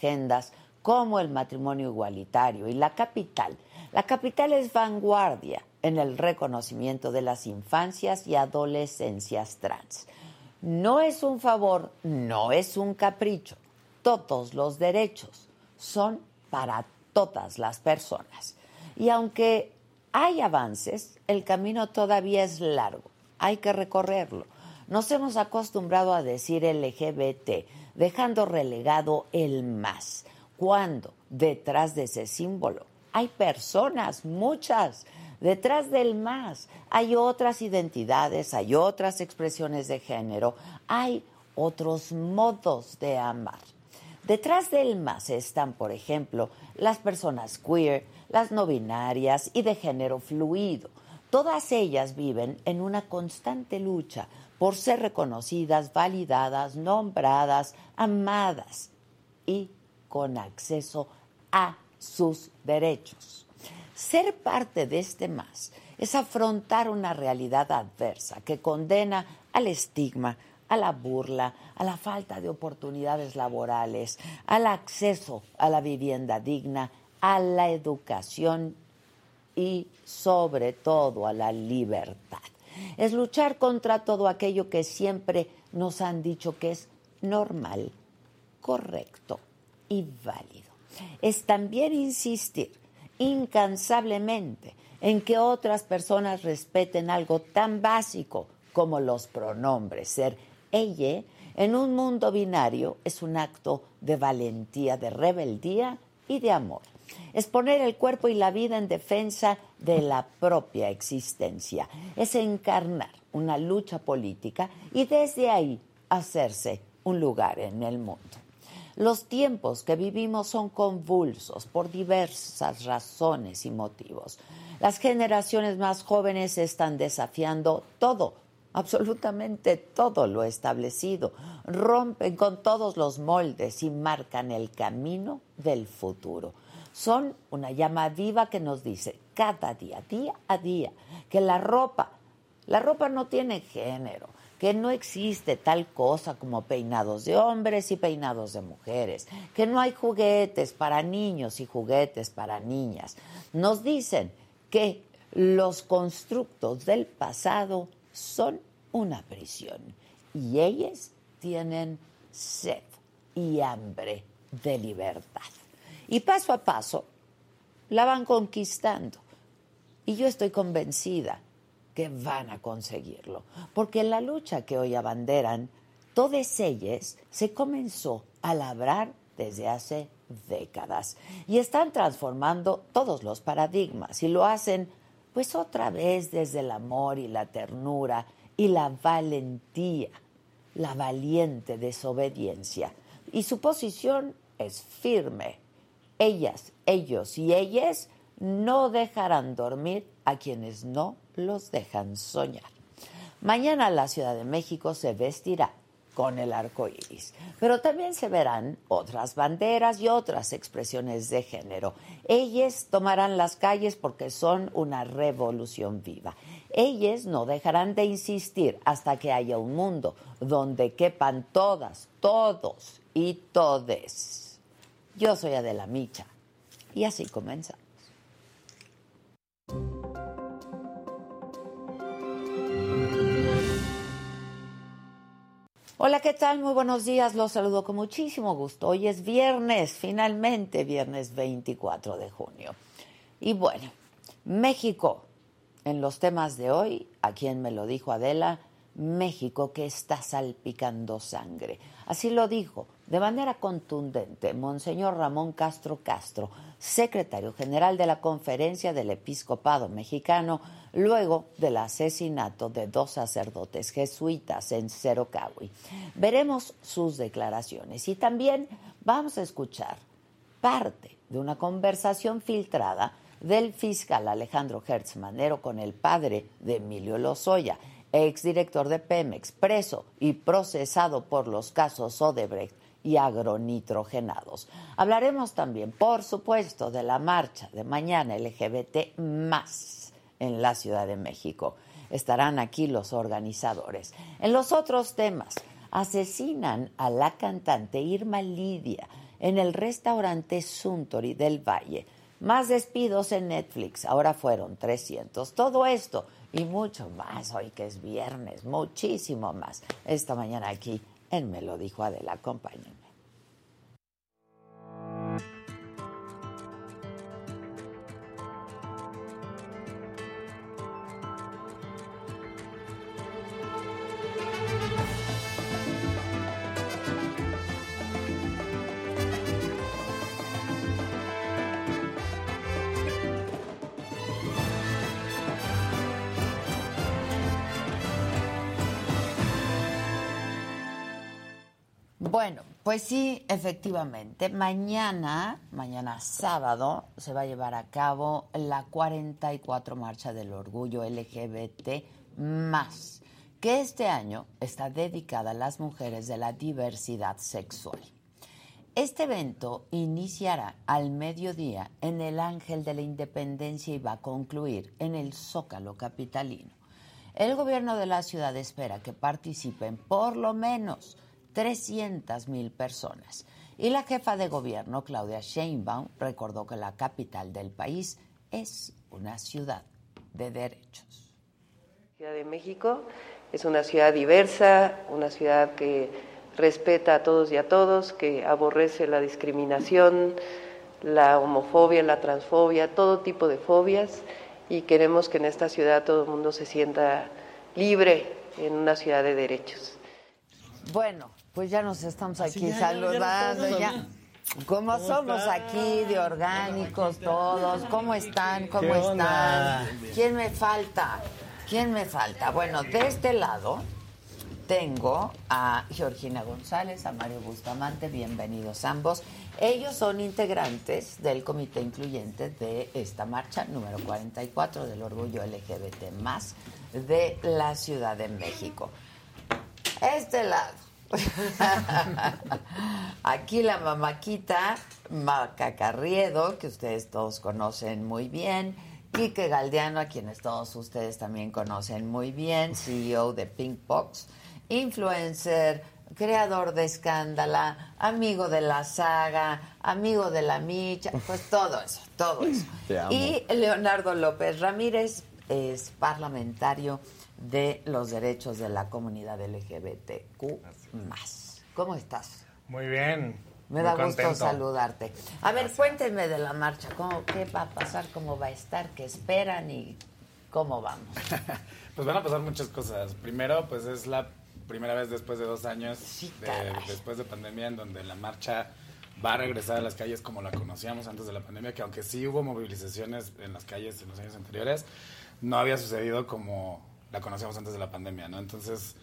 agendas como el matrimonio igualitario y la capital. La capital es vanguardia en el reconocimiento de las infancias y adolescencias trans. No es un favor, no es un capricho. Todos los derechos son para todas las personas. Y aunque hay avances, el camino todavía es largo. Hay que recorrerlo. Nos hemos acostumbrado a decir LGBT, dejando relegado el más, cuando detrás de ese símbolo hay personas, muchas, detrás del más hay otras identidades, hay otras expresiones de género, hay otros modos de amar. Detrás del más están, por ejemplo, las personas queer, las no binarias y de género fluido. Todas ellas viven en una constante lucha por ser reconocidas, validadas, nombradas, amadas y con acceso a sus derechos. Ser parte de este más es afrontar una realidad adversa que condena al estigma, a la burla, a la falta de oportunidades laborales, al acceso a la vivienda digna, a la educación y sobre todo a la libertad es luchar contra todo aquello que siempre nos han dicho que es normal, correcto y válido. Es también insistir incansablemente en que otras personas respeten algo tan básico como los pronombres. Ser ella en un mundo binario es un acto de valentía, de rebeldía y de amor es poner el cuerpo y la vida en defensa de la propia existencia, es encarnar una lucha política y desde ahí hacerse un lugar en el mundo. Los tiempos que vivimos son convulsos por diversas razones y motivos. Las generaciones más jóvenes están desafiando todo, absolutamente todo lo establecido, rompen con todos los moldes y marcan el camino del futuro son una llama viva que nos dice cada día, día a día, que la ropa, la ropa no tiene género, que no existe tal cosa como peinados de hombres y peinados de mujeres, que no hay juguetes para niños y juguetes para niñas. Nos dicen que los constructos del pasado son una prisión y ellas tienen sed y hambre de libertad. Y paso a paso la van conquistando. Y yo estoy convencida que van a conseguirlo, porque la lucha que hoy abanderan, todas ellas se comenzó a labrar desde hace décadas y están transformando todos los paradigmas y lo hacen pues otra vez desde el amor y la ternura y la valentía, la valiente desobediencia. Y su posición es firme, ellas, ellos y ellas no dejarán dormir a quienes no los dejan soñar. Mañana la Ciudad de México se vestirá con el arco iris, pero también se verán otras banderas y otras expresiones de género. Ellas tomarán las calles porque son una revolución viva. Ellas no dejarán de insistir hasta que haya un mundo donde quepan todas, todos y todes. Yo soy Adela Micha y así comenzamos. Hola, ¿qué tal? Muy buenos días. Los saludo con muchísimo gusto. Hoy es viernes, finalmente viernes 24 de junio. Y bueno, México, en los temas de hoy, a quien me lo dijo Adela, México que está salpicando sangre. Así lo dijo de manera contundente Monseñor Ramón Castro Castro, secretario general de la Conferencia del Episcopado Mexicano, luego del asesinato de dos sacerdotes jesuitas en Cerocahui. Veremos sus declaraciones y también vamos a escuchar parte de una conversación filtrada del fiscal Alejandro Hertz Manero con el padre de Emilio Lozoya, exdirector de Pemex, preso y procesado por los casos Odebrecht y agronitrogenados. Hablaremos también, por supuesto, de la marcha de mañana LGBT más en la Ciudad de México. Estarán aquí los organizadores. En los otros temas, asesinan a la cantante Irma Lidia en el restaurante Suntory del Valle. Más despidos en Netflix, ahora fueron 300. Todo esto y mucho más hoy que es viernes, muchísimo más. Esta mañana aquí en Me lo dijo Adela, acompáñenme. Pues sí, efectivamente. Mañana, mañana sábado, se va a llevar a cabo la 44 Marcha del Orgullo LGBT más, que este año está dedicada a las mujeres de la diversidad sexual. Este evento iniciará al mediodía en el Ángel de la Independencia y va a concluir en el Zócalo Capitalino. El gobierno de la ciudad espera que participen por lo menos 300 mil personas. Y la jefa de gobierno, Claudia Sheinbaum, recordó que la capital del país es una ciudad de derechos. Ciudad de México es una ciudad diversa, una ciudad que respeta a todos y a todos, que aborrece la discriminación, la homofobia, la transfobia, todo tipo de fobias y queremos que en esta ciudad todo el mundo se sienta libre en una ciudad de derechos. Bueno, pues ya nos estamos aquí saludando, ya. ¿Cómo, somos aquí de orgánicos todos? ¿Cómo están? ¿Cómo están? ¿Quién me falta? ¿Quién me falta? Bueno, de este lado tengo a Georgina González, a Mario Bustamante, bienvenidos ambos. Ellos son integrantes del comité incluyente de esta marcha número 44 del orgullo LGBT más de la Ciudad de México. Este lado Aquí la mamaquita Maca Carriedo, que ustedes todos conocen muy bien. Quique Galdiano, a quienes todos ustedes también conocen muy bien, CEO de Pinkbox, influencer, creador de Escándala, amigo de la saga, amigo de la Micha, pues todo eso, todo eso. Y Leonardo López Ramírez es parlamentario de los derechos de la comunidad LGBTQ más. ¿Cómo estás? Muy bien. Me da gusto saludarte. A ver, cuéntenme de la marcha, ¿Cómo, ¿qué va a pasar? ¿Cómo va a estar? ¿Qué esperan? ¿Y cómo vamos? pues van a pasar muchas cosas. Primero, pues es la primera vez después de dos años, después de pandemia, en donde la marcha va a regresar a las calles como la conocíamos antes de la pandemia, que aunque sí hubo movilizaciones en las calles en los años anteriores, no había sucedido como la conocíamos antes de la pandemia, ¿no? Entonces,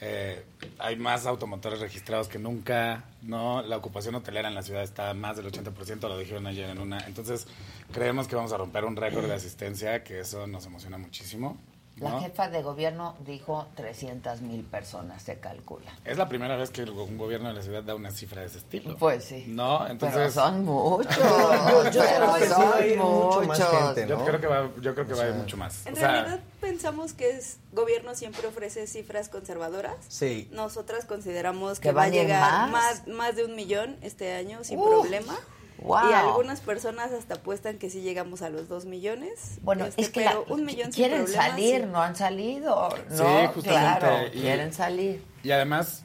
eh, hay más automotores registrados que nunca, ¿no? La ocupación hotelera en la ciudad está más del 80%, lo dijeron ayer en una. Entonces, creemos que vamos a romper un récord de asistencia, que eso nos emociona muchísimo. La jefa de gobierno dijo 300 mil personas, se calcula. Es la primera vez que un gobierno de la ciudad da una cifra de ese estilo. Pues sí. No, entonces... son muchos. yo, son muchos. Yo creo que va, yo creo que va a haber mucho más. En realidad pensamos que es gobierno siempre ofrece cifras conservadoras. Sí. Nosotras consideramos que, va a llegar más, más de un millón este año sin problema. Y algunas personas hasta apuestan que sí llegamos a los dos millones. Bueno, este, es que pero un millón quieren salir, no han salido. No, sí, justamente. quieren salir. Y además,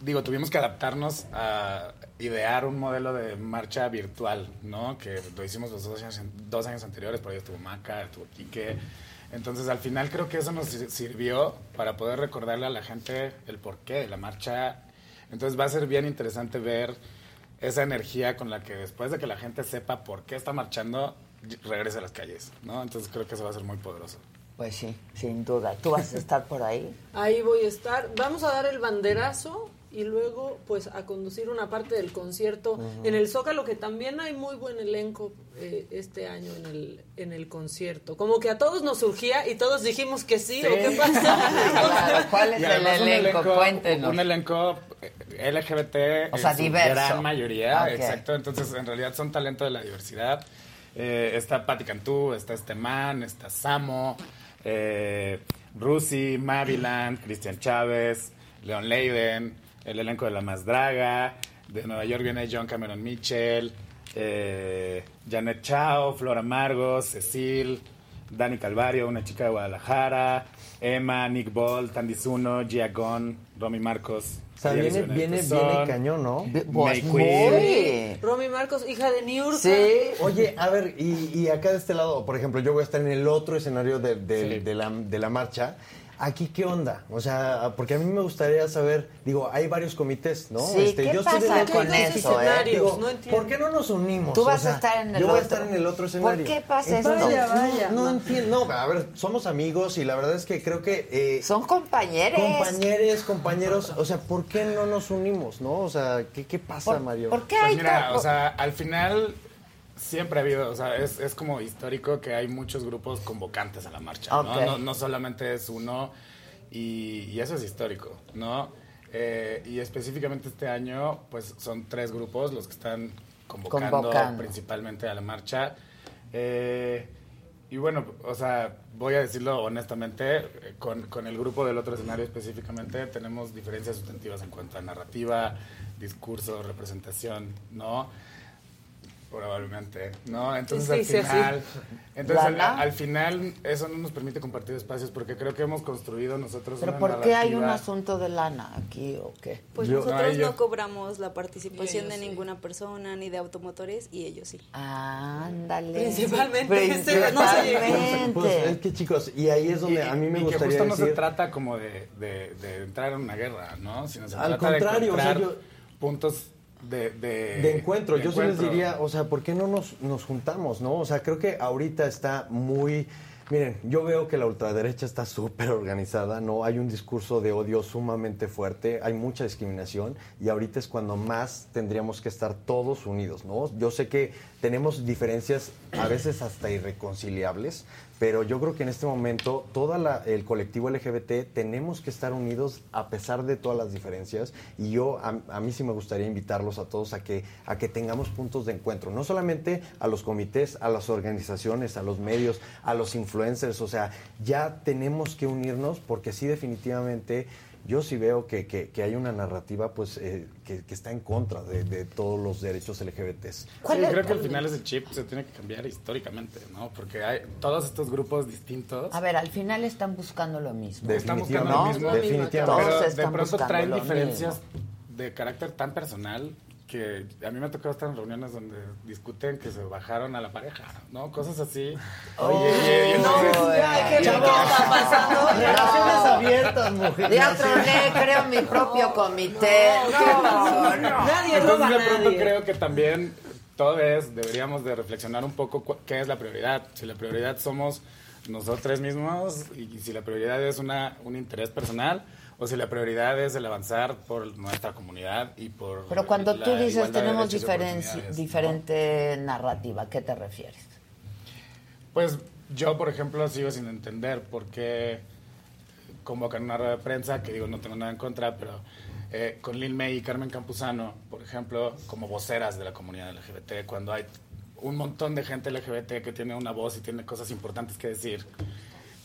digo, tuvimos que adaptarnos a idear un modelo de marcha virtual, ¿no? Que lo hicimos los dos años, dos años anteriores, por ahí estuvo Maca, estuvo Quique. Entonces, al final creo que eso nos sirvió para poder recordarle a la gente el porqué de la marcha. Entonces, va a ser bien interesante ver esa energía con la que después de que la gente sepa por qué está marchando, regrese a las calles, ¿no? Entonces, creo que eso va a ser muy poderoso. Pues sí, sin duda. ¿Tú vas a estar por ahí? Ahí voy a estar. Vamos a dar el banderazo y luego pues a conducir una parte del concierto en el Zócalo, que también hay muy buen elenco eh, este año en el, en el concierto. Como que a todos nos surgía y todos dijimos que sí, ¿o qué pasa? ¿Cuál es el elenco? Un Cuéntenos. Un elenco eh, LGBT, o sea, diverso. gran mayoría, exacto. Entonces, en realidad son talento de la diversidad. Eh, está Patti Cantú, está Esteman, está Samo, eh, Rusi, Maviland, Cristian Chávez, Leon Leiden, el elenco de La Más Draga, de Nueva York viene John Cameron Mitchell, eh, Janet Chao, Flora Margos, Cecil, Dani Calvario, una chica de Guadalajara, Emma, Nick Ball, Tandy Zuno, Gia Gon, Romy Marcos. O sea, viene, viene, viene cañón, ¿no? Pues. Romy Marcos, hija de Niurka. Sí. Oye, a ver, y, y, acá de este lado, por ejemplo, yo voy a estar en el otro escenario de, de, de, la, de la marcha Aquí, ¿qué onda? O sea, porque a mí me gustaría saber, digo, hay varios comités, ¿no? Sí, este, ¿qué yo pasa con eso, eh? digo, ¿Por qué no nos unimos? Tú vas a estar en el yo otro. Yo voy a estar en el otro escenario. ¿Por qué pasa eso? Vaya, vaya. No, no, entiendo. No, a ver, somos amigos y la verdad es que creo que... Eh, Son compañeros. Compañeros, compañeros. O sea, ¿por qué no nos unimos, no? O sea, ¿qué, qué pasa, Mario? ¿Por qué pues hay mira, o sea, al final siempre ha habido, o sea, es, es, como histórico que hay muchos grupos convocantes a la marcha, ¿no? ¿no? No solamente es uno y, eso es histórico, ¿no? Eh, y específicamente este año, pues son tres grupos los que están convocando, principalmente a la marcha. Eh, y bueno, o sea, voy a decirlo honestamente, con, con, el grupo del otro escenario específicamente tenemos diferencias sustantivas en cuanto a narrativa, discurso, representación, ¿no? Probablemente, ¿no? Entonces al final, entonces al, final eso no nos permite compartir espacios porque creo que hemos construido nosotros. Pero ¿por qué hay un asunto de lana aquí o qué? Pues nosotros no, cobramos la participación de ninguna persona ni de automotores y ellos sí. ándale. Principalmente. Principalmente. Pues, es que chicos, y ahí es donde a mí me gustaría que justo no se trata como de, de, entrar en una guerra, ¿no? Sino se al trata contrario, de encontrar o sea, yo, puntos de, de, encuentro. Yo sí les diría, o sea, ¿por qué no nos, nos juntamos, no? O sea, creo que ahorita está muy... Miren, yo veo que la ultraderecha está súper organizada, ¿no? Hay un discurso de odio sumamente fuerte, hay mucha discriminación y ahorita es cuando más tendríamos que estar todos unidos, ¿no? Yo sé que tenemos diferencias a veces hasta irreconciliables, pero yo creo que en este momento todo el colectivo LGBT tenemos que estar unidos a pesar de todas las diferencias. Y yo a, mí sí me gustaría invitarlos a todos a que a que tengamos puntos de encuentro, no solamente a los comités, a las organizaciones, a los medios, a los influencers, o sea, ya tenemos que unirnos porque sí definitivamente yo sí veo que, que, hay una narrativa pues eh, que, está en contra de, todos los derechos LGBTs. Sí, creo que al final ese chip se tiene que cambiar históricamente, ¿no? Porque hay todos estos grupos distintos. A ver, al final están buscando lo mismo. Están buscando lo mismo. Definitivamente. Pero de pronto traen diferencias de carácter tan personal que a mí me ha tocado estar en reuniones donde discuten que se bajaron a la pareja, ¿no? Cosas así. Oye, no, ¿qué está pasando? Relaciones abiertas, mujer. Ya troné, creo mi propio comité. No, no, no. Nadie Entonces, de pronto creo que también todo es, deberíamos de reflexionar un poco qué es la prioridad. Si la prioridad somos nosotros mismos y si la prioridad es una, un interés personal, o si la prioridad es el avanzar por nuestra comunidad y por... Pero cuando tú dices tenemos diferente narrativa, ¿qué te refieres? Pues yo, por ejemplo, sigo sin entender por qué convocan una rueda de prensa, que digo, no tengo nada en contra, pero eh, con Lil May y Carmen Campuzano, por ejemplo, como voceras de la comunidad LGBT, cuando hay un montón de gente LGBT que tiene una voz y tiene cosas importantes que decir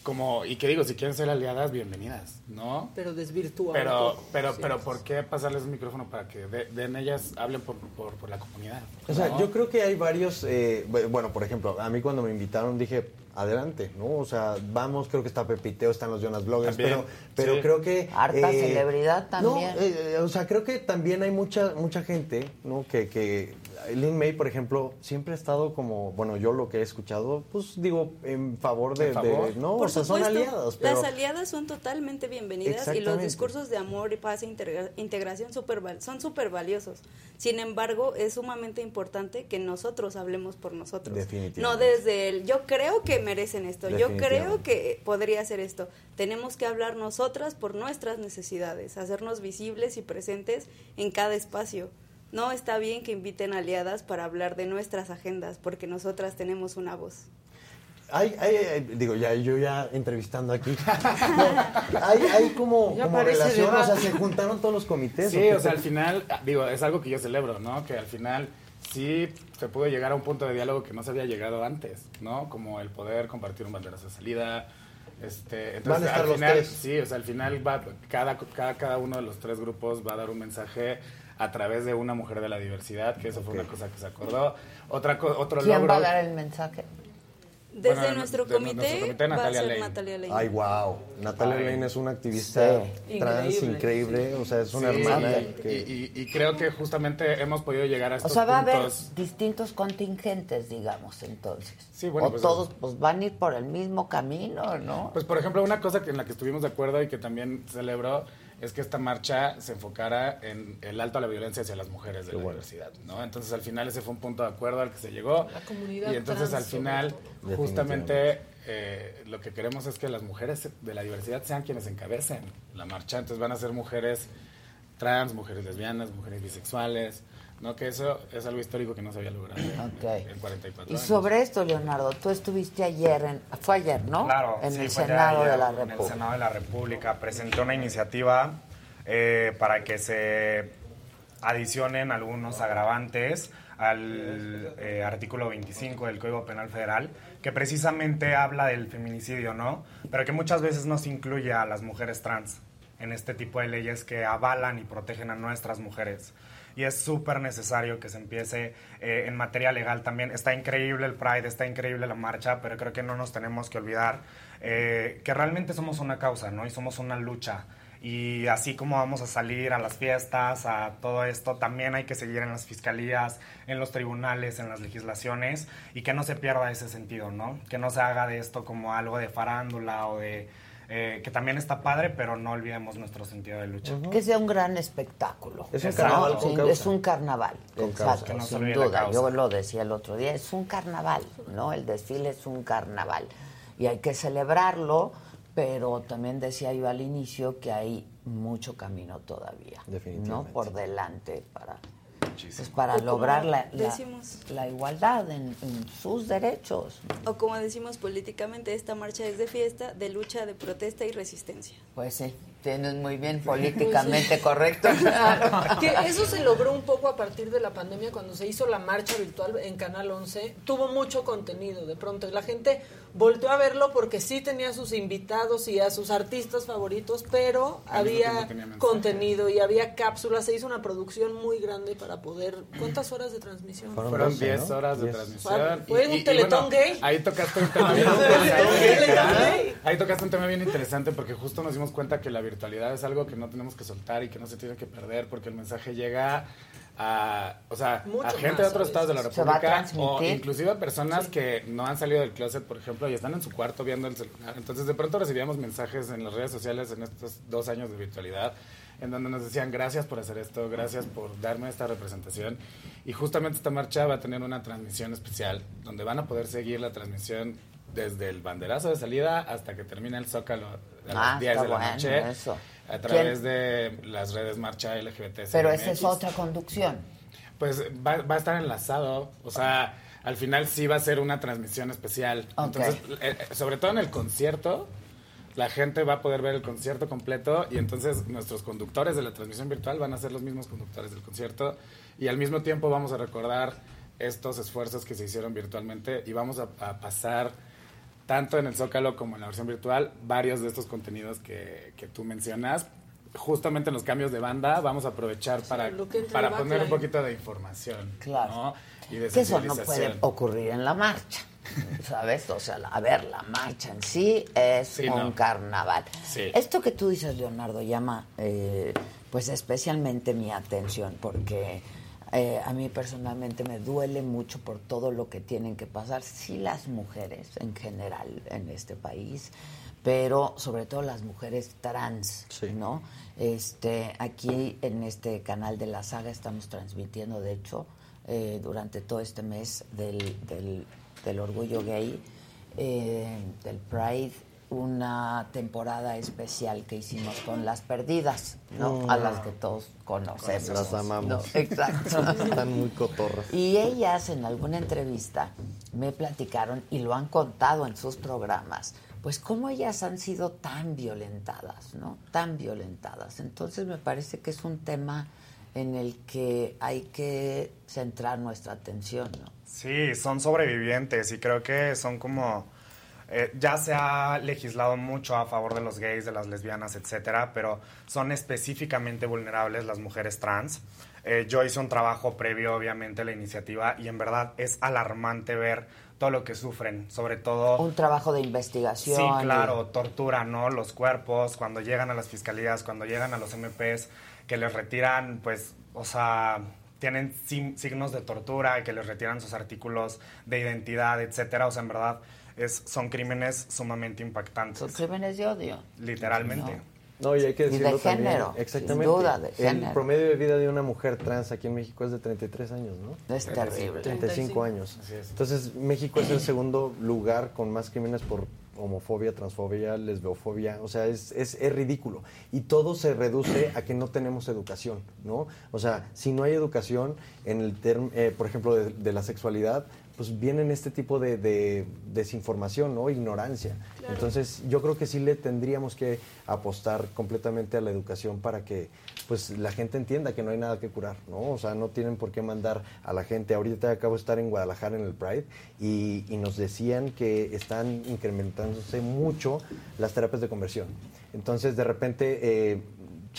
como, y que digo, si quieren ser aliadas, bienvenidas, ¿no? Pero desvirtúa. Pero, pero, pero, ¿por qué pasarles un micrófono para que den ellas, hablen por, por, la comunidad? O sea, yo creo que hay varios, eh, bueno, por ejemplo, a mí cuando me invitaron dije, adelante, ¿no? O sea, vamos, creo que está Pepiteo, están los Jonas Bloggers, pero, pero creo que... Harta eh, celebridad también. No, eh, o sea, creo que también hay mucha, mucha gente, ¿no? Que, que Lin May, por ejemplo, siempre ha estado como, bueno, yo lo que he escuchado, pues digo, en favor de, no, por son aliadas. Las aliadas son totalmente bienvenidas y los discursos de amor y paz e integración super, son súper valiosos. Sin embargo, es sumamente importante que nosotros hablemos por nosotros. No desde el, yo creo que merecen esto, yo creo que podría ser esto. Tenemos que hablar nosotras por nuestras necesidades, hacernos visibles y presentes en cada espacio. No está bien que inviten aliadas para hablar de nuestras agendas, porque nosotras tenemos una voz. Hay, hay, digo, ya yo ya entrevistando aquí, hay, hay como, como relación, o sea, se juntaron todos los comités. Sí, o, sea, al final, digo, es algo que yo celebro, ¿no? Que al final sí se pudo llegar a un punto de diálogo que no se había llegado antes, ¿no? Como el poder compartir un banderazo de salida, este, entonces, al final, sí, o sea, al final va, cada, cada, cada uno de los tres grupos va a dar un mensaje a través de una mujer de la diversidad, que eso fue una cosa que se acordó. Otra, otro ¿Quién va a dar el mensaje? Desde nuestro, comité, Natalia va Natalia Lane. Ay, wow. Natalia Lane es una activista trans increíble. O sea, es una hermana. Y, creo que justamente hemos podido llegar a estos O sea, va a haber distintos contingentes, digamos, entonces. Sí, bueno. O pues, todos pues, van a ir por el mismo camino, ¿no? Pues, por ejemplo, una cosa en la que estuvimos de acuerdo y que también celebró es que esta marcha se enfocara en el alto a la violencia hacia las mujeres de la universidad, ¿no? Entonces al final ese fue un punto de acuerdo al que se llegó. La comunidad y entonces al final justamente eh, lo que queremos es que las mujeres de la diversidad sean quienes encabecen la marcha. Entonces van a ser mujeres trans, mujeres lesbianas, mujeres bisexuales, ¿no? Que eso es algo histórico que no se había logrado en 44 Y sobre esto, Leonardo, tú estuviste ayer, en, fue ayer, ¿no? Claro, en el Senado de la República. En el Senado de la República presenté una iniciativa eh, para que se adicionen algunos agravantes al eh, artículo 25 del Código Penal Federal, que precisamente habla del feminicidio, ¿no? Pero que muchas veces no se incluye a las mujeres trans en este tipo de leyes que avalan y protegen a nuestras mujeres y es súper necesario que se empiece eh, en materia legal también. Está increíble el Pride, está increíble la marcha, pero creo que no nos tenemos que olvidar eh, que realmente somos una causa, ¿no? Y somos una lucha. Y así como vamos a salir a las fiestas, a todo esto, también hay que seguir en las fiscalías, en los tribunales, en las legislaciones y que no se pierda ese sentido, ¿no? Que no se haga de esto como algo de farándula o de eh, que también está padre, pero no olvidemos nuestro sentido de lucha. Que sea un gran espectáculo. Es un carnaval. es un carnaval, exacto, sin duda. Yo lo decía el otro día, es un carnaval, ¿no? El desfile es un carnaval. Y hay que celebrarlo, pero también decía yo al inicio que hay mucho camino todavía, ¿no? Por delante para pues para lograr la, la, igualdad en, sus derechos. O como decimos políticamente, esta marcha es de fiesta, de lucha, de protesta y resistencia. Pues sí, tienes muy bien políticamente correcto. que eso se logró un poco a partir de la pandemia cuando se hizo la marcha virtual en Canal 11. Tuvo mucho contenido de pronto y la gente volteó a verlo porque sí tenía a sus invitados y a sus artistas favoritos, pero había contenido y había cápsulas. Se hizo una producción muy grande para poder. ¿Cuántas horas de transmisión? Fueron 10 horas de transmisión. Fue un teletón gay. Ahí tocaste un tema bien Ahí tocaste un tema bien interesante porque justo nos dimos cuenta que la virtualidad es algo que no tenemos que soltar y que no se tiene que perder porque el mensaje llega a, o sea, a gente de otros estados de la República o inclusive a personas que no han salido del closet, por ejemplo, y están en su cuarto viendo el celular. Entonces, de pronto recibíamos mensajes en las redes sociales en estos dos años de virtualidad en donde nos decían gracias por hacer esto, gracias por darme esta representación. Y justamente esta marcha va a tener una transmisión especial donde van a poder seguir la transmisión desde el banderazo de salida hasta que termine el Zócalo a las 10 ah, de la noche a través de las redes Marcha LGBT. Pero esa es otra conducción. Pues va, va, a estar enlazado, o sea, al final sí va a ser una transmisión especial. Entonces, eh, sobre todo en el concierto, la gente va a poder ver el concierto completo y entonces nuestros conductores de la transmisión virtual van a ser los mismos conductores del concierto y al mismo tiempo vamos a recordar estos esfuerzos que se hicieron virtualmente y vamos a pasar tanto en el Zócalo como en la versión virtual, varios de estos contenidos que, que tú mencionas. Justamente en los cambios de banda vamos a aprovechar para, para poner un poquito de información. Claro. Y de que eso no puede ocurrir en la marcha. ¿Sabes? O sea, a ver, la marcha en sí es un carnaval. Esto que tú dices, Leonardo, llama eh, pues especialmente mi atención porque eh, a mí personalmente me duele mucho por todo lo que tienen que pasar, sí las mujeres en general en este país, pero sobre todo las mujeres trans, ¿no? Este, aquí en este canal de la saga estamos transmitiendo, de hecho, eh, durante todo este mes del, del, orgullo gay, eh, del Pride, una temporada especial que hicimos con las perdidas, ¿no? A las que todos conocemos. Las amamos. Exacto. Están muy cotorras. Y ellas en alguna entrevista me platicaron y lo han contado en sus programas, pues cómo ellas han sido tan violentadas, ¿no? Tan violentadas. Entonces me parece que es un tema en el que hay que centrar nuestra atención, ¿no? Sí, son sobrevivientes y creo que son como eh, ya se ha legislado mucho a favor de los gays, de las lesbianas, etcétera, pero son específicamente vulnerables las mujeres trans. Eh, yo hice un trabajo previo, obviamente, a la iniciativa y en verdad es alarmante ver todo lo que sufren, sobre todo... Un trabajo de investigación. Sí, claro, tortura, ¿no? Los cuerpos, cuando llegan a las fiscalías, cuando llegan a los MPs, que les retiran, pues, o sea, tienen signos de tortura, que les retiran sus artículos de identidad, etcétera. O sea, en verdad, es, son crímenes sumamente impactantes. Son crímenes de odio. Literalmente. No, y hay que decirlo y de género, Exactamente. Sin duda, de género. El promedio de vida de una mujer trans aquí en México es de 33 años, ¿no? Es terrible. 35 años. Entonces, México es el segundo lugar con más crímenes por homofobia, transfobia, lesbofobia, o sea, es, es, es, ridículo. Y todo se reduce a que no tenemos educación, ¿no? O sea, si no hay educación en el, eh, por ejemplo, de, la sexualidad, pues vienen este tipo de, desinformación, ¿no? Ignorancia. Entonces, yo creo que sí le tendríamos que apostar completamente a la educación para que pues la gente entienda que no hay nada que curar, ¿no? O sea, no tienen por qué mandar a la gente. Ahorita acabo de estar en Guadalajara en el Pride y, nos decían que están incrementándose mucho las terapias de conversión. Entonces, de repente, eh,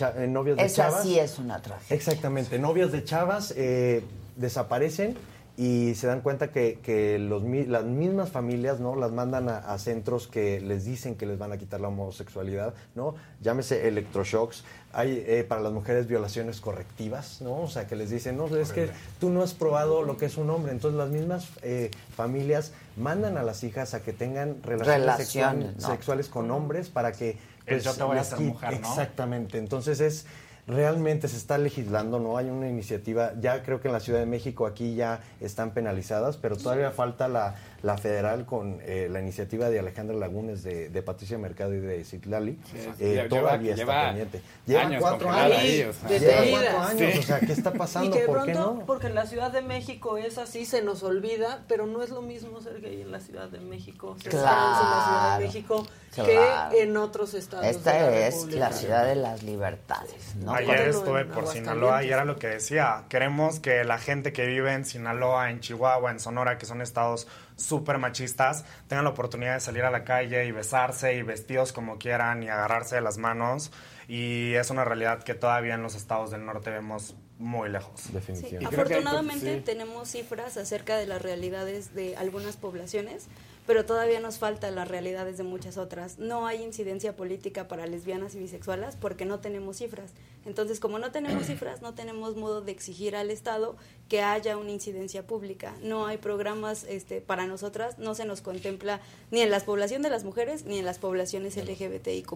eh novias de Esa chavas... sí es una tragedia. Exactamente. Novias de chavas eh, desaparecen y se dan cuenta que, que los, las mismas familias no las mandan a, centros que les dicen que les van a quitar la homosexualidad no llámese electroshocks. Hay eh, para las mujeres violaciones correctivas no o sea que les dicen no es que tú no has probado lo que es un hombre entonces las mismas eh, familias mandan a las hijas a que tengan relaciones, sexuales con hombres para que pues, yo te voy a ser mujer exactamente. Entonces es realmente se está legislando, no hay una iniciativa, ya creo que en la Ciudad de México aquí ya están penalizadas, pero todavía falta la, la federal con eh, la iniciativa de Alejandra Lagunes, de, de Patricia Mercado y de Citlali, eh, todavía está pendiente. Lleva cuatro años. lleva cuatro años, o sea, ¿qué está pasando? Y que ¿Por qué no? Porque en la Ciudad de México es así, se nos olvida, pero no es lo mismo ser gay en la Ciudad de México, ser claro, en la Ciudad de México que en otros estados. Esta es la ciudad de las libertades. ¿no? Ayer estuve por Sinaloa y era lo que decía. Queremos que la gente que vive en Sinaloa, en Chihuahua, en Sonora, que son estados súper machistas, tengan la oportunidad de salir a la calle y besarse y vestidos como quieran y agarrarse de las manos. Y es una realidad que todavía en los estados del norte vemos muy lejos. Definitivamente. Afortunadamente tenemos cifras acerca de las realidades de algunas poblaciones pero todavía nos faltan las realidades de muchas otras. No hay incidencia política para lesbianas y bisexuales porque no tenemos cifras. Entonces, como no tenemos cifras, no tenemos modo de exigir al Estado que haya una incidencia pública. No hay programas este, para nosotras, no se nos contempla ni en la población de las mujeres ni en las poblaciones LGBTIQ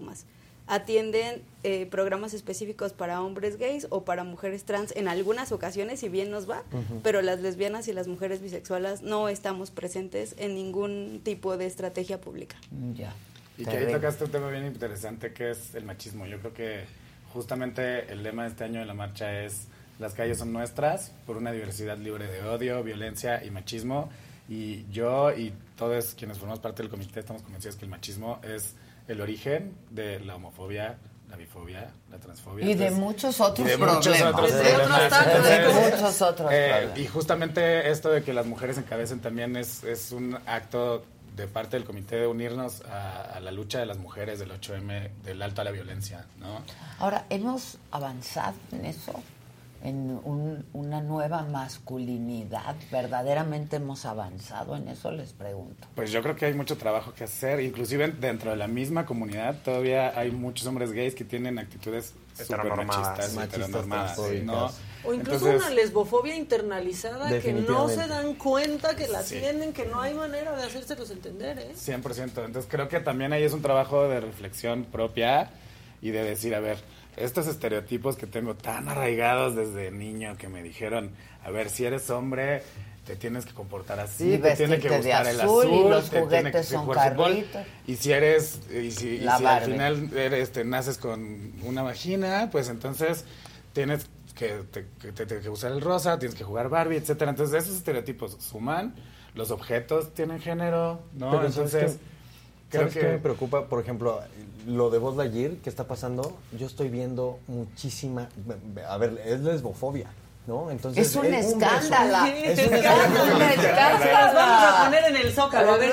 atienden eh, programas específicos para hombres gays o para mujeres trans en algunas ocasiones, si bien nos va, pero las lesbianas y las mujeres bisexuales no estamos presentes en ningún tipo de estrategia pública. Ya. Y que ahí tocaste un tema bien interesante que es el machismo. Yo creo que justamente el lema de este año de la marcha es las calles son nuestras por una diversidad libre de odio, violencia y machismo. Y yo y todos quienes formamos parte del comité estamos convencidos que el machismo es el origen de la homofobia, la bifobia, la transfobia. Y de muchos otros de problemas. Muchos otros de muchos otros eh, Y justamente esto de que las mujeres encabecen también es, es un acto de parte del comité de unirnos a, la lucha de las mujeres del 8M, del alto a la violencia, ¿no? Ahora, ¿hemos avanzado en eso? En una nueva masculinidad? ¿Verdaderamente hemos avanzado en eso? Les pregunto. Pues yo creo que hay mucho trabajo que hacer, inclusive dentro de la misma comunidad todavía hay muchos hombres gays que tienen actitudes heteronormadas, heteronormadas ¿no? O incluso una lesbofobia internalizada que no se dan cuenta que la tienen, que no hay manera de hacérselos entender, ¿eh? 100%. Entonces creo que también ahí es un trabajo de reflexión propia y de decir, a ver, estos estereotipos que tengo tan arraigados desde niño que me dijeron, a ver, si eres hombre, te tienes que comportar así, te tiene que gustar el azul, y los juguetes son carritos. Y si eres, y si, al final eres, te naces con una vagina, pues entonces tienes que, que, usar el rosa, tienes que jugar Barbie, etcétera. Entonces esos estereotipos suman, los objetos tienen género, ¿no? entonces... Creo que... me preocupa? Por ejemplo, lo de Buzz Lightyear, ¿qué está pasando? Yo estoy viendo muchísima... A ver, es lesbofobia. ¿no? Entonces, es un escándalo. Es un escándalo. vamos a poner en el zócalo a ver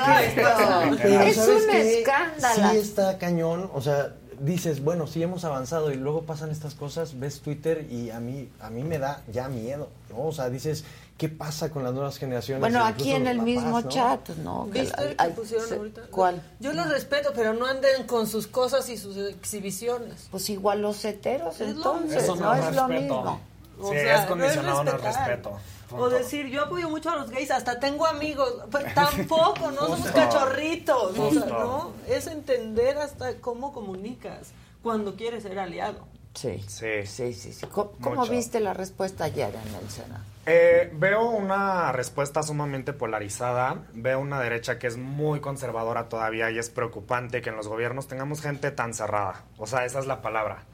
qué Es un escándalo. Sí está cañón, o sea, dices, bueno, sí hemos avanzado y luego pasan estas cosas, ves Twitter y a mí a mí me da ya miedo, ¿no? O sea, dices, ¿Qué pasa con las nuevas generaciones? Bueno, aquí en el mismo chat, ¿no? ¿Viste que pusieron ahorita? ¿Cuál? Yo los respeto, pero no anden con sus cosas y sus exhibiciones. Pues igual los heteros, entonces, no, es lo mismo. O sí, sea, es condicionado no es respeto. O decir, yo apoyo mucho a los gays, hasta tengo amigos. Pues, tampoco, no somos cachorritos. O sea, ¿no? Es entender hasta cómo comunicas cuando quieres ser aliado. Sí, sí, sí, sí. ¿Cómo, viste la respuesta ayer en el Senado? Eh, veo una respuesta sumamente polarizada, veo una derecha que es muy conservadora todavía y es preocupante que en los gobiernos tengamos gente tan cerrada, o sea, esa es la palabra.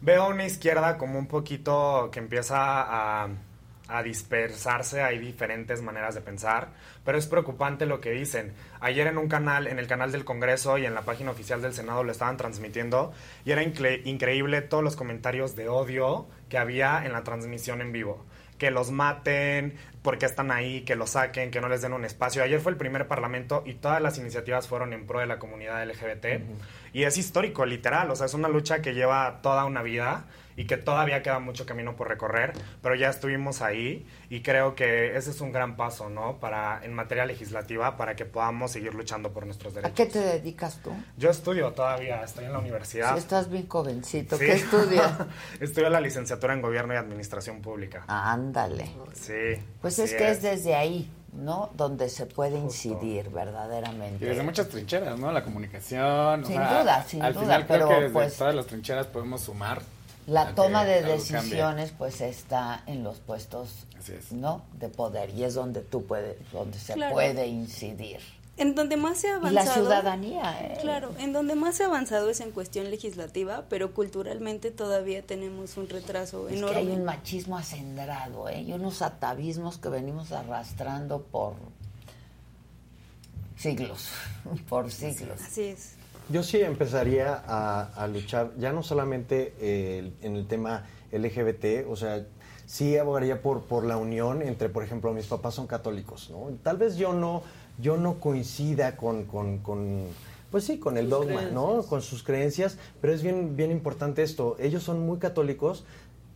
Veo una izquierda como un poquito que empieza a, a dispersarse, hay diferentes maneras de pensar, pero es preocupante lo que dicen. Ayer en un canal, en el canal del Congreso y en la página oficial del Senado lo estaban transmitiendo y era increíble todos los comentarios de odio que había en la transmisión en vivo que los maten, porque están ahí, que los saquen, que no les den un espacio. Ayer fue el primer parlamento y todas las iniciativas fueron en pro de la comunidad LGBT. Y es histórico, literal, o sea, es una lucha que lleva toda una vida y que todavía queda mucho camino por recorrer, pero ya estuvimos ahí y creo que ese es un gran paso, ¿no? Para, en materia legislativa, para que podamos seguir luchando por nuestros derechos. ¿A qué te dedicas tú? Yo estudio todavía, estoy en la universidad. Sí, estás bien jovencito. ¿Qué estudias? estudio la licenciatura en Gobierno y Administración Pública. Ándale. Sí. Pues es que es. desde ahí. ¿No? Donde se puede incidir verdaderamente. Y desde muchas trincheras, ¿no? La comunicación. Sin duda, sin al duda. Final pero creo que desde pues, todas las trincheras podemos sumar la toma de decisiones pues está en los puestos no de poder y es donde tú puedes donde se puede incidir en donde más se ha avanzado. la ciudadanía, ¿eh? Claro, en donde más se ha avanzado es en cuestión legislativa, pero culturalmente todavía tenemos un retraso es enorme. Que hay un machismo acendrado, ¿eh? Y unos atavismos que venimos arrastrando por siglos, por siglos. Así es. Yo sí empezaría a, luchar, ya no solamente eh, en el tema LGBT, o sea, sí abogaría por, por la unión entre, por ejemplo, mis papás son católicos, ¿no? Tal vez yo no, yo no coincida con, con, con pues sí, con el dogma, ¿no? Con sus creencias, pero es bien, bien importante esto. Ellos son muy católicos,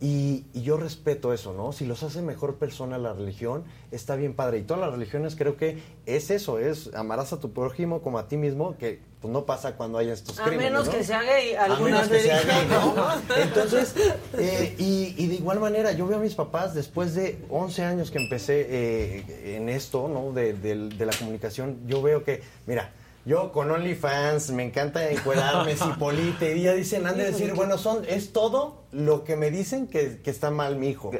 y, yo respeto eso, ¿no? Si los hace mejor persona la religión, está bien padre. Y todas las religiones creo que es eso, es amarás a tu prójimo como a ti mismo, que pues, no pasa cuando hay estos a crímenes, menos que sea gay, algunas que sea gay, ¿no? Entonces, eh, y, de igual manera, yo veo a mis papás, después de 11 años que empecé eh, en esto, ¿no? De, de la comunicación, yo veo que, mira, yo con OnlyFans, me encanta encuadrarme, Cipolite, y ya dicen, han de decir, bueno, son, es todo lo que me dicen que, está mal mi hijo.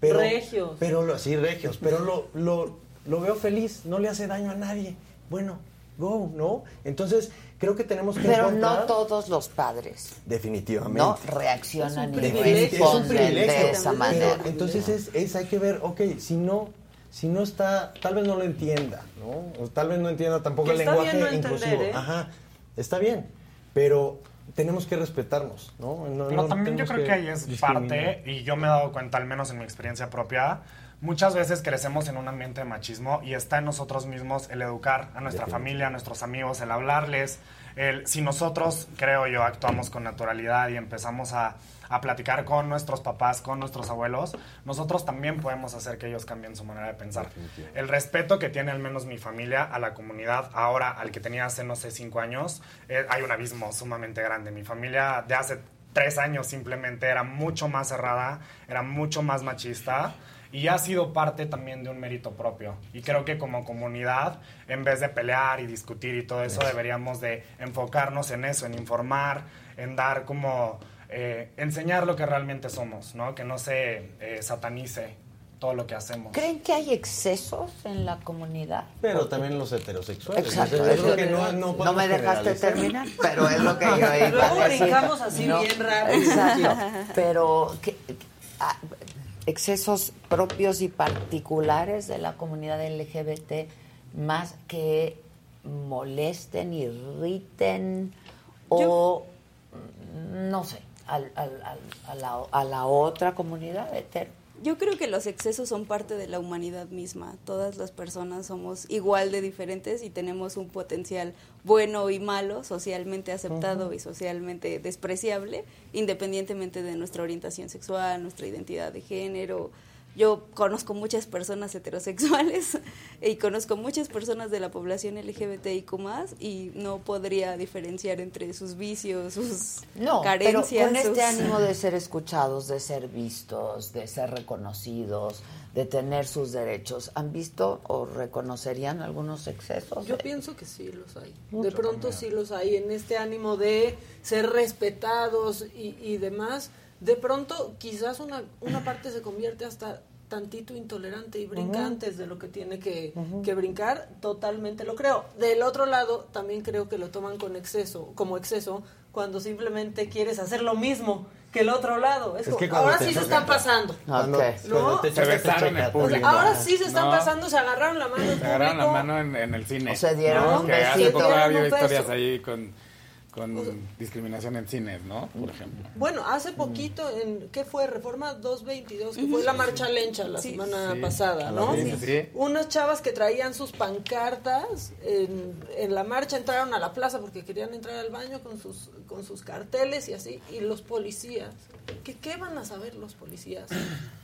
Pero, regios. Pero lo, sí, regios, pero lo, lo, lo veo feliz, no le hace daño a nadie. Bueno, go, ¿no? Entonces, creo que tenemos que Pero no todos los padres. Definitivamente. No reaccionan y responden de esa manera. entonces es, es, hay que ver, ok, si no si no está, tal vez no lo entienda, ¿no? O tal vez no entienda tampoco el lenguaje inclusivo. ¿eh? Ajá, está bien, pero tenemos que respetarnos, ¿no? pero también yo creo que, ahí es parte, y yo me he dado cuenta, al menos en mi experiencia propia, muchas veces crecemos en un ambiente de machismo y está en nosotros mismos el educar a nuestra familia, a nuestros amigos, el hablarles. El, si nosotros, creo yo, actuamos con naturalidad y empezamos a, a platicar con nuestros papás, con nuestros abuelos, nosotros también podemos hacer que ellos cambien su manera de pensar. El respeto que tiene al menos mi familia a la comunidad ahora, al que tenía hace, no sé, cinco años, eh, hay un abismo sumamente grande. Mi familia de hace tres años simplemente era mucho más cerrada, era mucho más machista y ha sido parte también de un mérito propio. Y creo que como comunidad, en vez de pelear y discutir y todo eso, deberíamos de enfocarnos en eso, en informar, en dar como, eh, enseñar lo que realmente somos, ¿no? Que no se eh, satanice todo lo que hacemos. ¿Creen que hay excesos en la comunidad? Pero también los heterosexuales. Exacto. Es lo que no, no, me dejaste terminar, pero es lo que yo iba Luego brincamos así bien rápido. Exacto. Pero, ¿qué, ah, excesos propios y particulares de la comunidad LGBT más que molesten, irriten o no sé, al, al, a, la, a, la, otra comunidad hetero. Yo creo que los excesos son parte de la humanidad misma. Todas las personas somos igual de diferentes y tenemos un potencial bueno y malo, socialmente aceptado y socialmente despreciable, independientemente de nuestra orientación sexual, nuestra identidad de género, yo conozco muchas personas heterosexuales y conozco muchas personas de la población LGBTIQ más y no podría diferenciar entre sus vicios, sus no, carencias. Pero con este ánimo de ser escuchados, de ser vistos, de ser reconocidos, de tener sus derechos, ¿han visto o reconocerían algunos excesos? Yo pienso que sí los hay. de pronto sí los hay en este ánimo de ser respetados y, y demás de pronto quizás una, una parte se convierte hasta tantito intolerante y brinca antes de lo que tiene que, que, brincar, totalmente lo creo. Del otro lado, también creo que lo toman con exceso, como exceso, cuando simplemente quieres hacer lo mismo que el otro lado. Es, ahora sí se están pasando. ¿No? Ahora sí se están pasando, se agarraron la mano en Se agarraron la mano en, en el cine. O se dieron un que hace poco había historias ahí con con discriminación en cines, ¿no? Por ejemplo. Bueno, hace poquito, en ¿qué fue? Reforma 222, que fue la marcha lencha la semana pasada, ¿no? Unas chavas que traían sus pancartas en, en, la marcha entraron a la plaza porque querían entrar al baño con sus, con sus carteles y así, y los policías, ¿qué, qué van a saber los policías?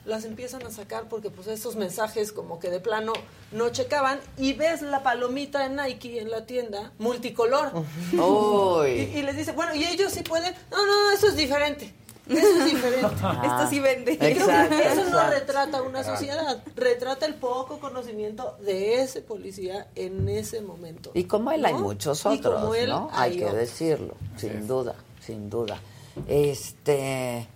Las empiezan a sacar porque pues esos mensajes como que de plano no checaban y ves la palomita en Nike en la tienda multicolor. Uy. Y, les dice, bueno, ¿y ellos sí pueden? No, no, eso es diferente. Eso es diferente. Esto sí vende. Exacto, eso no retrata una sociedad, retrata el poco conocimiento de ese policía en ese momento. Y como él hay muchos otros, ¿no? Hay, que decirlo, sin duda, sin duda. Este,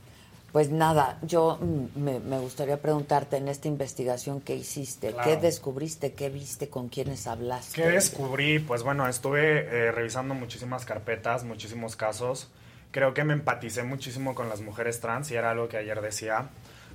pues nada, yo mm, me, gustaría preguntarte en esta investigación que hiciste, ¿qué descubriste, qué viste, con quiénes hablaste? ¿Qué descubrí? Pues bueno, estuve eh, revisando muchísimas carpetas, muchísimos casos. Creo que me empaticé muchísimo con las mujeres trans y era algo que ayer decía.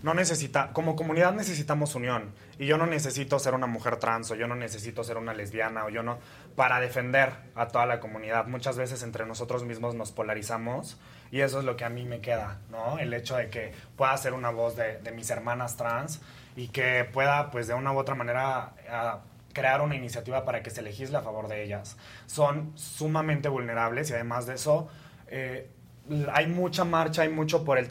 No necesita, como comunidad necesitamos unión y yo no necesito ser una mujer trans o yo no necesito ser una lesbiana o yo no para defender a toda la comunidad. Muchas veces entre nosotros mismos nos polarizamos y eso es lo que a mí me queda, ¿no? El hecho de que pueda ser una voz de, mis hermanas trans y que pueda, pues, de una u otra manera... crear una iniciativa para que se legisle a favor de ellas. Son sumamente vulnerables y además de eso, eh, hay mucha marcha, hay mucho por el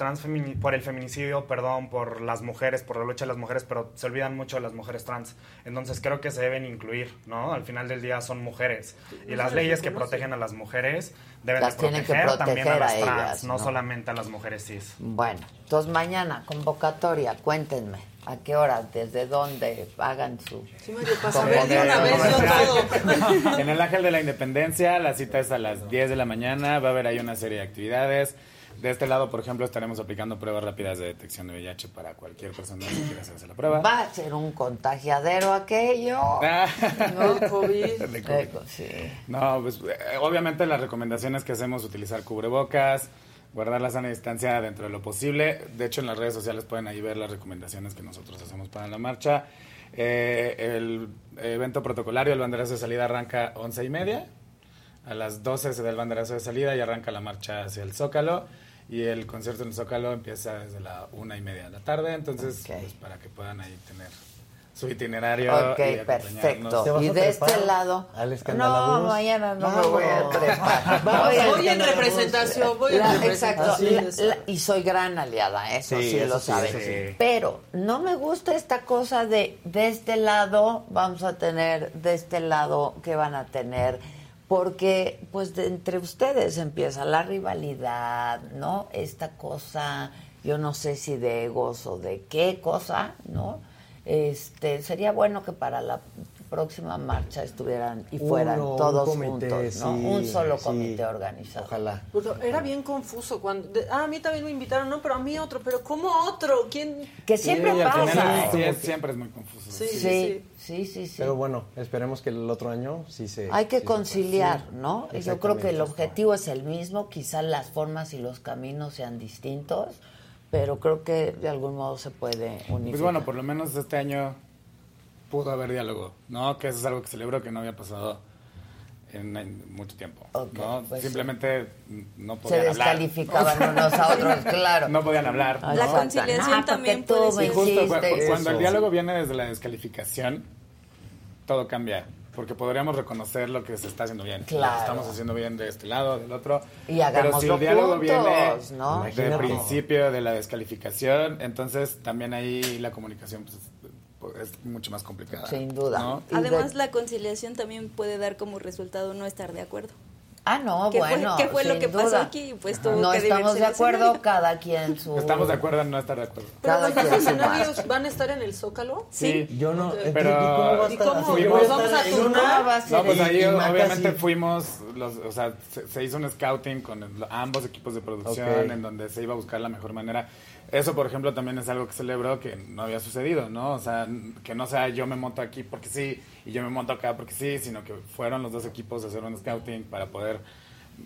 por el feminicidio, perdón, por las mujeres, por la lucha de las mujeres, pero se olvidan mucho de las mujeres trans. Entonces creo que se deben incluir, ¿no? Al final del día son mujeres y las leyes que protegen a las mujeres deben proteger, también a las trans, no, solamente a las mujeres cis. Bueno, entonces mañana convocatoria, cuéntenme. ¿A qué hora? ¿Desde dónde hagan su...? Sí, una vez todo. En el Ángel de la Independencia, la cita es a las 10 de la mañana, va a haber ahí una serie de actividades. De este lado, por ejemplo, estaremos aplicando pruebas rápidas de detección de VIH para cualquier persona que quiera hacerse la prueba. Va a ser un contagiadero aquello. Ah. no, COVID. Sí. No, pues eh, obviamente las recomendaciones que hacemos utilizar cubrebocas, guardar la sana distancia dentro de lo posible. De hecho, en las redes sociales pueden ahí ver las recomendaciones que nosotros hacemos para la marcha. Eh, el evento protocolario, el banderazo de salida arranca once y media. A las 12 se da el banderazo de salida y arranca la marcha hacia el Zócalo. Y el concierto en el Zócalo empieza desde la una y media de la tarde, entonces pues, para que puedan ahí tener su itinerario. Ok, perfecto. Y de este lado. No, mañana no, me voy a trepar. Voy, en representación, voy en representación. Exacto. y soy gran aliada, eso sí, lo sabes. Pero no me gusta esta cosa de de este lado vamos a tener, de este lado que van a tener porque pues entre ustedes empieza la rivalidad, ¿no? Esta cosa, yo no sé si de egos o de qué cosa, ¿no? Este, sería bueno que para la próxima marcha estuvieran y fueran todos juntos, ¿no? un solo comité organizado. Ojalá. era bien confuso cuando ah, a mí también me invitaron, no, pero a mí otro, pero ¿cómo otro? ¿Quién? Que siempre pasa. siempre es muy confuso. Sí sí, sí sí, sí, Pero bueno, esperemos que el otro año sí se Hay que conciliar, ¿no? Yo creo que el objetivo es el mismo, quizás las formas y los caminos sean distintos pero creo que de algún modo se puede unificar. Pues bueno, por lo menos este año pudo haber diálogo, ¿no? Que eso es algo que celebro que no había pasado en, mucho tiempo, ¿no? Pues Simplemente no podían Se descalificaban unos a otros, claro. No podían hablar. La conciliación ah, también puede ser. Justo, cuando el diálogo viene desde la descalificación, todo cambia porque podríamos reconocer lo que se está haciendo bien. Claro. Lo que estamos haciendo bien de este lado, del otro. Y Pero si el diálogo viene ¿no? del principio de la descalificación, entonces también ahí la comunicación pues, es mucho más complicada. Sin duda. Además, la conciliación también puede dar como resultado no estar de acuerdo. Ah, no, bueno. ¿Qué fue lo que pasó aquí? Pues tuvo no estamos de acuerdo, cada quien su. Estamos de acuerdo en no estar de acuerdo. Cada ¿Pero los escenarios van a estar en el Zócalo? Sí. Yo no. Pero. ¿Y cómo, fuimos, vamos a turnar? No, pues ahí obviamente fuimos. Los, o sea, se, hizo un scouting con ambos equipos de producción en donde se iba a buscar la mejor manera. Eso, por ejemplo, también es algo que celebro que no había sucedido, ¿no? O sea, que no sea yo me monto aquí porque sí y yo me monto acá porque sí, sino que fueron los dos equipos a hacer un scouting para poder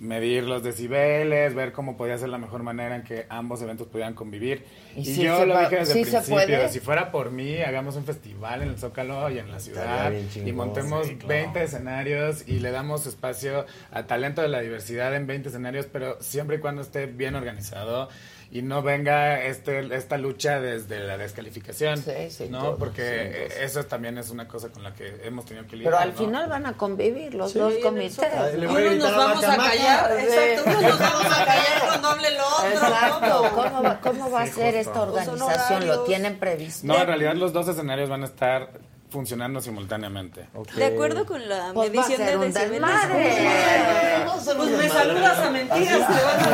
medir los decibeles, ver cómo podía ser la mejor manera en que ambos eventos pudieran convivir. Y, yo lo dije desde el principio, si fuera por mí, hagamos un festival en el Zócalo y en la ciudad y montemos 20 escenarios y le damos espacio al talento de la diversidad en 20 escenarios, pero siempre y cuando esté bien organizado y no venga este, esta lucha desde la descalificación, ¿no? Porque eso también es una cosa con la que hemos tenido que lidiar. Pero al final van a convivir los dos comités. Unos nos vamos a callar, exacto, unos nos vamos a callar con doble lo otro. Exacto, ¿cómo va, cómo va a ser esta organización? ¿Lo tienen previsto? No, en realidad los dos escenarios van a estar funcionando simultáneamente. De acuerdo con la pues medición de decibeles. Pues me saludas a mentiras, te vas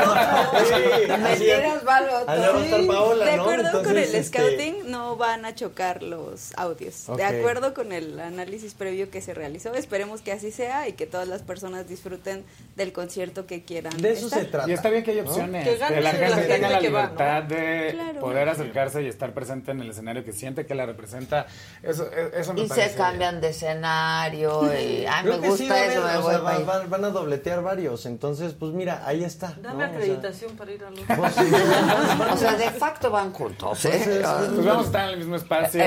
otro. mentiras va al otro. de acuerdo con el este, scouting, no van a chocar los audios. De acuerdo con el análisis previo que se realizó, esperemos que así sea y que todas las personas disfruten del concierto que quieran. De eso se trata. Y está bien que hay opciones. Que, la gente tenga la libertad de poder acercarse y estar presente en el escenario que siente que la representa. Eso, eso y se cambian de escenario y ay, me gusta eso, me voy van, a dobletear varios, entonces pues mira, ahí está. Dame acreditación para ir a los pues, O sea, de facto van juntos. ¿eh? Pues, pues, vamos a estar en el mismo espacio,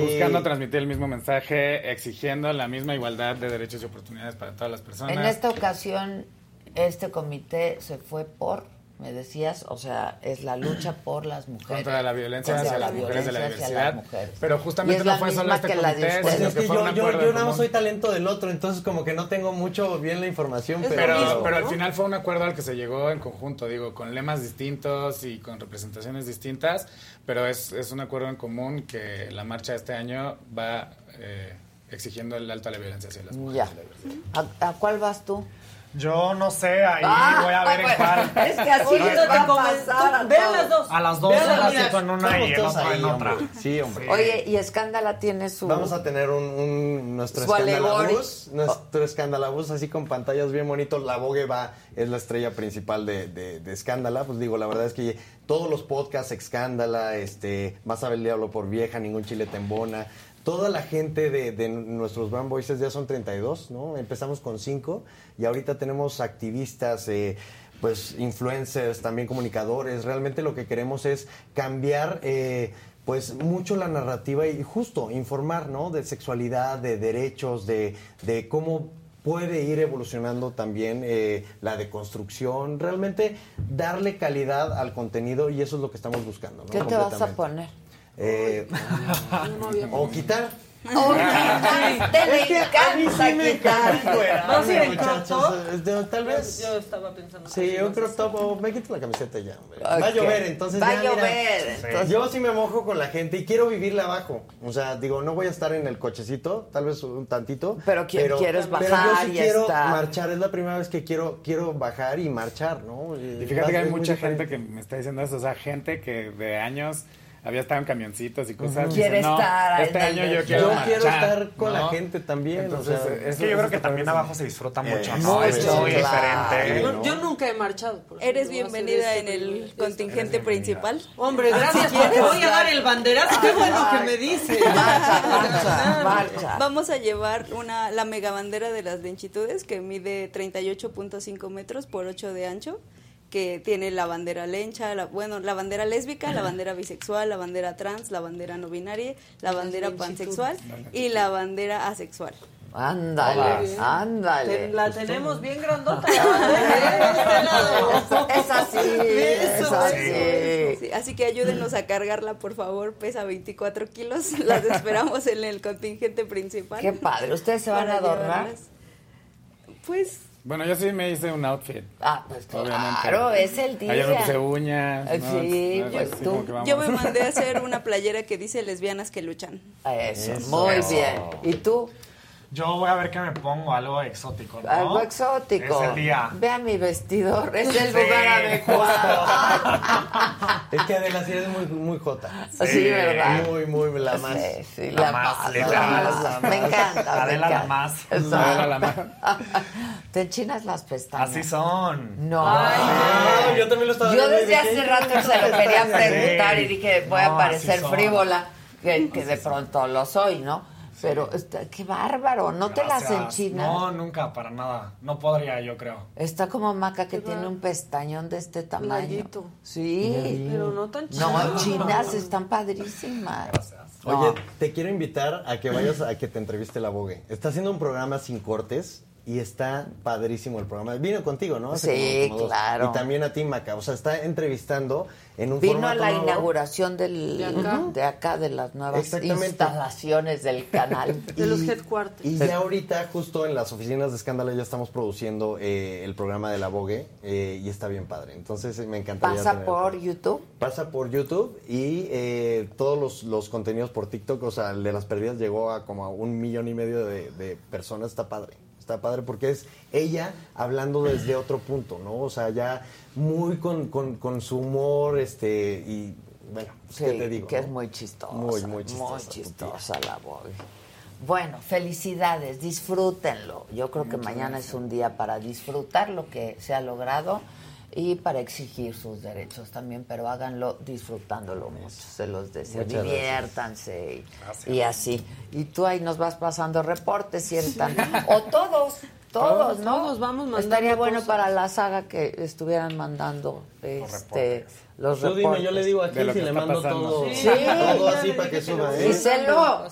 buscando transmitir el mismo mensaje, exigiendo la misma igualdad de derechos y oportunidades para todas las personas. En esta ocasión, este comité se fue por me decías, o sea, es la lucha por las mujeres. Contra la violencia hacia, las mujeres de la diversidad. Pero justamente no fue solo este comité, sino que, yo, yo, yo nada más soy talento del otro, entonces como que no tengo mucho bien la información. Pero, pero, al final fue un acuerdo al que se llegó en conjunto, digo, con lemas distintos y con representaciones distintas, pero es, es un acuerdo en común que la marcha de este año va eh, exigiendo el alto a la violencia hacia las mujeres. Ya. ¿A, ¿A cuál vas tú? Yo no sé, ahí ah, voy a ver en cuál. Es que así les va a pasar. Vean las dos. A las dos se las cito en una y el otro en otra. Sí, hombre. Oye, y Escándala tiene su. Vamos a tener un, un nuestro Escándalabús. Nuestro Escándalabús, así con pantallas bien bonitos. La Vogue va, es la estrella principal de, de, de Escándala. Pues digo, la verdad es que todos los podcasts, Escándala, este, Vas a ver el diablo por vieja, ningún chile tembona toda la gente de, nuestros Brand Voices ya son 32, ¿no? Empezamos con 5 y ahorita tenemos activistas, eh, pues influencers, también comunicadores. Realmente lo que queremos es cambiar... Eh, pues mucho la narrativa y justo informar, ¿no? De sexualidad, de derechos, de, de cómo puede ir evolucionando también eh, la deconstrucción, realmente darle calidad al contenido y eso es lo que estamos buscando. ¿Qué te vas a poner? Eh, o quitar. Oh, te le encanta quitar. ¿Vas a ir en crop top? Tal vez. Yo estaba pensando. Sí, un crop top o me quito la camiseta ya. hombre. Va a llover, entonces Va a mira, llover. entonces- Yo sí me mojo con la gente y quiero vivirla abajo. O sea, digo, no voy a estar en el cochecito, tal vez un tantito. Pero qui- quieres pero yo bajar sí y quiero estar. marchar. Es la primera vez que quiero, quiero bajar y marchar, ¿no? Y fíjate que hay mucha gente que me está diciendo eso, o sea, gente que de años había estado en camioncitos y cosas. dice, Quiere "No, estar Este año yo quiero Yo marchar", quiero estar con la gente también. Entonces, o sea, eso- Es que yo creo que también parece- abajo se disfruta mucho, Eh, ¿no? Es mucho, muy claro. diferente. Yo nunca he marchado. por Eres bienvenida en este el contingente principal. Hombre, gracias, porque voy a dar el banderazo. Qué bueno que me dice. Marcha, marcha, marcha. Vamos a llevar una la mega bandera de las lenchitudes que mide 38.5 metros por 8 de ancho que tiene la bandera lencha, la, bueno, la bandera lésbica, la bandera bisexual, la bandera trans, la bandera no binaria, la bandera pansexual y la bandera asexual. Ándale, ándale. La tenemos bien grandota. ¿eh? De este. Es así, es Eso, así. Sí, así que ayúdenos a cargarla, por favor, pesa 24 kilos, las esperamos en el contingente principal. Qué padre. ¿Ustedes se van a adornar? llevarlas. Pues Bueno, yo sí me hice un outfit. Ah, pues Obviamente. claro, es el día. Ayer me puse uñas. Eh, ¿no? sí, pues como tú. que yo me mandé a hacer una playera que dice lesbianas que luchan. Eso, Eso. muy bien. ¿Y tú? Yo voy a ver qué me pongo, algo exótico, ¿no? Algo exótico. Es el día. Vea mi vestidor, es el Sí, lugar adecuado. Es que Adela sí es muy, muy jota. Sí, ¿verdad? Muy, muy la más. Sí, sí, La la, más, más, la más. Me encanta. me Adela la encanta. más. Exacto. Adela la más. Te enchinas las pestañas. Así son. No. Yo también lo estaba Yo desde hace rato se lo quería preguntar Sí. y dije, voy a parecer frívola, que, que de pronto lo soy, ¿no? Pero está- qué bárbaro, ¿no te las Gracias. enchinas? No, nunca, para nada. No podría, yo creo. Está como Maca que tiene un pestañón de este tamaño. Sí. Pero no tan chido. No, chinas están padrísimas. No. Oye, te quiero invitar a que vayas a que te entreviste la Vogue. Está haciendo un programa sin cortes y está padrísimo el programa. Vino contigo, ¿no? Hace Sí, como- como dos. claro. Y también a ti, Maca. O sea, está entrevistando en un Vino a la nuevo. inauguración del, De acá. de acá, de las nuevas instalaciones del canal. De los headquarters. Y ya ahorita, justo en las oficinas de Escándalo, ya estamos produciendo eh, el programa de la Vogue eh, y está bien padre. Entonces, eh, me encantaría Pasa tener- por YouTube. Pasa por YouTube y eh, todos los, los contenidos por TikTok, o sea, el de las perdidas llegó a como a un millón y medio de, de personas, está padre. Está padre porque es ella hablando desde otro punto, ¿no? O sea, ya muy con, con, con su humor, este, y bueno, pues, Sí, ¿qué te digo? que no? es muy chistosa. Muy, muy chistosa, Muy tu chistosa la Vogue. Bueno, felicidades, disfrútenlo. Yo creo que mañana es un día para disfrutar lo que se ha logrado y para exigir sus derechos también, pero háganlo disfrutándolo mucho, se los deseo. Muchas. Diviértanse y, y así. Y tú ahí nos vas pasando reportes si eres tan... O todos, todos, ¿no? Todos vamos mandando Estaría bueno cosas. para la saga que estuvieran mandando este, los Tú reportes. dime, yo le digo a y que le mando pasando. todo, Sí. todo así para que suba, ¿eh? Giselo.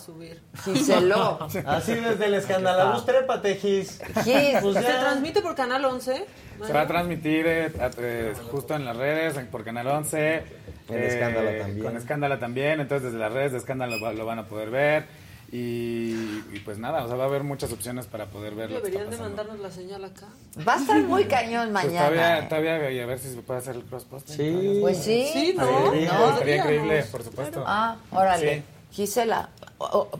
Giselo. Así desde el escandalabus, trépate, Gis. Gis. Pues ¿Se transmite por Canal 11? Se va a transmitir eh, a- eh, justo en las redes, en- por Canal 11. En eh, Escándalo también. Con Escándalo también. Entonces, desde las redes de Escándalo va- lo van a poder ver. Y, y pues nada, o sea, va a haber muchas opciones para poder ver lo Deberían de mandarnos la señal acá. Va a estar muy cañón Pues mañana. todavía, ¿eh? todavía, y a ver si se puede hacer el cross posting. Sí. Pues sí. Sí, ¿no? ¿no? estaría increíble, por supuesto. Ah, órale. Sí. Gisela,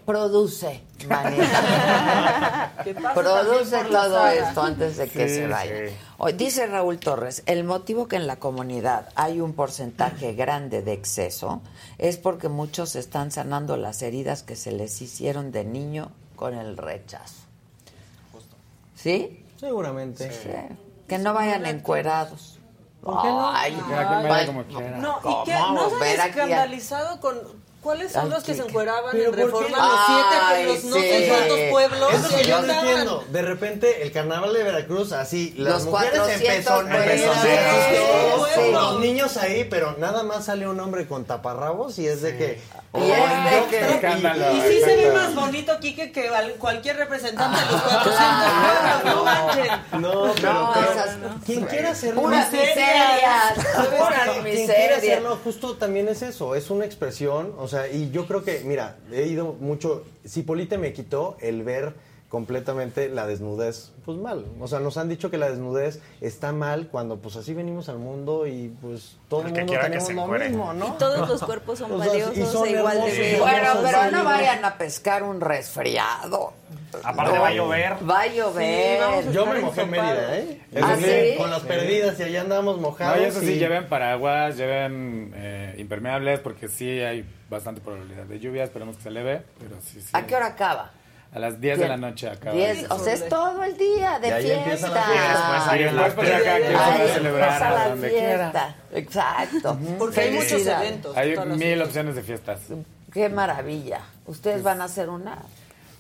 produce, pase produce todo esto antes de que Sí, se vaya. sí. Hoy dice Raúl Torres, el motivo que en la comunidad hay un porcentaje grande de exceso es porque muchos están sanando las heridas que se les hicieron de niño con el rechazo. ¿Sí? Seguramente. Sí. Que no vayan encuerados. ¿Por qué no? Ay, como quiera. No, y que no se han escandalizado con ¿Cuáles son los que se encueraban en Reforma los siete, los no sé cuántos pueblos? Es que yo no entiendo. De repente, el carnaval de Veracruz, así, las los mujeres en los niños ahí, pero nada más sale un hombre con taparrabos y es de que... Y, es de que... y, sí se ve más bonito, Kike, que cualquier representante de los 400 pueblos, no. No, pero, no, pero quien quiera hacerlo... Una miseria. Quien quiera hacerlo, justo también es eso, es una expresión, o sea, y yo creo que, mira, he ido mucho. Si Polite me quitó el ver completamente la desnudez, pues mal. O sea, nos han dicho que la desnudez está mal cuando pues así venimos al mundo y pues todo el, mundo tenemos lo mismo, ¿no? Y todos los cuerpos son valiosos e igual de Bueno, pero no vayan a pescar un resfriado. Aparte va a llover. Va a llover. Yo me mojé en Mérida, ¿eh? ¿Ah, Con las perdidas y allá andamos mojados. No, eso sí, lleven paraguas, lleven eh, impermeables, porque sí hay bastante probabilidad de lluvia. Esperemos que se leve, pero sí, sí. ¿A qué hora acaba? A las 10 de la noche acaba. 10, o sea, es todo el día de fiesta. La y después, pues acá quien pueda celebrar a donde quiera. Exacto. Porque hay muchos eventos. Hay mil opciones de fiestas. Qué maravilla. ¿Ustedes van a hacer una?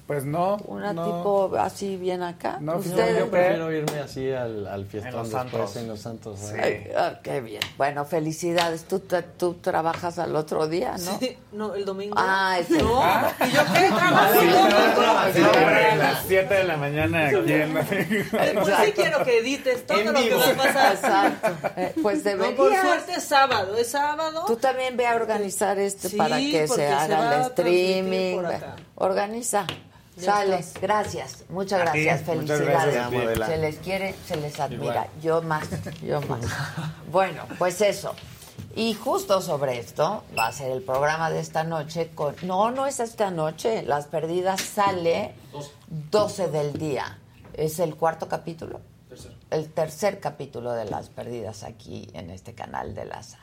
Pues no. Una tipo así bien acá. No, pues yo prefiero irme así al, al fiestón en los después Santos. en los Santos. Sí. Ah, qué bien. Bueno, felicidades. ¿Tú, tú trabajas al otro día, ¿no? Sí, no, el domingo. Ah, es el No, ¿y yo qué trabajo? Sí, a las 7 de la mañana aquí en... Pues sí quiero que edites todo lo que va a pasar. Exacto. Eh, pues deberías. No, por suerte es sábado, es sábado. Tú también ve a organizar este para que se haga el streaming. Organiza. Sale, gracias, muchas gracias, felicidades. se les quiere, se les admira. Yo más, yo más. bueno, pues eso. Y justo sobre esto va a ser el programa de esta noche con... No, no es esta noche. Las Perdidas sale 12 del día. Es el cuarto capítulo. El tercer capítulo de Las Perdidas aquí en este canal de la Saga.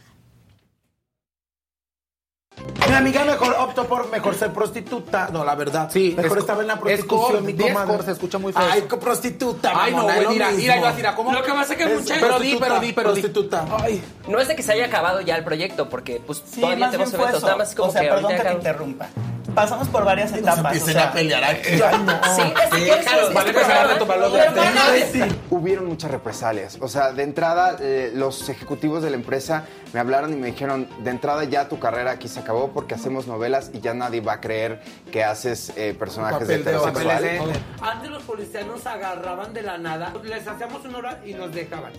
Mi amiga mejor optó por mejor ser prostituta. No, la verdad. Sí. Mejor estaba en la prostitución, mi comadre. se escucha muy feo. Ay, prostituta, Ay, no, güey, mira, mira, decir, ¿cómo? Lo que pasa es que mucha Pero di, pero di, pero di. Prostituta. Ay. No es de que se haya acabado ya el proyecto, porque pues todavía tenemos eventos. Nada más como o sea, que perdón que te interrumpa. Pasamos por varias etapas. O empiecen sea, a pelear aquí. Ay, no. Sí, Déjalo, empezar a los. Hubieron muchas represalias. O sea, de entrada, eh, los ejecutivos de la empresa me hablaron y me dijeron, de entrada ya tu carrera aquí se acabó porque hacemos novelas y ya nadie va a creer que haces eh, personajes de Papel de heterosexual. hombre. Antes los policías nos agarraban de la nada, les hacíamos una hora y nos dejaban.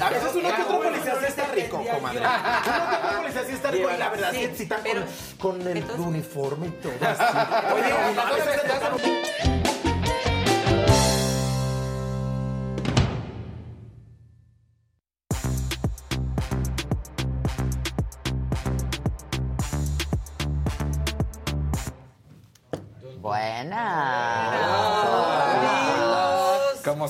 A veces uno que otro policía sí está rico, comadre. Uno que otro policía sí está rico. y La verdad, sí, sí está con, con el uniforme y Oye, a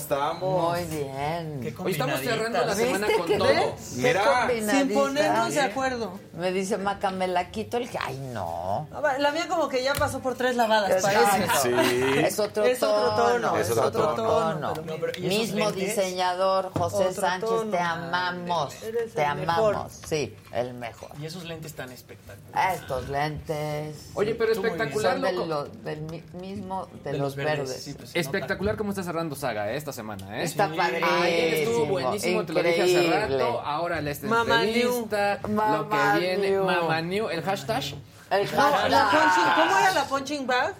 estamos? Muy bien. Hoy estamos cerrando la ¿Viste semana con que todo. ves? Mira. Sin ponernos de acuerdo. Me dice Maca, me la quito. Le dije, ay, no. La mía como que ya pasó por tres lavadas, parece. Es otro Es otro tono. Es otro tono. tono, pero- pero ¿y esos Mismo diseñador, José Otro Sánchez, tono. te amamos. Eres Te el mejor. amamos. Sí, el mejor. Y esos lentes tan espectaculares. Estos lentes. Oye, pero espectacular. Son loco. del, lo- del mi- mismo de, De los, los verdes. verdes, sí, pues, Espectacular cómo está cerrando Saga eh, esta semana, ¿eh? Está padrísimo. Ayer estuvo buenísimo, te lo dije hace increíble. rato. Ahora la entrevista, lo Mamá que viene, New. Mamá New, el hashtag. El No, la hashtag. punching, ¿Cómo era la punching bag?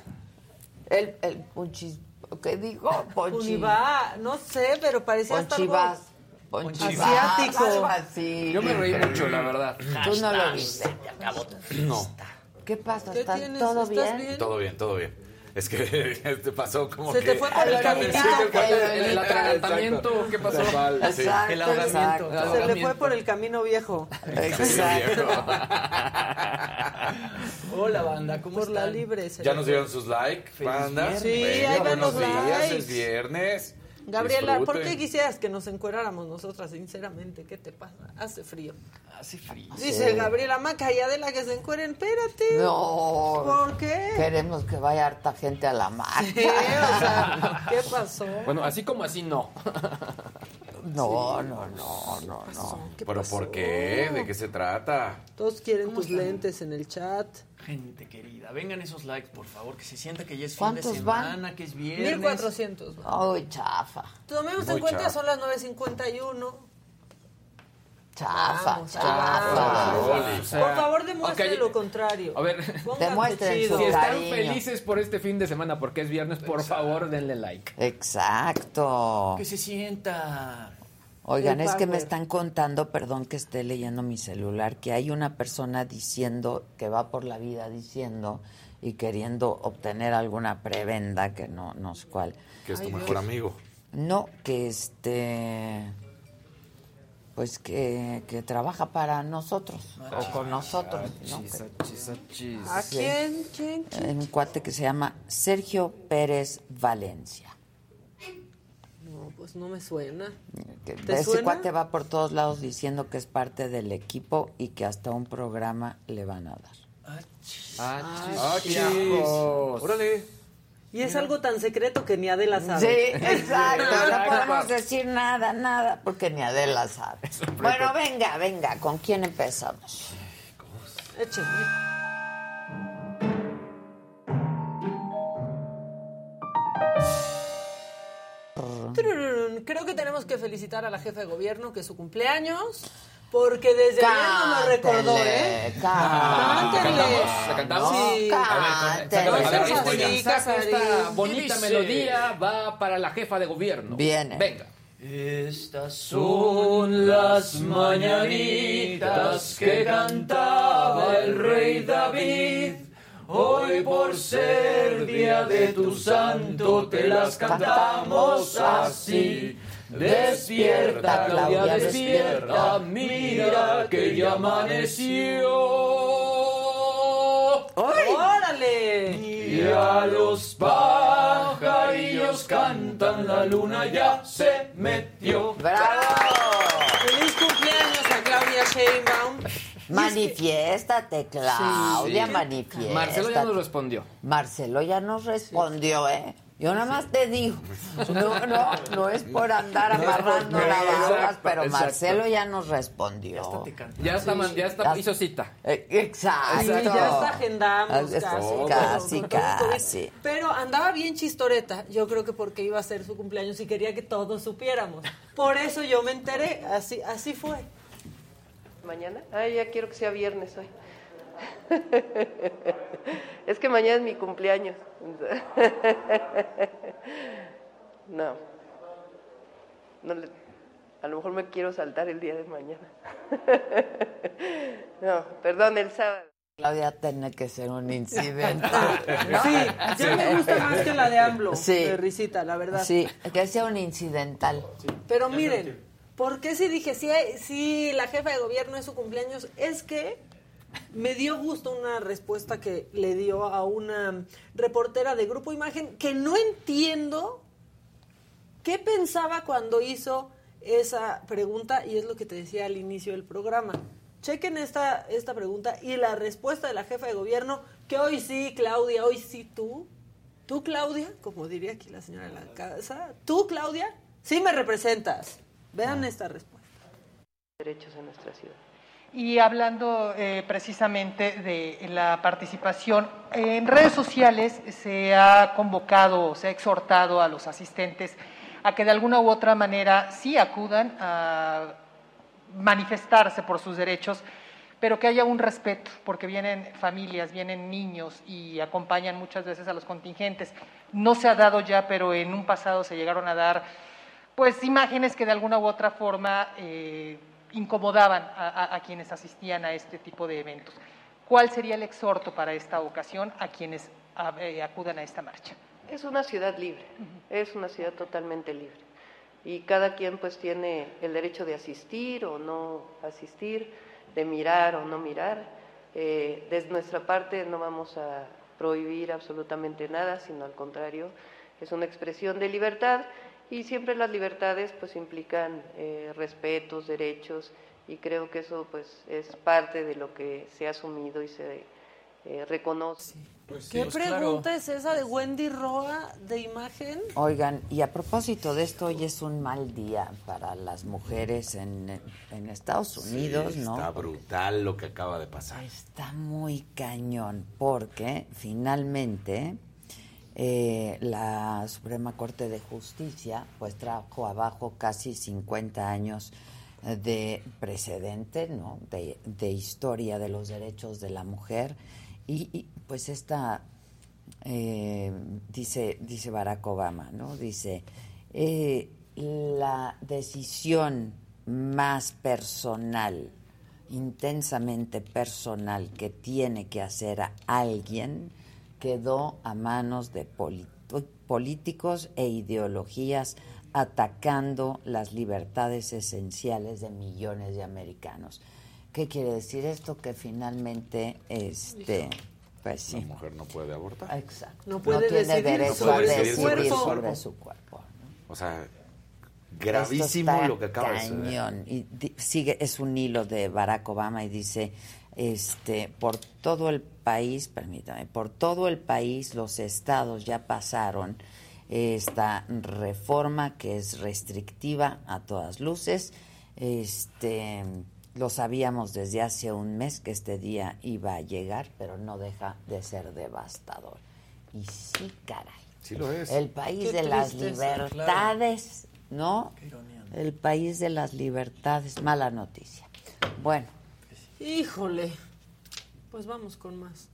El, el punchis. ¿Qué dijo? Ponchi. Unibá, no sé, pero parecía hasta algo Ponchivas. Ponchivas. asiático. Yo me reí mucho, la verdad. Tú no lo viste. No, ¿Qué pasa? ¿Qué ¿Estás tienes? todo ¿Estás bien? bien? todo bien, todo bien. Es que te pasó como Se que... te fue por el caminito. El, el atragantamiento, ¿qué pasó? Exacto, El ahogamiento. Se le fue por el camino viejo. Exacto. Hola, banda, ¿cómo Por la están? libre. se ¿Ya nos dieron sus likes, banda? Sí, ahí van buenos los días, likes. es viernes. Gabriela, ¿por qué quisieras que nos encueráramos nosotras, sinceramente? ¿Qué te pasa? Hace frío. Hace frío. Dice Gabriela Maca y Adela que se encueren. Espérate. No. ¿Por qué? Queremos que vaya harta gente a la marcha. Sí, o sea, ¿qué pasó? Bueno, así como así no. No, no, no, no, no. ¿Pero por qué? ¿De qué se trata? Todos quieren tus lentes en el chat. Gente querida, vengan esos likes, por favor, que se sienta que ya es fin de semana, que es viernes. 1400. Ay, chafa. Tomemos en cuenta, chafa. son las 9.51. Chafa, Vamos, chafa. O sea, Por favor, demuestre lo contrario. A ver, Pónganse Demuestren su si están cariño. felices por este fin de semana porque es viernes, por favor denle like. Exacto. Que se sienta. Oigan, es que me están contando, perdón que esté leyendo mi celular, que hay una persona diciendo, que va por la vida diciendo y queriendo obtener alguna prebenda, que no, no sé cuál. Que es tu Ay, mejor Dios. amigo. No, que este. Pues que, que trabaja para nosotros o con nosotros. ¿no? ¿A Sí. quién? ¿Quién? quién? Un cuate que se llama Sergio Pérez Valencia. No, pues no me suena. ¿Te ese suena? cuate va por todos lados diciendo que es parte del equipo y que hasta un programa le van a dar. Ah, chis. Órale. Y es algo tan secreto que ni Adela sabe. Sí, exacto. No podemos decir nada, nada, porque ni Adela sabe. Bueno, venga, venga, ¿con quién empezamos? Échale. Creo que tenemos que felicitar a la jefa de gobierno que es su cumpleaños. Porque desde ayer no me recordó, ¿eh? Cántele. ¿La cantamos? Sí. Casarín. esta ¿Qué bonita dice? melodía va para la jefa de gobierno. Viene. Venga. Estas son las mañanitas que cantaba el rey David. Hoy por ser día de tu santo te las cantamos así. Despierta, Claudia, despierta, mira que ya amaneció. ¡Órale! Y a los pajarillos cantan, la luna ya se metió. ¡Bravo! ¡Feliz cumpleaños a Claudia Sheinbaum! Manifiéstate, Claudia, Sí. manifiéstate. Marcelo ya nos respondió. Marcelo ya nos respondió, ¿eh? Yo nada más te digo, no, no, no es por andar amarrando navajas, Exacto, pero exacto. Marcelo ya nos respondió. Ya está, ya está, Ya- hizo cita. Eh, Exacto. Sí, ya está agendamos Ah, todo casi. Pero andaba bien chistoreta, yo creo que porque iba a ser su cumpleaños y quería que todos supiéramos. Por eso yo me enteré, así, así fue. ¿Mañana? Ah, ya quiero que sea viernes hoy. es que mañana es mi cumpleaños. no. no le- a lo mejor me quiero saltar el día de mañana. no, perdón, el sábado. Claudia tiene que ser un incidente. Sí, ya me gusta más que la de AMLO, Sí. de risita, la verdad. Sí, que sea un incidental. Pero miren, ¿por qué si dije, si, si la jefa de gobierno es su cumpleaños? Es que me dio gusto una respuesta que le dio a una reportera de Grupo Imagen que no entiendo qué pensaba cuando hizo esa pregunta y es lo que te decía al inicio del programa. Chequen esta, esta pregunta y la respuesta de la jefa de gobierno, que hoy sí, Claudia, hoy sí tú. Tú, Claudia, como diría aquí la señora de la casa, tú, Claudia, sí me representas. Vean esta respuesta. Derechos en nuestra ciudad. Y hablando eh, precisamente de la participación, en redes sociales se ha convocado, se ha exhortado a los asistentes a que de alguna u otra manera sí acudan a manifestarse por sus derechos, pero que haya un respeto, porque vienen familias, vienen niños y acompañan muchas veces a los contingentes. No se ha dado ya, pero en un pasado se llegaron a dar pues imágenes que de alguna u otra forma eh, incomodaban a, a- a quienes asistían a este tipo de eventos. ¿Cuál sería el exhorto para esta ocasión a quienes eh, acudan a esta marcha? Es una ciudad libre, es una ciudad totalmente libre. Y cada quien pues tiene el derecho de asistir o no asistir, de mirar o no mirar. Eh, desde nuestra parte no vamos a prohibir absolutamente nada, sino al contrario, es una expresión de libertad y siempre las libertades pues implican eh, respetos, derechos y creo que eso pues es parte de lo que se ha asumido y se eh, reconoce. Pues ¿Qué pues pregunta es esa de Wendy Roa de imagen? Oigan, y a propósito de esto, hoy es un mal día para las mujeres en, en Estados Unidos, ¿no? Está brutal lo que acaba de pasar. Está muy cañón, porque finalmente eh, la Suprema Corte de Justicia pues trajo abajo casi 50 años de precedente, ¿no? De, historia de los derechos de la mujer y, pues esta, eh, dice, dice Barack Obama, ¿no? Dice, eh, la decisión más personal, intensamente personal que tiene que hacer a alguien quedó a manos de políticos e ideologías atacando las libertades esenciales de millones de americanos. ¿Qué quiere decir esto? Que finalmente, este, pues sí. La mujer no puede abortar. Exacto. No puede decidir derecho sobre, a decidir sobre su cuerpo. O sea, gravísimo lo que acaba de suceder. Y sigue, es un hilo de Barack Obama y dice, este, por todo el país, permítame, por todo el país los estados ya pasaron esta reforma que es restrictiva a todas luces. Este lo sabíamos desde hace un mes que este día iba a llegar, pero no deja de ser devastador. Y sí, caray. Sí lo es. El país de las libertades, ¿no? El país de las libertades. Mala noticia. Bueno. Híjole. Pues vamos con más.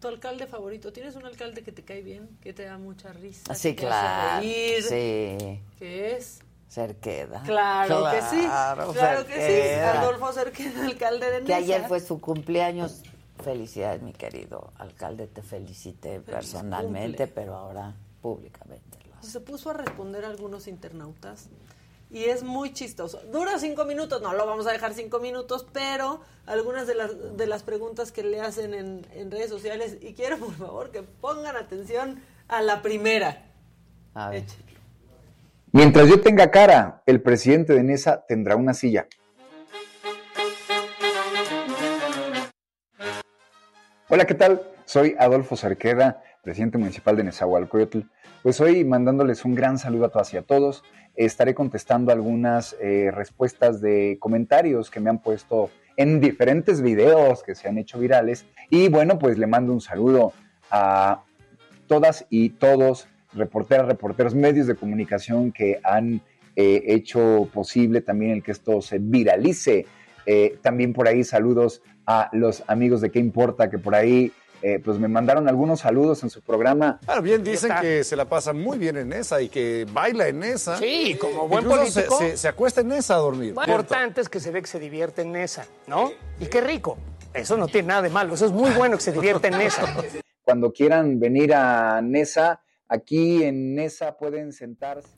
Tu alcalde favorito. ¿Tienes un alcalde que te cae bien, que te da mucha risa? Sí, claro. Sí. ¿Qué es? Cerqueda. Claro, que sí. Claro que sí. Adolfo Cerqueda, alcalde de Nesa. Que ayer fue su cumpleaños. Felicidades, mi querido alcalde. Te felicité personalmente, pero ahora públicamente. Se puso a responder a algunos internautas y es muy chistoso. Dura cinco minutos, no lo vamos a dejar cinco minutos, pero algunas de las, de las preguntas que le hacen en, en redes sociales, y quiero por favor que pongan atención a la primera. A ver. Mientras yo tenga cara, el presidente de NESA tendrá una silla. Hola, ¿qué tal? Soy Adolfo Cerqueda, presidente municipal de Nezahualcóyotl. Pues hoy mandándoles un gran saludo a todas y a todos. Estaré contestando algunas eh, respuestas de comentarios que me han puesto en diferentes videos que se han hecho virales. Y bueno, pues le mando un saludo a todas y todos reporteras, reporteros, medios de comunicación que han eh, hecho posible también el que esto se viralice. Eh, también por ahí saludos a los amigos de qué importa que por ahí eh, pues me mandaron algunos saludos en su programa. Claro, bien dicen que se la pasa muy bien en esa y que baila en esa. Sí, como buen político. Se, acuesta en esa a dormir. Lo importante es que se ve que se divierte en esa, ¿no? Y qué rico. Eso no tiene nada de malo, eso es muy bueno que se divierte en esa. Cuando quieran venir a Nesa, Aquí en Nesa pueden sentarse.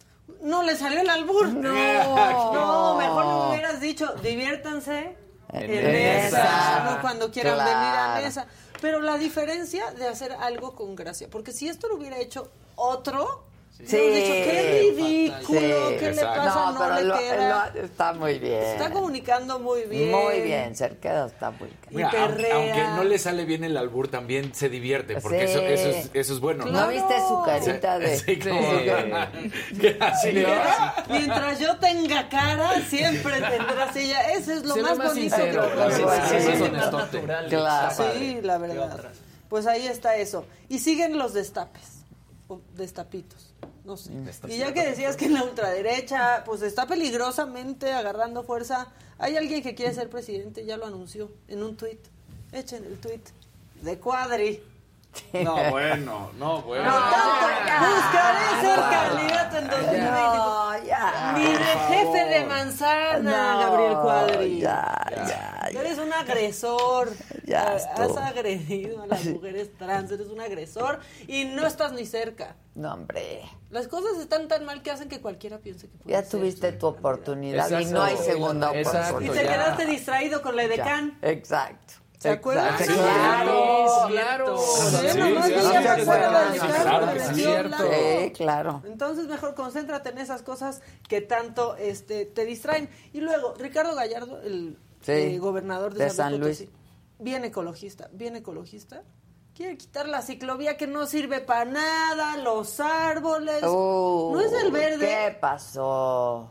No, le salió el albur. No, no, mejor no hubieras dicho, diviértanse en, Nesa. cuando quieran venir a Nesa. Pero la diferencia de hacer algo con gracia, porque si esto lo hubiera hecho otro, Sí. dicho, qué ridículo, ¿qué le pasa? No, pero le queda. está muy bien. Está comunicando muy bien. Muy bien, Cerqueda está muy bien. aunque, no le sale bien el albur, también se divierte, porque eso, eso, es, eso es bueno. ¿No viste su carita de...? Sí, Mientras yo tenga cara, siempre tendrá silla. Eso es lo más, bonito. Sincero, claro. Sí, la verdad. Pues ahí está eso. Y siguen los destapes, destapitos. No sé. Y ya que decías que en la ultraderecha, pues está peligrosamente agarrando fuerza. Hay alguien que quiere ser presidente, ya lo anunció en un tuit. Echen el tuit de Cuadri. No, bueno, no, bueno. No, buscaré ser candidato en 2020. No, ya. Ni de jefe de manzana, Gabriel Cuadri. Ya, ya, ya. Eres un agresor. Ya Has agredido a las mujeres trans, eres un agresor y no estás ni cerca. No, hombre. Las cosas están tan mal que hacen que cualquiera piense que puede Ya tuviste tu oportunidad y no hay segunda oportunidad. Y te quedaste distraído con la edecán. Exacto. ¿Se acuerdan? Claro, claro. Sí, claro. Entonces mejor concéntrate en esas cosas que tanto este, te distraen. Y luego, Ricardo Gallardo, el eh, gobernador de, San, Luis, bien ecologista, bien ecologista, quiere quitar la ciclovía que no sirve para nada, los árboles. no es el verde. ¿Qué pasó?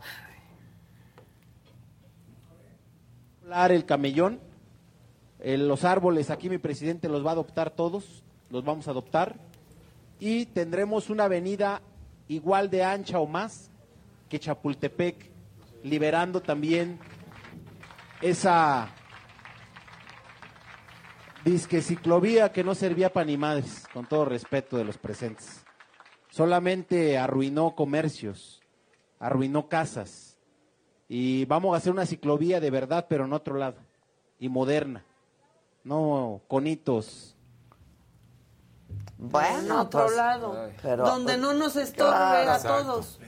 El camellón, los árboles, aquí mi presidente los va a adoptar todos, los vamos a adoptar. Y tendremos una avenida igual de ancha o más que Chapultepec, liberando también esa disque ciclovía que no servía para ni madres, con todo respeto de los presentes. Solamente arruinó comercios, arruinó casas. Y vamos a hacer una ciclovía de verdad, pero en otro lado, y moderna. No conitos. Bueno, otro pues, lado, pero- donde no nos estorbe Claro. a todos.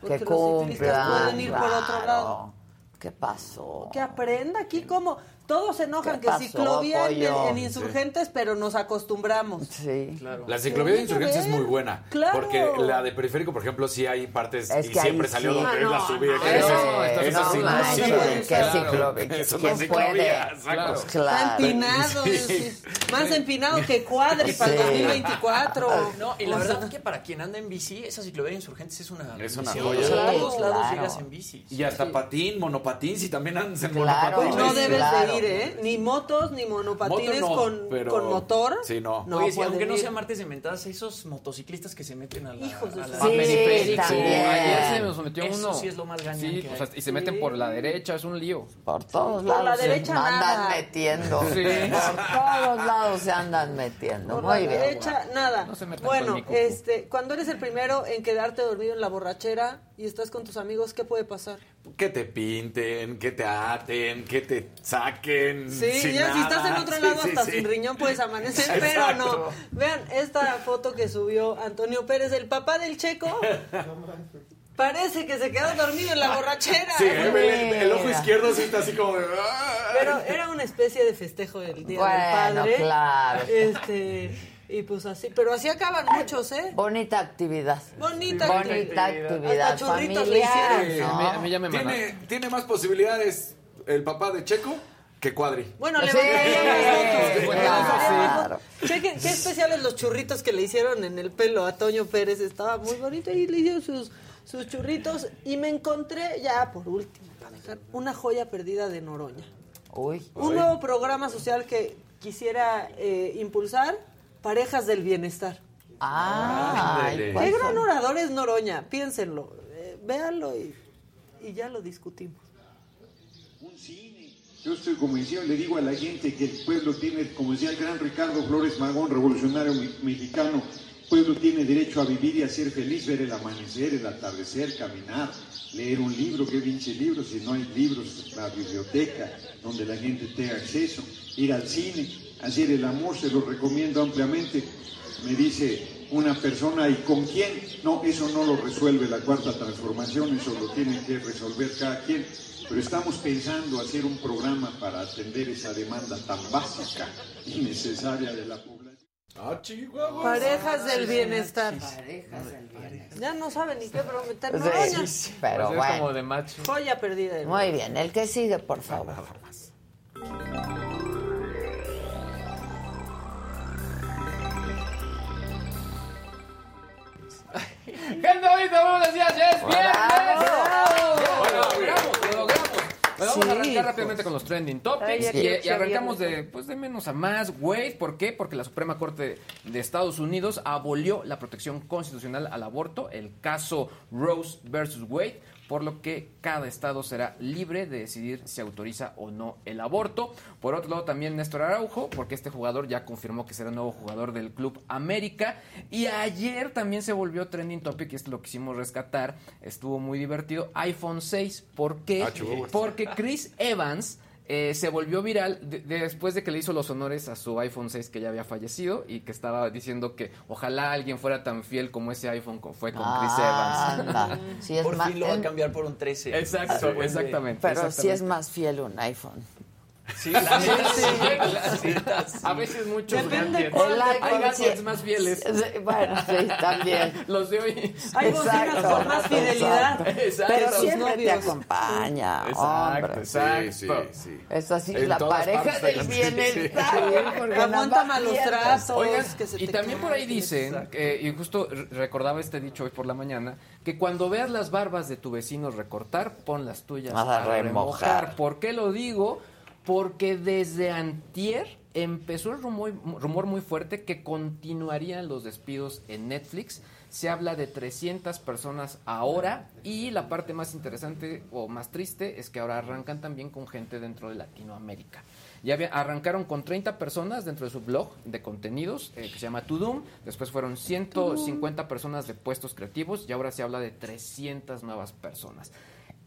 Porque Que los ciclistas cumpla. pueden ir por otro claro. lado. ¿Qué pasó? Que aprenda aquí como todos se enojan ¿Qué que pasó, ciclovía en, insurgentes, pero nos acostumbramos. Sí. La ciclovía de insurgentes es muy buena. Claro. Porque la de periférico, por ejemplo, sí hay partes Es y siempre salió sí. donde es la Ah, subida. no, que es- no, esa no sí no manches, sirve. ¿qué Claro. ciclovía? Eso ¿Quién no es. Pues claro. Está empinado, Sí. más empinado que cuadri para el Sí. 2024. No, y la verdad que para quien anda en bici, esa ciclovía de insurgentes es una Es una joya. A todos lados claro. llegas en bici. Y hasta patín, monopatín, si también andas en Claro. monopatín. No debes Claro. de ir, ¿eh? Ni motos, ni monopatines Moto no, con, pero- con motor. Sí, no. No Oye, sí, pueden aunque no ir. sea martes de mentadas, esos motociclistas que se meten a la, Hijos de a la su- Sí, periférico. también. Ayer se nos metió Eso uno. sí es lo más gañán Sí, que o hay. sea, y se meten por la derecha, es un lío. Por todos Por la lados derecha se andan nada. metiendo. Sí. Por todos lados se andan metiendo. Por Muy la bien. derecha, nada. No se metan bueno, con mi cucu. este, cuando eres el primero en quedarte dormido en la borrachera y estás con tus amigos, ¿qué puede pasar? Que te pinten, que te aten, que te saquen. Sí, sin ya si estás en otro lado sí, hasta sí. sin riñón puedes amanecer, pero no. Vean esta foto que subió Antonio Pérez, el papá del Checo. Parece que se quedó dormido en la borrachera. Sí, el, el- el ojo izquierdo sí está así como de. Pero era una especie de festejo del Día Bueno, del Padre. claro. Este, y pues así, pero así acaban muchos, ¿eh? Bonita actividad. Bonita Bonita actividad. actividad Hasta churritos le hicieron. ¿no? A mí, a mí ya me. ¿Tiene, tiene más posibilidades el papá de Checo que Cuadri. Bueno, le Sí, fotos. claro. Chequen qué especiales los churritos que le hicieron en el pelo a Toño Pérez. Estaba muy bonito y le hicieron sus, sus churritos. Y me encontré, ya por último, para dejar, una joya perdida de Noroña. Uy. Un nuevo programa social que quisiera eh, impulsar, Parejas del Bienestar. Ay, Ándale. ¿cuál Qué gran orador es Noroña, piénsenlo, eh, véanlo y, y ya lo discutimos. un cine. Yo estoy convencido, le digo a la gente que el pueblo tiene, como decía el gran Ricardo Flores Magón, revolucionario me- mexicano, el pueblo tiene derecho a vivir y a ser feliz, ver el amanecer, el atardecer, caminar, leer un libro, qué pinche libro, si no hay libros, la biblioteca, donde la gente tenga acceso, ir al cine, hacer el amor, se lo recomiendo ampliamente. Me dice una persona, ¿y con quién? No, eso no lo resuelve la cuarta transformación, eso lo tiene que resolver cada quien. Pero estamos pensando hacer un programa para atender esa demanda tan básica y necesaria de la población. Ah. Parejas del bienestar. Parejas del bienestar. Ya no saben ni qué prometer. Sí, Noroña. sí, pero Pues es como de macho. Joya perdida. Muy bien, el que sigue, por favor. Gente bonita, buenos días, ya es viernes. Bueno, lo logramos, lo logramos. Bueno, vamos Sí, a arrancar pues. rápidamente con los trending topics Ay, y, y arrancamos de, pues, de menos a más. Wade, ¿por qué? Porque la Suprema Corte de Estados Unidos abolió la protección constitucional al aborto, el caso Rose versus Wade, por lo que cada estado será libre de decidir si autoriza o no el aborto. Por otro lado, también Néstor Araujo, porque este jugador ya confirmó que será nuevo jugador del Club América. Y ayer también se volvió trending topic, y esto lo quisimos rescatar, estuvo muy divertido, iPhone 6. ¿Por qué? Ah. Porque Chris Evans eh, se volvió viral de- de- después de que le hizo los honores a su iPhone 6 que ya había fallecido y que estaba diciendo que ojalá alguien fuera tan fiel como ese iPhone co- fue con Chris Evans. Sí, es Por fin lo va a cambiar por un 13. Exacto, exactamente. Pero sí exactamente. es más fiel un iPhone. Sí, sí, A veces muchos Depende gadgets. Hay gadgets más fieles. Bueno, sí, también. Los de hoy. Hay bocinas con más fidelidad. Exacto. Pero siempre te acompaña, Exacto, hombre. exacto. Sí, sí. Es así, En la pareja del bienestar. Aguanta malos. Oigan, se y también por ahí dicen, y justo re- recordaba este dicho hoy por la mañana, que cuando veas las barbas de tu vecino recortar, pon las tuyas A remojar. ¿Por qué lo digo? Porque desde antier empezó el rumor, muy fuerte que continuarían los despidos en Netflix. Se habla de 300 personas ahora y la parte más interesante o más triste es que ahora arrancan también con gente dentro de Latinoamérica. Ya arrancaron con 30 personas dentro de su blog de contenidos eh, que se llama Tudum. Después fueron 150 personas de puestos creativos y ahora se habla de 300 nuevas personas.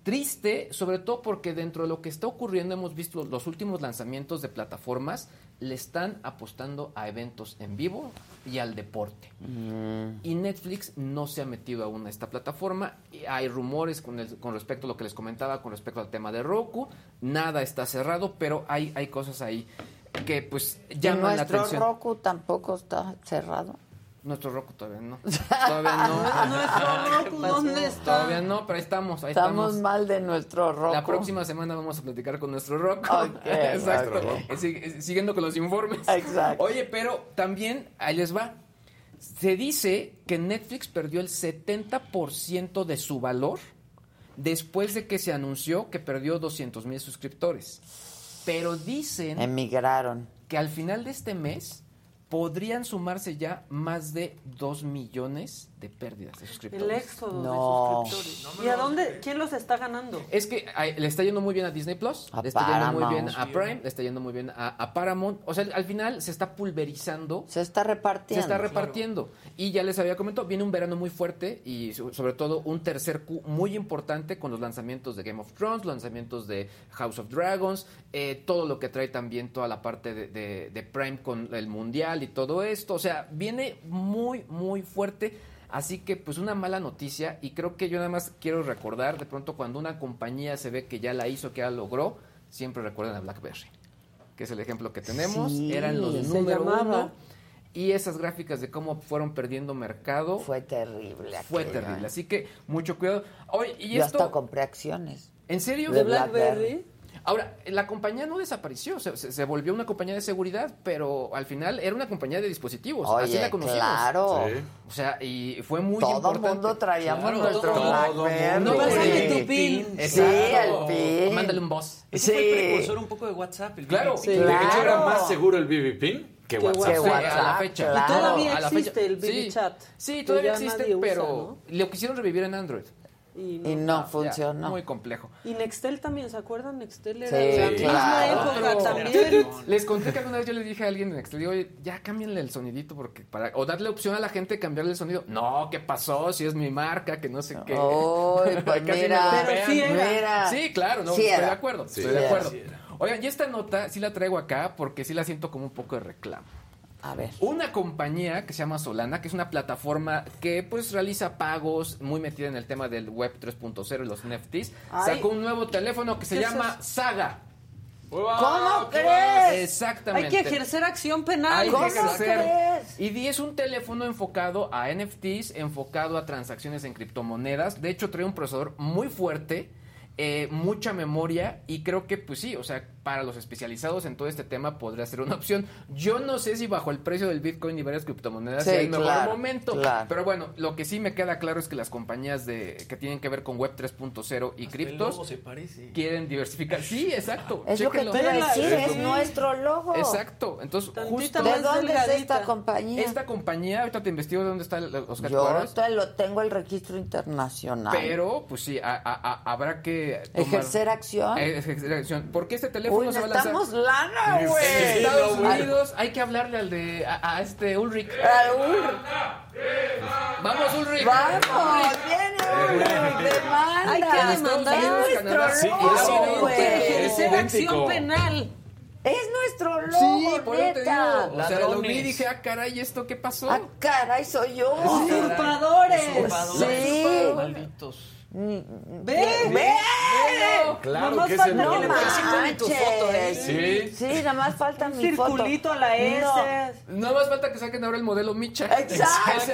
Triste, sobre todo porque dentro de lo que está ocurriendo hemos visto los últimos lanzamientos de plataformas le están apostando a eventos en vivo y al deporte. Y Netflix no se ha metido aún a esta plataforma. Y hay rumores con, el- con respecto a lo que les comentaba, con respecto al tema de Roku. Nada está cerrado, pero hay, hay cosas ahí que pues ¿Y llaman la nuestro atención. Roku tampoco está cerrado? Nuestro Roku todavía no. Todavía no. Nuestro Roku, ¿dónde está? Todavía no, pero ahí estamos. Ahí Estamos estamos. mal de nuestro Roku. La próxima semana vamos a platicar con nuestro rock. Ok, Exacto. Siguiendo con los informes. Exacto. Oye, pero también, ahí les va. Se dice que Netflix perdió el 70% de su valor después de que se anunció que perdió 200 mil suscriptores. Pero dicen Emigraron. que al final de este mes podrían sumarse ya más de 2 millones de pérdidas de suscriptores. El éxodo No. de suscriptores. ¿Y a dónde? ¿Quién los está ganando? Es que ay, le está yendo muy bien a Disney Plus, A le está yendo muy bien a Prime, le está yendo muy bien a, a Paramount. O sea, al final se está pulverizando. Se está repartiendo. Se está repartiendo. Y ya les había comentado, viene un verano muy fuerte y so- sobre todo un tercer Q muy importante con los lanzamientos de Game of Thrones, lanzamientos de House of Dragons, eh, todo lo que trae también toda la parte de, de- de Prime con el Mundial y todo esto. O sea, viene muy, muy fuerte. Así que pues una mala noticia y creo que yo nada más quiero recordar de pronto cuando una compañía se ve que ya la hizo, que ya logró, siempre recuerden a BlackBerry, que es el ejemplo que tenemos, Sí, eran los número uno y esas gráficas de cómo fueron perdiendo mercado Fue terrible. fue aquello, terrible. ¿eh? Así que mucho cuidado. Oye, y Yo esto hasta compré acciones. ¿En serio? de BlackBerry. Ahora, la compañía no desapareció, se, se- se volvió una compañía de seguridad, pero al final era una compañía de dispositivos. así Oye, la conocimos. claro. Sí. O sea, y fue muy Todo importante. mundo traíamos Claro, nuestro todo BlackBerry. Pásame Sí. tu pin. Sí, el pin. Mándale un boss. Ese fue el Sí. precursor un poco de WhatsApp. El Claro. Sí. De hecho, era Claro. más seguro el BB Pin que Que WhatsApp. Que Sí, WhatsApp, a la fecha. claro. Y todavía existe el BB Sí. Chat. Sí, todavía existe, pero lo quisieron revivir en Android. Y, no. Y no Ya, funcionó. muy complejo. Y Nextel también, ¿se acuerdan? Nextel era Sí, de la misma época también. Les conté que alguna vez yo le dije a alguien en Nextel, digo, oye, ya cámbienle el sonidito porque para o darle opción a la gente de cambiarle el sonido. No, ¿qué pasó? Si es mi marca, que no sé qué. Ay, pues mira, me Pero sí era. Mira. Sí, claro, no, Sí estoy era. de acuerdo, Sí, estoy de acuerdo. Oigan, y esta nota sí la traigo acá porque sí la siento como un poco de reclamo. A ver. Una compañía que se llama Solana, que es una plataforma que pues realiza pagos, muy metida en el tema del web 3.0 y los NFTs, Ay. sacó un nuevo teléfono que se ¿Qué es llama? Saga. ¿Cómo crees? Exactamente. Hay que ejercer acción penal. Hay que ¿Cómo ejercer. crees? Y di es un teléfono enfocado a NFTs, enfocado a transacciones en criptomonedas. De hecho, trae un procesador muy fuerte, eh, mucha memoria y creo que, pues sí, o sea, para los especializados en todo este tema podría ser una opción. Yo no sé si bajo el precio del Bitcoin y varias criptomonedas Sí, sea el mejor momento. claro. Pero bueno, lo que sí me queda claro es que las compañías de que tienen que ver con Web 3.0 y Hasta criptos quieren diversificar. Sí, exacto. Es lo que Chéquenlo. te iba a decir, Vela, es sí. nuestro logo. Exacto. Entonces, justo ¿De dónde es esta compañía? esta compañía, ahorita te investigo de dónde están los Yo te lo tengo el registro internacional. pero pues sí, a- a- a- habrá que tomar- Ejercer acción. Ejercer acción. Porque este teléfono Uy, se va a lanzar necesitamos lana, en güey. Estados Unidos. Hay que hablarle al de a, a este Ulrich. Raúl, Vamos Ulrich. Vamos, viene Ulrich, demanda. Hay que demandar. Nuestro Sí, logo, sí, güey. Ejercer acción penal. Es nuestro logo, Sí, por eso te digo. neta. O sea, lo vi y dije, ah, caray, ¿esto qué pasó? Ah, caray, soy yo. Usurpadores. Usurpadores. Sí. Malditos. Ve. ¡Ve! No, claro Nomás que es el falta que le logo. pongas manches. tu foto ahí. Sí. Sí, nada más falta Un mi foto. circulito a la S. No más falta que saquen ahora el modelo Micha. Exacto.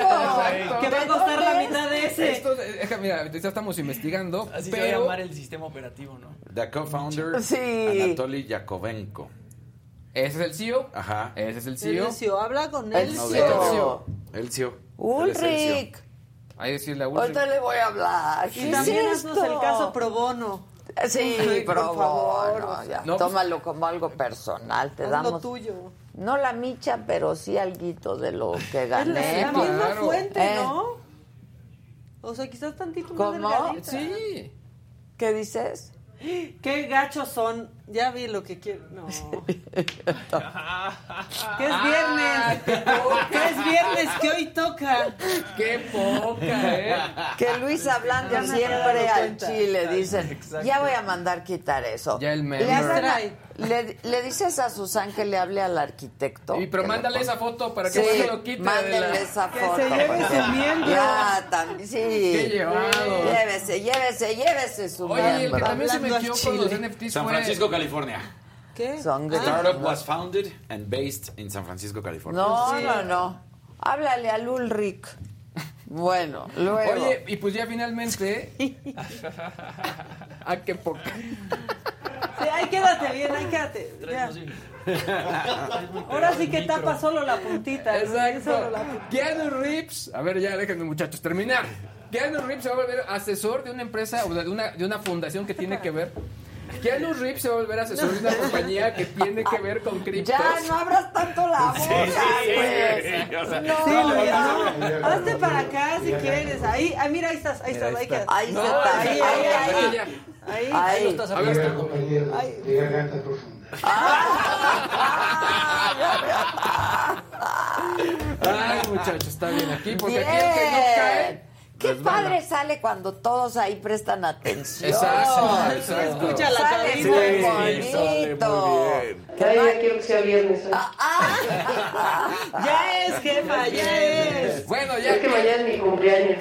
Que va a costar la mitad de ese. Esto, deja, mira, ya estamos investigando, Así se va a pero llamar el sistema operativo, ¿no? The co-founder Sí. Anatoly Yakovenko. ese es el CEO. Ajá. Ese es el El CEO. Elcio, habla con El CEO. Elcio. Él es Elcio. Ulrich. Ahí sí la última. Ahorita le voy a hablar. ¿Qué Y es también esto? haznos el caso pro bono. Sí, Ay, pero por favor, bueno, o sea. ya, No, pues- tómalo como algo personal, te Haz lo damos tuyo. no la micha, pero sí alguito de lo que Es la, gané. misma claro. fuente, Eh. ¿no? O sea, quizás tantito más ¿Cómo? delgadita. Sí. ¿Qué dices? Qué gachos son. Ya vi lo que quiero. No. que es viernes. que es viernes, que hoy toca. Qué poca, ¿eh? Que Luis hablando siempre al chile dicen, ya voy a mandar quitar eso. Ya el le, meme. hacen le, le dices a Susan que le hable al arquitecto. Y pero que le mándale esa foto para que Sí, se lo quite. la- esa Que foto. se lleve su miembro. Ya, también, sí. Qué llevado. Llévese, llévese, llévese su Oye, el que miembro. también se metió con los. NFTs San fue... California. ¿Qué? Son The gringos. startup was founded and based in San Francisco, California. No, Sí. no, no. Háblale al Ulrich. Bueno, luego. Oye, y pues ya finalmente... ah, qué poca. Sí, ahí quédate bien, ahí quédate. Ya. Ahora sí que tapa solo la puntita. Exacto. Keanu Reeves, a ver, ya déjenme muchachos terminar. Keanu Reeves se va a volver asesor de una empresa o de una, de una fundación que tiene que ver. Keanu Reeves se va a volver asesor de una compañía que tiene que ver con criptos. Ya, no abras tanto la boca, güey. o sea, No, Sí, lo ya. no. Hazte para acá si quieres. Ahí, ah, mira, ahí estás, ahí estás, ahí quedas. Ahí está. ahí, Ahí, ahí, ahí, ahí, ahí. ya. Ahí. Ahí. Lo estás de garganta profunda. Ay, muchachos, está bien aquí, porque aquí el que no cae. Qué resbala. padre sale cuando todos ahí prestan atención. Exacto, exacto. Escucha la Sale cabeza. muy Sí, sale bonito. muy bien. Que Ay, ya quiero que sea viernes. hoy. Ya es, jefa, ya es. Bueno, Es ya que mañana es mi cumpleaños.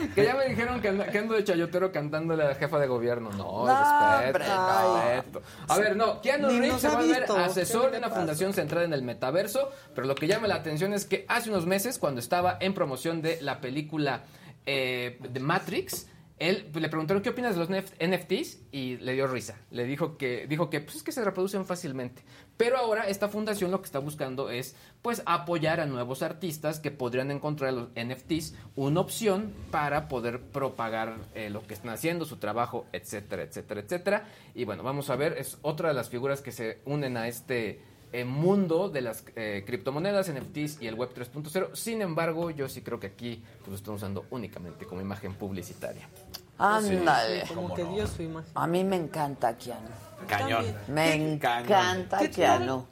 Que ya me dijeron que ando, que ando de chayotero cantándole a la jefa de gobierno. No, No, respeto. A ver, no, Keanu Reeves se va a ver asesor ¿Qué de una fundación centrada en el metaverso, pero lo que llama la atención es que hace unos meses, cuando estaba en promoción de la película eh, de Matrix, él pues, le preguntaron qué opinas de los NF- NFTs y le dio risa. Le dijo que dijo que pues es que se reproducen fácilmente. Pero ahora esta fundación lo que está buscando es pues apoyar a nuevos artistas que podrían encontrar en los NFTs una opción para poder propagar eh, lo que están haciendo, su trabajo, etcétera, etcétera, etcétera. Y bueno, vamos a ver, es otra de las figuras que se unen a este eh, mundo de las eh, criptomonedas, NFTs y el Web 3.0. Sin embargo, yo sí creo que aquí pues, lo están usando únicamente como imagen publicitaria. Ándale. Como que dio su imagen. A mí me encanta Keanu. Cañón. Me encanta ¿Qué Keanu.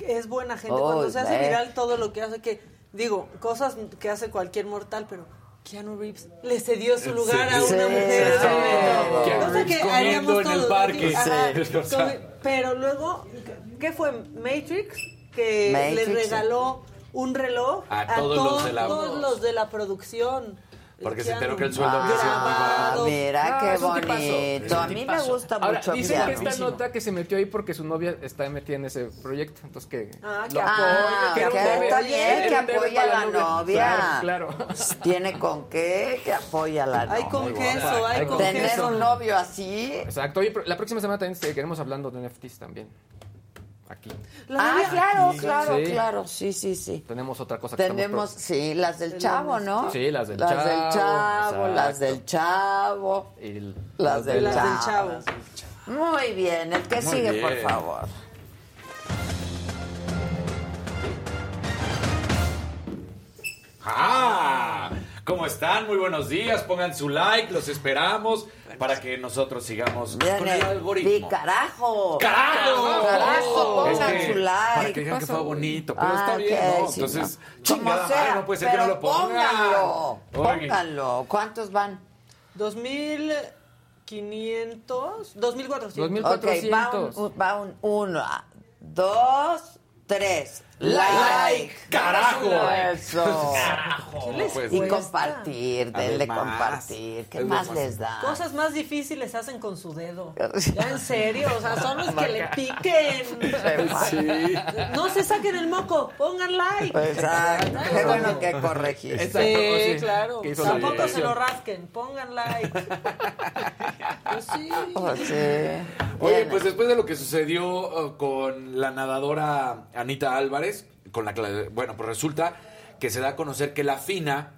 Es buena gente. Oh, Cuando se hace viral todo lo que hace, que digo, cosas que hace cualquier mortal, pero Keanu Reeves le cedió su lugar a Sí, una mujer. sí. ¿no? Keanu Cosa Reeves que comiendo haríamos en el todos, Pero luego, ¿qué fue? Matrix, que Matrix, le sí. regaló un reloj A todos los de la- todos los de la producción. Porque se enteró que el sueldo había sido muy barato. mira qué bonito. A mí me gusta Ahora, mucho dicen que esta nota que se metió ahí porque su novia está metida en ese proyecto. Entonces que. Ah, que lo Ah, apoya, que está bien, que apoya a la novia. Claro. Tiene con qué, que apoya a la novia. Hay con queso, hay con con Tener queso. un novio así. Exacto. Oye, la próxima semana también seguiremos hablando de NFTs también. Aquí. La Ah, claro, claro, Sí. claro. Sí, sí, sí. Tenemos otra cosa que Tenemos, estamos sí, las del chavo, ¿no? Sí, las del las chavo, Del chavo las del chavo. el- Las del Las del chavo. chavo. Muy bien, el que Muy sigue, bien. por favor. ¡Ah! ¿Cómo están? Muy buenos días. Pongan su like, los esperamos para que nosotros sigamos con Viene, el algoritmo. di carajo. ¡Carajo! Carajo, Es pongan que, su like. Para que digan que fue bonito, pero está Ah, bien, ok, ¿no? sí, Entonces, no. chingada sea, madre, no puede ser que no lo pongan. Pónganlo, pónganlo. ¿Cuántos van? 2500, 2400. 2000. Ok, va 400. un, va un uno, dos, tres. Like. Carajo. Eso. Carajo. Pues, y cuesta? compartir, denle Además, compartir. ¿Qué más les da? Cosas más difíciles hacen con su dedo. Ya en serio, o sea, son los que le piquen. Sí. No se saquen el moco, pongan like. Exacto. Qué bueno que corregiste. Sí, Exacto, sí. claro. Tampoco se lo rasquen, pongan like. Pues sí. Oh, sí. Oye, pues después de lo que sucedió uh, con la nadadora Anita Álvarez, con la bueno, pues resulta que se da a conocer que la FINA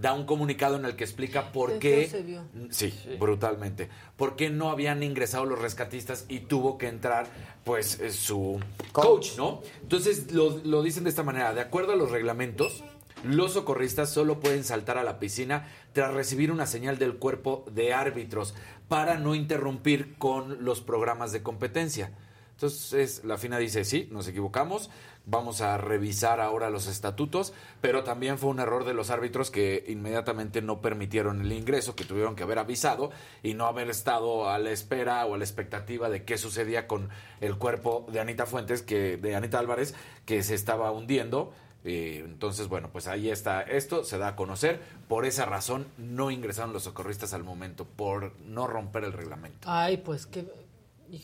da un comunicado en el que explica por Qué se vio. Sí, brutalmente. ¿Por qué no habían ingresado los rescatistas y tuvo que entrar, pues, eh, su coach, ¿no? Entonces, lo, lo dicen de esta manera. De acuerdo a los reglamentos, los socorristas solo pueden saltar a la piscina tras recibir una señal del cuerpo de árbitros para no interrumpir con los programas de competencia. Entonces, la FINA dice, sí, nos equivocamos, vamos a revisar ahora los estatutos, pero también fue un error de los árbitros que inmediatamente no permitieron el ingreso, que tuvieron que haber avisado y no haber estado a la espera o a la expectativa de qué sucedía con el cuerpo de Anita Fuentes, que de Anita Álvarez, que se estaba hundiendo. Eh, entonces, bueno, pues ahí está esto, se da a conocer. Por esa razón no ingresaron los socorristas al momento, por no romper el reglamento. Ay, pues qué.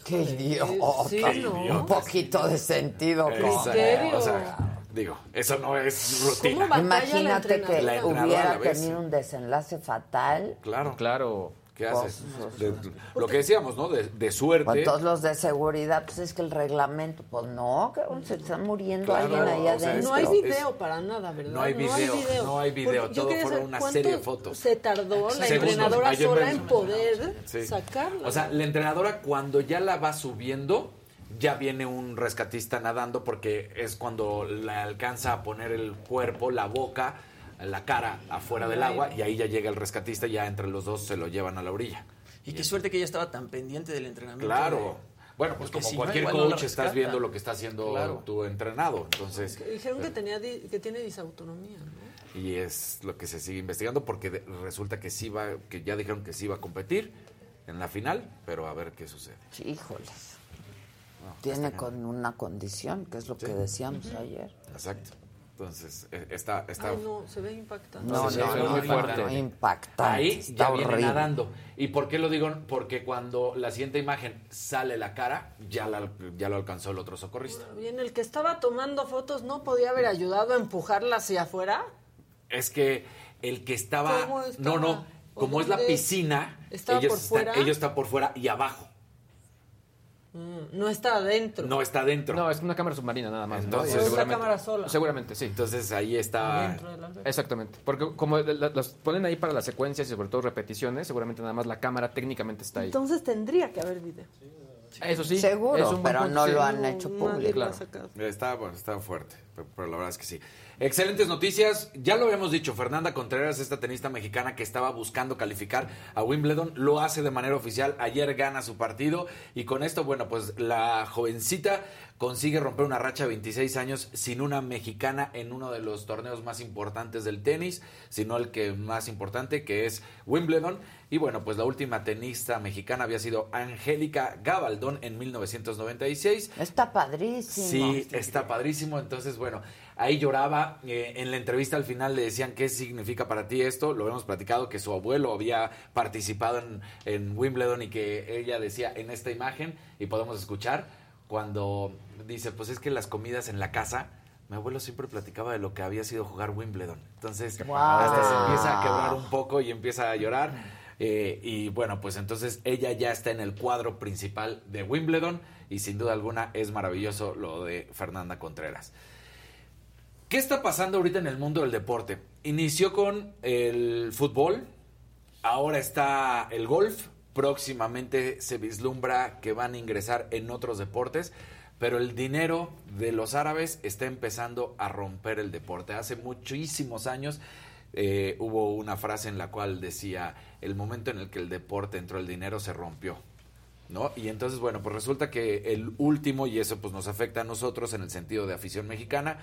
Qué híjole, idiota. Sí, ¿no? Un poquito de sentido. O sea, digo, eso no es rutina. ¿Cómo batalla la Imagínate que? La hubiera la tenido un desenlace fatal. Claro. Claro. ¿Qué haces? De- lo que decíamos, ¿no? De, de suerte. Con todos los de seguridad, pues es que el reglamento, pues no, que se está muriendo Claro, alguien ahí sea, adentro. No hay video es- para nada, ¿verdad? No hay video, no hay video, todo saber una serie de fotos. Se tardó la Segundos, entrenadora sola en poder Sí. sacarla. O sea, la entrenadora cuando ya la va subiendo, ya viene un rescatista nadando porque es cuando la alcanza a poner el cuerpo, la boca, la cara afuera del agua y ahí ya llega el rescatista y ya entre los dos se lo llevan a la orilla. Y qué suerte que ella estaba tan pendiente del entrenamiento. Claro. de- Bueno, pues Porque como si cualquier no coach estás viendo lo que está haciendo Claro. tu entrenado. Entonces, Dijeron que, tenía di- que tiene disautonomía, ¿no? y es lo que se sigue investigando porque de- resulta que sí va, que ya dijeron que sí va a competir en la final, pero a ver qué sucede. Sí, híjoles. Tiene con una condición, que es lo que decíamos ayer. Exacto. Entonces, eh, está, está Ay, no, se ve impactante. No, no, sí, no, muy no, fuerte. impactante. Ahí está ya viene horrible. nadando. ¿Y por qué lo digo? Porque cuando la siguiente imagen sale la cara, ya, la- ya lo alcanzó el otro socorrista. Bien, el que estaba tomando fotos no podía haber ayudado a empujarla hacia afuera. Es que el que estaba... ¿Cómo estaba? No, no. ¿O Como es la piscina, ¿Estaba ellos por están- ellos están por fuera y abajo. Mm, no está adentro. No está adentro. No, es una cámara submarina nada más. ¿no? Entonces, O es la seguramente- cámara sola. Seguramente, sí. Entonces ahí está... Adentro de la alberca. Exactamente. Porque como las ponen ahí para las secuencias y sobre todo repeticiones, seguramente nada más la cámara técnicamente está ahí. Entonces tendría que haber video. Eso sí. Seguro, es un buen pero no lo han hecho público. Claro. Está, bueno, está fuerte, pero, pero la verdad es que sí. Excelentes noticias. Ya lo habíamos dicho, Fernanda Contreras, esta tenista mexicana que estaba buscando calificar a Wimbledon, lo hace de manera oficial. Ayer gana su partido y con esto, bueno, pues la jovencita consigue romper una racha de 26 años sin una mexicana en uno de los torneos más importantes del tenis, sino el que más importante, que es Wimbledon. Y bueno, pues la última tenista mexicana había sido Angélica Gabaldón en 1996. Está padrísimo. Sí, está padrísimo. Entonces, bueno, ahí lloraba. eh, en la entrevista al final le decían qué significa para ti esto. Lo hemos platicado que su abuelo había participado en, en Wimbledon y que ella decía en esta imagen, y podemos escuchar, cuando dice, pues es que las comidas en la casa. Mi abuelo siempre platicaba de lo que había sido jugar Wimbledon. Entonces, Wow. hasta se empieza a quebrar un poco y empieza a llorar. Eh, y bueno, pues entonces ella ya está en el cuadro principal de Wimbledon y sin duda alguna es maravilloso lo de Fernanda Contreras. ¿Qué está pasando ahorita en el mundo del deporte? Inició con el fútbol, ahora está el golf, próximamente se vislumbra que van a ingresar en otros deportes, pero el dinero de los árabes está empezando a romper el deporte. Hace muchísimos años eh, hubo una frase en la cual decía, el momento en el que el deporte entró el dinero se rompió. ¿No? Y entonces, bueno, pues resulta que el último, y eso pues nos afecta a nosotros en el sentido de afición mexicana,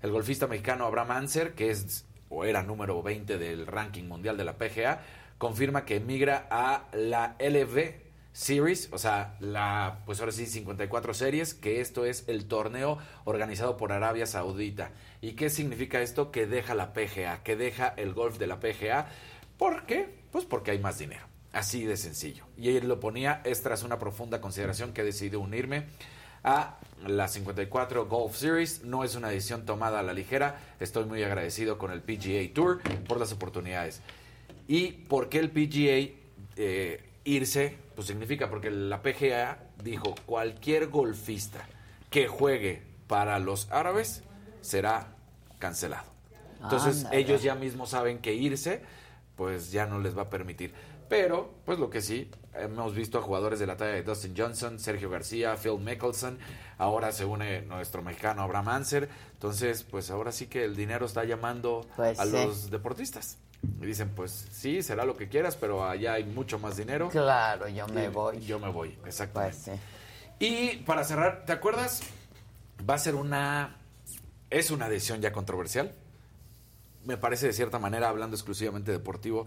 el golfista mexicano Abraham Anser, que es o era número 20 del ranking mundial de la PGA, confirma que emigra a la Series, o sea, la, pues ahora sí, 54 series, que esto es el torneo organizado por Arabia Saudita. ¿Y qué significa esto? Que deja la PGA, que deja el golf de la PGA. ¿Por qué? Pues porque hay más dinero. Así de sencillo. Y él lo ponía, es tras una profunda consideración que he decidido unirme a la 54 Golf Series. No es una decisión tomada a la ligera. Estoy muy agradecido con el PGA Tour por las oportunidades. ¿Y por qué el PGA eh, irse? Pues significa porque la PGA dijo cualquier golfista que juegue para los árabes será cancelado. Entonces ellos ya mismos saben que irse pues ya no les va a permitir. Pero, pues lo que sí, hemos visto a jugadores de la talla de Dustin Johnson, Sergio García, Phil Mickelson, ahora se une nuestro mexicano Abraham Anser, entonces pues ahora sí que el dinero está llamando Pues a sí. los deportistas. Y dicen, pues sí, será lo que quieras, pero allá hay mucho más dinero. Claro, yo me Y voy. Yo me voy, exactamente. Pues sí. Y para cerrar, ¿te acuerdas? Va a ser una... Es una decisión ya controversial. Me parece de cierta manera, hablando exclusivamente deportivo,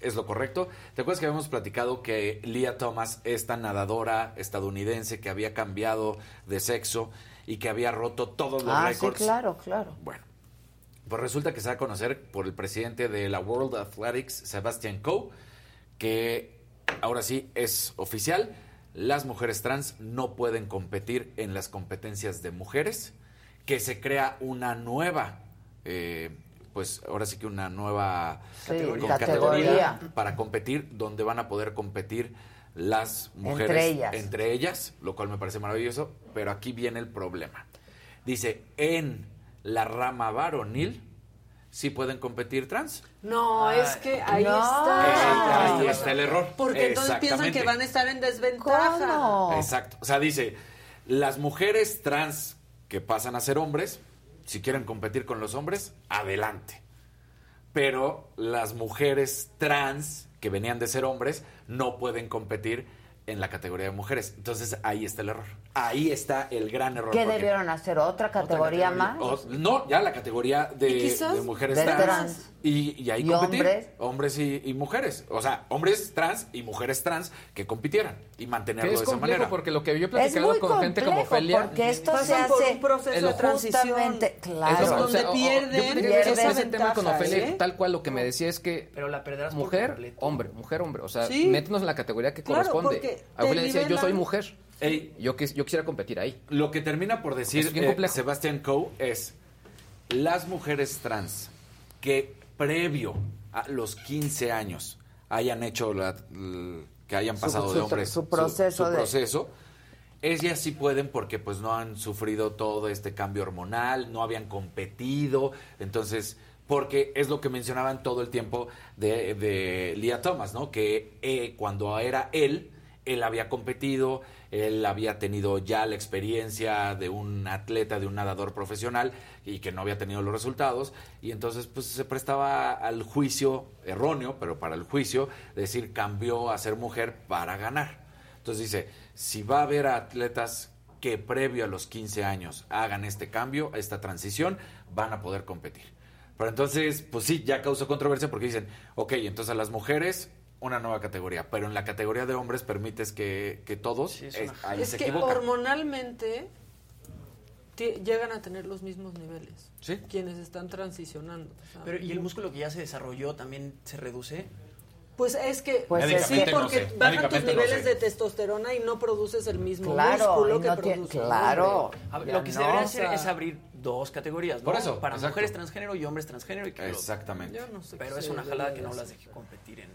es lo correcto. ¿Te acuerdas que habíamos platicado que Leah Thomas, esta nadadora estadounidense que había cambiado de sexo y que había roto todos los Ah, sí, récords? claro, claro. Bueno, pues resulta que se va a conocer por el presidente de la World Athletics, Sebastian Coe, que ahora sí es oficial. Las mujeres trans no pueden competir en las competencias de mujeres, que se crea una nueva, eh, pues ahora sí que una nueva Sí, categoría. para competir, donde van a poder competir las mujeres Entre ellas. entre ellas, lo cual me parece maravilloso, pero aquí viene el problema. Dice, en la rama varonil sí pueden competir trans. No, es que ahí No. está. Ahí está el error. Porque entonces piensan que van a estar en desventaja. Exacto. O sea, dice, las mujeres trans que pasan a ser hombres, si quieren competir con los hombres, adelante. Pero las mujeres trans que venían de ser hombres no pueden competir en la categoría de mujeres. Entonces ahí está el error. Ahí está el gran error. ¿Qué debieron hacer? ¿Otra categoría más? o- no, ya la categoría de, ¿Y quizás de mujeres de trans. trans? Y, y ahí ¿Y competir. hombres? Hombres y, y mujeres. O sea, hombres trans y mujeres trans que compitieran y mantenerlo es de esa manera. porque lo que yo he Es platicado muy con gente como Ofelia. porque esto se Pasan por hace un proceso de transición. claro. Eso, donde o- pierden yo esa ese tema con Ofelia, ¿eh? tal cual lo que me decía es que Pero la perderás mujer, hombre, mujer, hombre, o sea, Sí. métenos en la categoría que Claro, corresponde. porque Te decía, yo soy mujer. yo, quis- yo quisiera competir ahí. Lo que termina por decir eh. Sebastián Coe es las mujeres trans que previo a los 15 años hayan hecho la, que hayan pasado su- de hombres su proceso su de- proceso, ellas sí pueden porque pues no han sufrido todo este cambio hormonal, no habían competido, entonces porque es lo que mencionaban todo el tiempo de, de Leah Thomas, ¿no? Que eh, cuando era él, él había competido, él había tenido ya la experiencia de un atleta, de un nadador profesional y que no había tenido los resultados y entonces pues se prestaba al juicio erróneo, pero para el juicio, decir cambió a ser mujer para ganar. Entonces dice, si va a haber atletas que previo a los 15 años hagan este cambio, esta transición, van a poder competir. Pero entonces, pues sí, ya causó controversia porque dicen, ok, entonces a las mujeres una nueva categoría, pero en la categoría de hombres permites que, que todos es- ahí Es se que equivocan. hormonalmente llegan a tener los mismos niveles. Sí. Quienes están transicionando. o sea, Pero, ¿y el músculo que ya se desarrolló también se reduce? Pues es que Pues es sí, que- porque no sé, bajan tus no niveles sé. de testosterona y no produces el mismo Claro, músculo que no tiene- produce un claro. ver, lo que se debería o hacer es abrir dos categorías, ¿no? Por eso, Para exacto. mujeres transgénero y hombres transgénero. Y que lo- Exactamente. Yo no sé Pero es una jalada que no las deje competir en...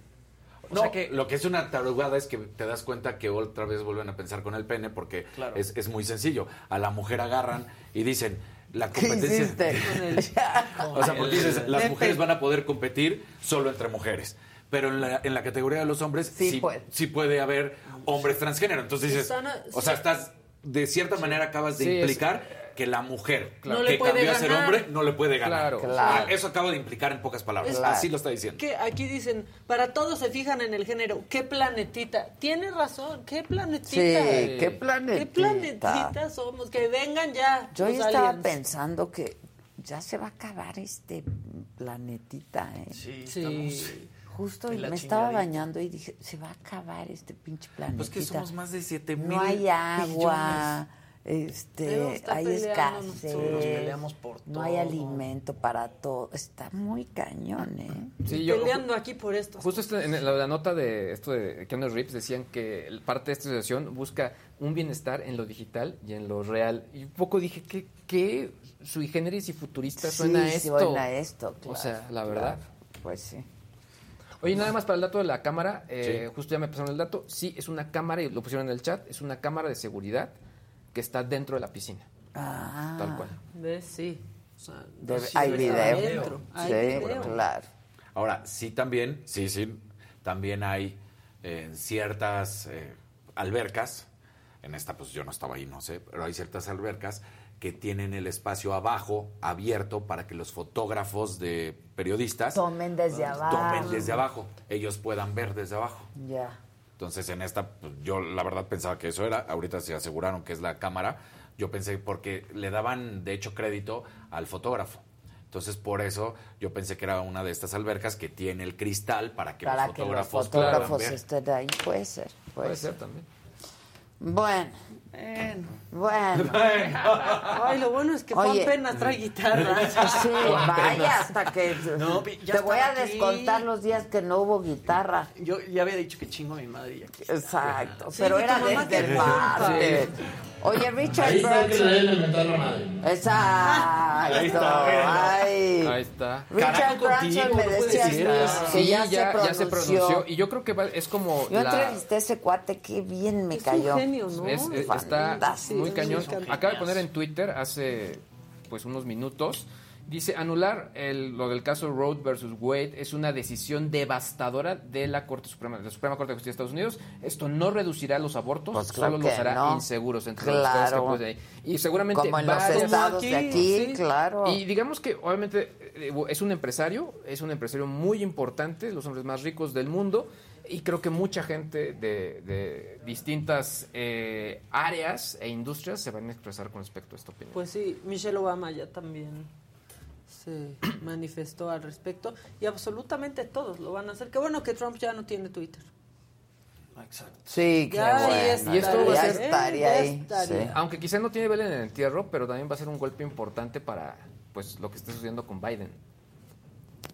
O No, sea que... lo que es una tarugada es que te das cuenta que otra vez vuelven a pensar con el pene porque Claro. es, es muy sencillo. A la mujer agarran y dicen, la ¿Qué competencia... hiciste? o sea, porque dices, las mujeres van a poder competir solo entre mujeres. Pero en la, en la categoría de los hombres Sí sí, puede. sí puede haber hombres transgénero. Entonces dices, o sea, estás, de cierta manera acabas de Sí, es- implicar que la mujer No le que puede cambió a ser hombre no le puede ganar. Claro. Claro. Ah, Eso acaba de implicar en pocas palabras. Así lo está diciendo. Que aquí dicen, para todos se fijan en el género. ¿Qué planetita? Tiene razón, ¿qué planetita? Sí, qué ¿Qué planetita. planetita somos? Que vengan ya. Yo los ya estaba aliens. pensando que ya se va a acabar este planetita, ¿eh? Sí, Sí. estamos justo me estaba bañando y dije, se va a acabar este pinche planeta. Pues que somos más de 7 mil No hay agua. Este, hay escasez, no hay alimento para todo, está muy cañón, ¿eh? Sí, yo, peleando aquí por esto. Justo este, en la, nota de esto de Keanu Reeves decían que parte de esta asociación busca un bienestar en lo digital y en lo real. Y un poco dije, ¿qué, qué sui generis y futurista suena esto? suena esto, O sea, la verdad. pues sí. Oye, nada más para el dato de la cámara, eh, justo ya me pasaron el dato, sí, es una cámara, y lo pusieron en el chat, es una cámara de seguridad que está dentro de la piscina. Ah. Tal cual. Sí. hay video. sí, claro. Ahora, sí también, sí, sí, también hay eh, ciertas eh, albercas, en esta pues yo no estaba ahí, no sé, pero hay ciertas albercas que tienen el espacio abajo abierto para que los fotógrafos de periodistas tomen desde abajo. Tomen desde abajo, ellos puedan ver desde abajo. Ya. Entonces en esta, pues, yo la verdad pensaba que eso era, ahorita se aseguraron que es la cámara, yo pensé porque le daban de hecho crédito al fotógrafo. Entonces, por eso yo pensé que era una de estas albercas que tiene el cristal para que los fotógrafos, los fotógrafos estén ahí. Puede ser. Puede, ser también. Bueno. Bueno. Ay, lo bueno es que Juan Pena trae guitarra. Sí, vaya, hasta que te voy a descontar los días que no hubo guitarra. Yo ya había dicho que chingo a mi madre. Exacto, pero era desde el bar. Oye, Richard Branson. Exacto. Ahí está. Ahí está. Richard Branson me decía que ya, ya, se pronunció. Y yo creo que es como. Yo entrevisté a ese cuate, qué bien me cayó. Un genio, ¿no? Es, está muy cañón. Acaba de poner en Twitter hace pues unos minutos Dice, anular el, lo del caso Road versus Wade es una decisión devastadora de la Corte Suprema, de la Suprema Corte de Justicia de Estados Unidos. Esto no reducirá los abortos, pues solo los hará inseguros entre claro. los Y seguramente Como en los estados de aquí, claro. Y digamos que obviamente eh, es un empresario, es un empresario muy importante, los hombres más ricos del mundo, y creo que mucha gente de, distintas eh, áreas e industrias se van a expresar con respecto a esta opinión. Pues sí, Michelle Obama ya también se manifestó al respecto y absolutamente todos lo van a hacer. Qué bueno que Trump ya no tiene Twitter. Exacto. Sí, claro. Y esto va a ser, estaría ahí. Aunque quizá no tiene vela en el entierro, pero también va a ser un golpe importante para pues lo que está sucediendo con Biden.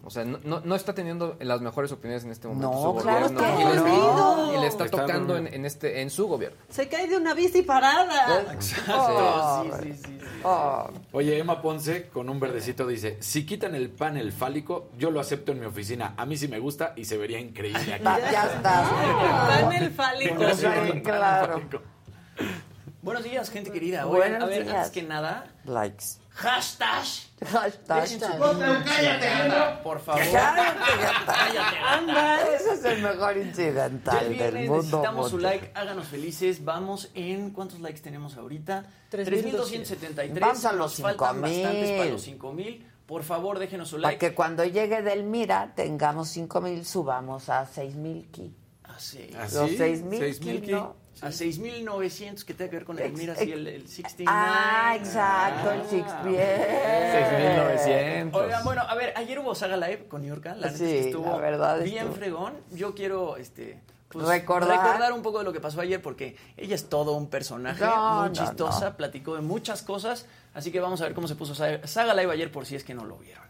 O sea, no, no, está teniendo las mejores opiniones en este momento no, su claro gobierno. Que y, le, no. y, le, está tocando en, en, este, en su gobierno. Se cae de una bici parada. Oh, sí, sí, sí, oh. Oye, Emma Ponce con un verdecito dice, si quitan el panel fálico, yo lo acepto en mi oficina. A mí sí me gusta y se vería increíble aquí. ya está. panel fálico. Sí, claro. Buenos días, gente querida. Buenos a ver, días. antes que nada, Likes. hashtag. Hashtag. Cállate, por favor. Cállate, anda. Ese es el mejor incidental del mundo. necesitamos su like, háganos felices. Vamos en ¿cuántos likes tenemos ahorita? 3,273. Vamos Vamos a los Nos faltan 5,000. bastantes para los 5000. Por favor, déjenos su Para like. que cuando llegue del Mira tengamos 5 mil, subamos a 6 mil ki. Ah, sí. ¿Ah, Los sí? 6 mil ¿Seis ki, mil ki? ¿no? A 6900 que tenga que ver con el mira así el, el 69. Ah, exacto, el Six Bien. 6900. Oigan, bueno, a ver, ayer hubo Saga Live con Yorka, la neta Sí, que estuvo la verdad bien estuvo. fregón. Yo quiero este pues, Recordar. recordar un poco de lo que pasó ayer porque ella es todo un personaje No, muy no, chistosa, no. platicó de muchas cosas, así que vamos a ver cómo se puso Saga Live ayer por si es que no lo vieron.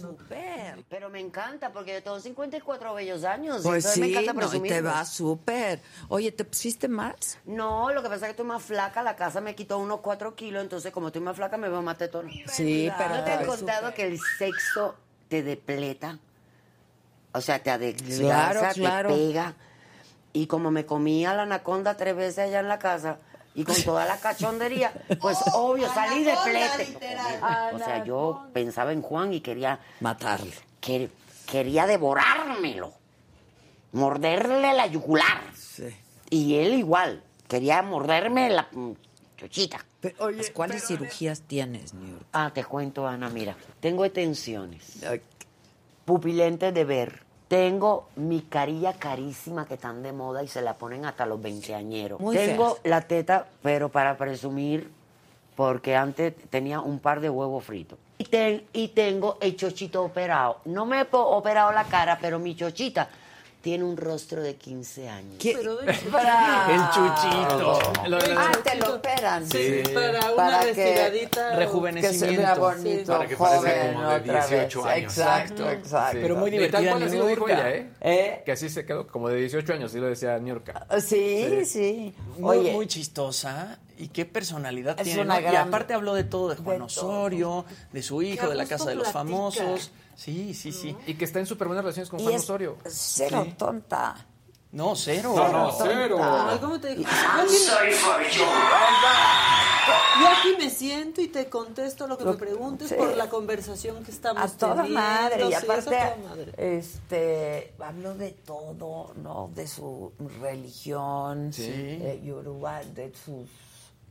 Súper, pero me encanta porque yo tengo 54 bellos años. Pues sí, me encanta no, y te va súper. Oye, ¿te pusiste más? No, lo que pasa es que estoy más flaca, la casa me quitó unos 4 kilos, entonces como estoy más flaca me veo más tetona. Sí, pero ¿No te han contado que el sexo te depleta? O sea, te adelgaza, Claro, claro. te pega. Y como me comía la anaconda tres veces allá en la casa y con toda la cachondería, pues obvio, salí de plete. O sea, yo pensaba en Juan y quería Matarlo. que- quería devorármelo, morderle la yugular. Sí. Y él igual, quería morderme la mm, chochita. Pero, oye, ¿cuáles cirugías tienes, New York? Ah, te cuento, Ana, mira, tengo tensiones, pupilentes de ver, tengo mi carilla carísima que están de moda y se la ponen hasta los veinteañeros. Tengo feas. la teta, pero para presumir, porque antes tenía un par de huevos fritos. y tengo el chochito operado. No me he operado la cara, pero mi chochita tiene un rostro de 15 años. ¿Qué? El chuchito. ah, te lo operan. Sí, para una retiradita. Rejuvenecimiento. Que se vea bonito, para que parezca como de 18 vez. años. Exacto, exacto. Pero muy divertida. Tal cual así lo dijo ella, ¿eh? ¿Eh? Que así se quedó, como de 18 años, así lo decía Niurka. Sí, sí. Muy, Oye, muy chistosa. Y qué personalidad Es tiene. una ¿no? Y aparte habló de todo, de Juan de Osorio, de su hijo, de la casa de los platica. famosos. Sí, sí, sí. Y que está en súper buenas relaciones con y Juan es Osorio. cero Sí. tonta. No, cero. No, no, cero. Ay, ¿cómo te digo? Yo aquí, yo aquí me siento y te contesto lo que me preguntes sí. por la conversación que estamos A toda teniendo. madre. Y Sí, aparte, a toda madre. este, habló de todo, ¿no? De su religión, Sí. eh, yoruba, de sus,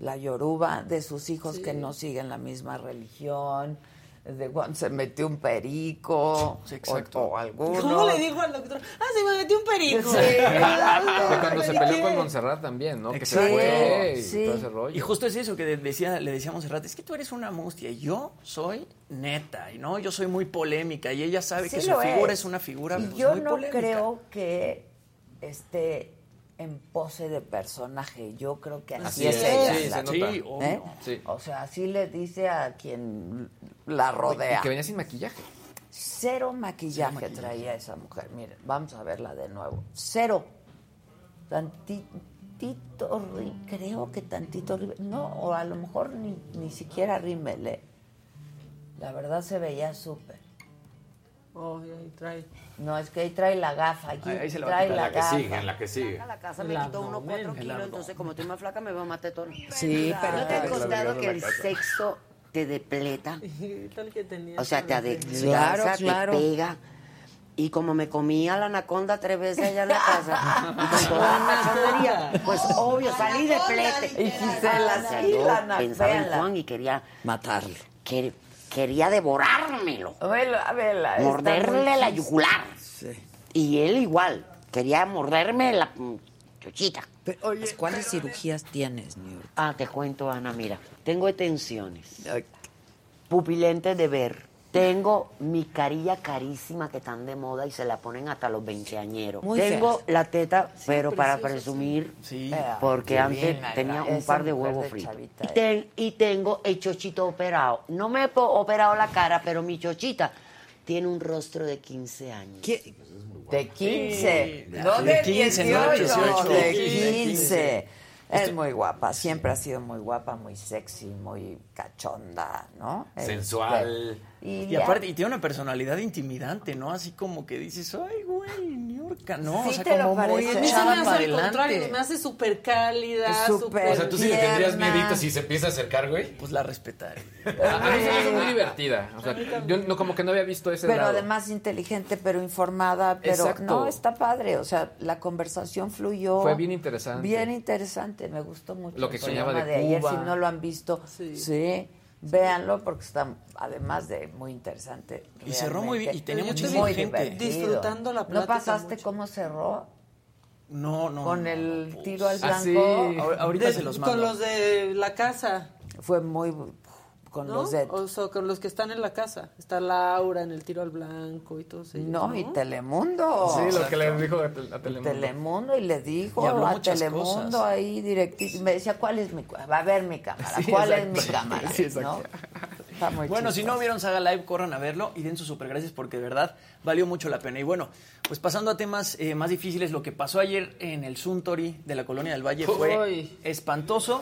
la yoruba, de sus hijos que no siguen la misma religión, de cuando se metió un perico, Sí, o- exacto. o, alguno. ¿Cómo le dijo al doctor? Ah, se me metió un perico. Sí, De claro. cuando se ¿Y peleó con Montserrat también, ¿no? Que se fue y Sí. todo ese rollo. Y justo es eso que de- decía, le decía a Monserrat, es que tú eres una mustia y yo soy neta, y no, yo soy muy polémica y ella sabe Sí que su figura es. una figura Y pues, yo muy no polémica. creo que esté en pose de personaje. Yo creo que así, Así es, es, ella. sí, la- se nota. Sí, obvio. ¿eh? Sí. O sea, así le dice a quien la rodea. Y que venía sin maquillaje. Cero maquillaje, maquillaje. traía esa mujer. Miren, vamos a verla de nuevo. Cero. Tantito, creo que tantito. No, o a lo mejor ni, ni siquiera rímel, ¿eh? La verdad se veía súper. Oh, y ahí trae. No, es que ahí trae la gafa. Aquí Ahí- ahí se la va a trae quitar, la, La que gafa. sigue, en la que sigue. La casa me El quitó 4 el kilos, entonces como estoy más flaca me veo más tetón. Sí, pero ¿No te ha te- contado que el sexo te depleta? Tal que tenía. O sea, te ade adelgaza, Claro, claro. te pega. Y como me comía la anaconda tres veces allá en la casa, y con toda la pues obvio, salí de plete. Y Gisela, sí, la ana- pensaba en. Juan y quería, Matarlo. que- quería devorármelo, Vela, vela, morderle la yugular. Sí. Y él igual, quería morderme la chochita. Pues, ¿Cuáles cirugías tienes, New Ah, te cuento, Ana, mira, tengo tensiones, pupilentes de ver, tengo mi carilla carísima que están de moda y se la ponen hasta los veinteañeros. Tengo feas. la teta, pero para presumir, Sí. porque antes bien, tenía un par de huevos fritos. Y, ten- y tengo el chochito operado. No me he operado la cara, pero mi chochita tiene un rostro de 15 años. De 15. Sí. No De de 15, 18, no, 18. de Sí, 15. Es muy guapa, siempre ha sido muy guapa, muy sexy, muy cachonda, ¿no? Sensual. Este, y, aparte, y tiene una personalidad intimidante, ¿no? Así como que dices, ay, güey, Niurka, ¿no? Sí o sea, te lo como muy echada para hace al contrario, adelante. me hace súper cálida, Súper. O sea, tú sí le tendrías miedito si se empieza a acercar, güey. Pues la respetaré. A, mí se me hace muy divertida. O sea, yo no, como que no había visto ese Pero lado. además inteligente, pero informada, pero Exacto. no, está padre. O sea, la conversación fluyó. Fue bien interesante. Bien interesante, me gustó mucho. Lo que soñaba de ayer, Cuba. si no lo han visto, sí, Sí. Véanlo porque está, además de muy interesante. Y cerró muy bien, y tenía muchísima muy gente. divertido. Disfrutando la ¿No plática pasaste mucho. cómo cerró? No, no. Con no, el pues. tiro al Ah, sí. blanco. Ahor- Ahorita De- se los mando. Con los de la casa, Fue muy... Con ¿no? los de... O sea, con los que están en la casa. Está Laura en el tiro al blanco y todos ellos, No, y Telemundo. Sí, lo que le dijo a, Tel- a Telemundo. Telemundo y le dijo Y habló a Telemundo cosas. ahí directito. Me decía, ¿cuál es mi cámara? Va a ver mi cámara. Sí, ¿Cuál exacto. es mi cámara? Sí, exacto. ¿No? Está muy Bueno, si no vieron Saga Live, corran a verlo y den sus super gracias porque de verdad valió mucho la pena. Y bueno, pues pasando a temas eh, más difíciles, lo que pasó ayer en el Suntory de la Colonia del Valle fue Uy. espantoso.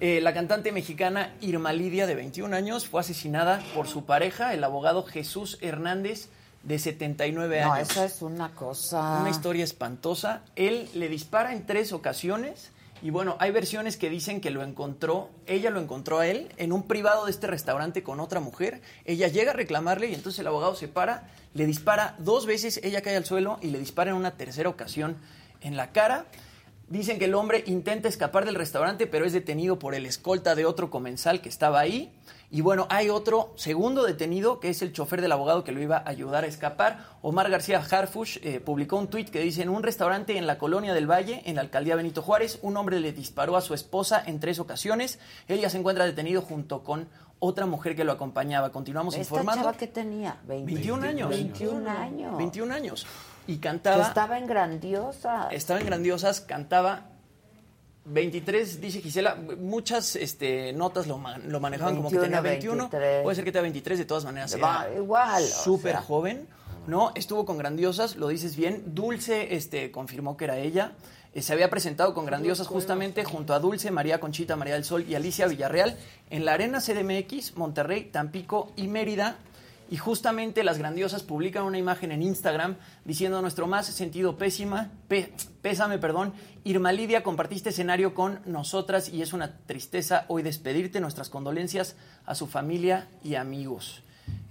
Eh, la cantante mexicana Irma Lidia, de 21 años, fue asesinada por su pareja, el abogado Jesús Hernández, de 79 No, años. esa es una cosa... Una historia espantosa. Él le dispara en tres ocasiones. Y bueno, hay versiones que dicen que lo encontró, ella lo encontró a él en un privado de este restaurante con otra mujer. Ella llega a reclamarle y entonces el abogado se para, le dispara dos veces, ella cae al suelo y le dispara en una tercera ocasión en la cara. Dicen que el hombre intenta escapar del restaurante, pero es detenido por el escolta de otro comensal que estaba ahí. Y bueno, hay otro segundo detenido, que es el chofer del abogado que lo iba a ayudar a escapar. Omar García Harfush eh, publicó un tuit que dice, en un restaurante en la colonia del Valle, en la alcaldía Benito Juárez, un hombre le disparó a su esposa en tres ocasiones. Ella se encuentra detenido junto con otra mujer que lo acompañaba. Continuamos ¿Esta informando. chava que tenía? 21 años. 21 años. 21 años. Y cantaba... estaba en grandiosa. Estaba en grandiosas, cantaba 23, dice Gisela, muchas este, notas lo, ma- lo manejaban como que 21, tenía 21. 23. Puede ser que tenga 23, de todas maneras. Va, era igual, o Súper sea. joven, ¿no? Estuvo con grandiosas, lo dices bien. Dulce este, confirmó que era ella. Eh, se había presentado con grandiosas justamente junto a Dulce, María Conchita, María del Sol y Alicia Villarreal en la Arena CDMX, Monterrey, Tampico y Mérida. Y justamente las grandiosas publican una imagen en Instagram diciendo nuestro más sentido pésima, pe- pésame, perdón. Irma Lidia, compartiste escenario con nosotras y es una tristeza hoy despedirte. Nuestras condolencias a su familia y amigos.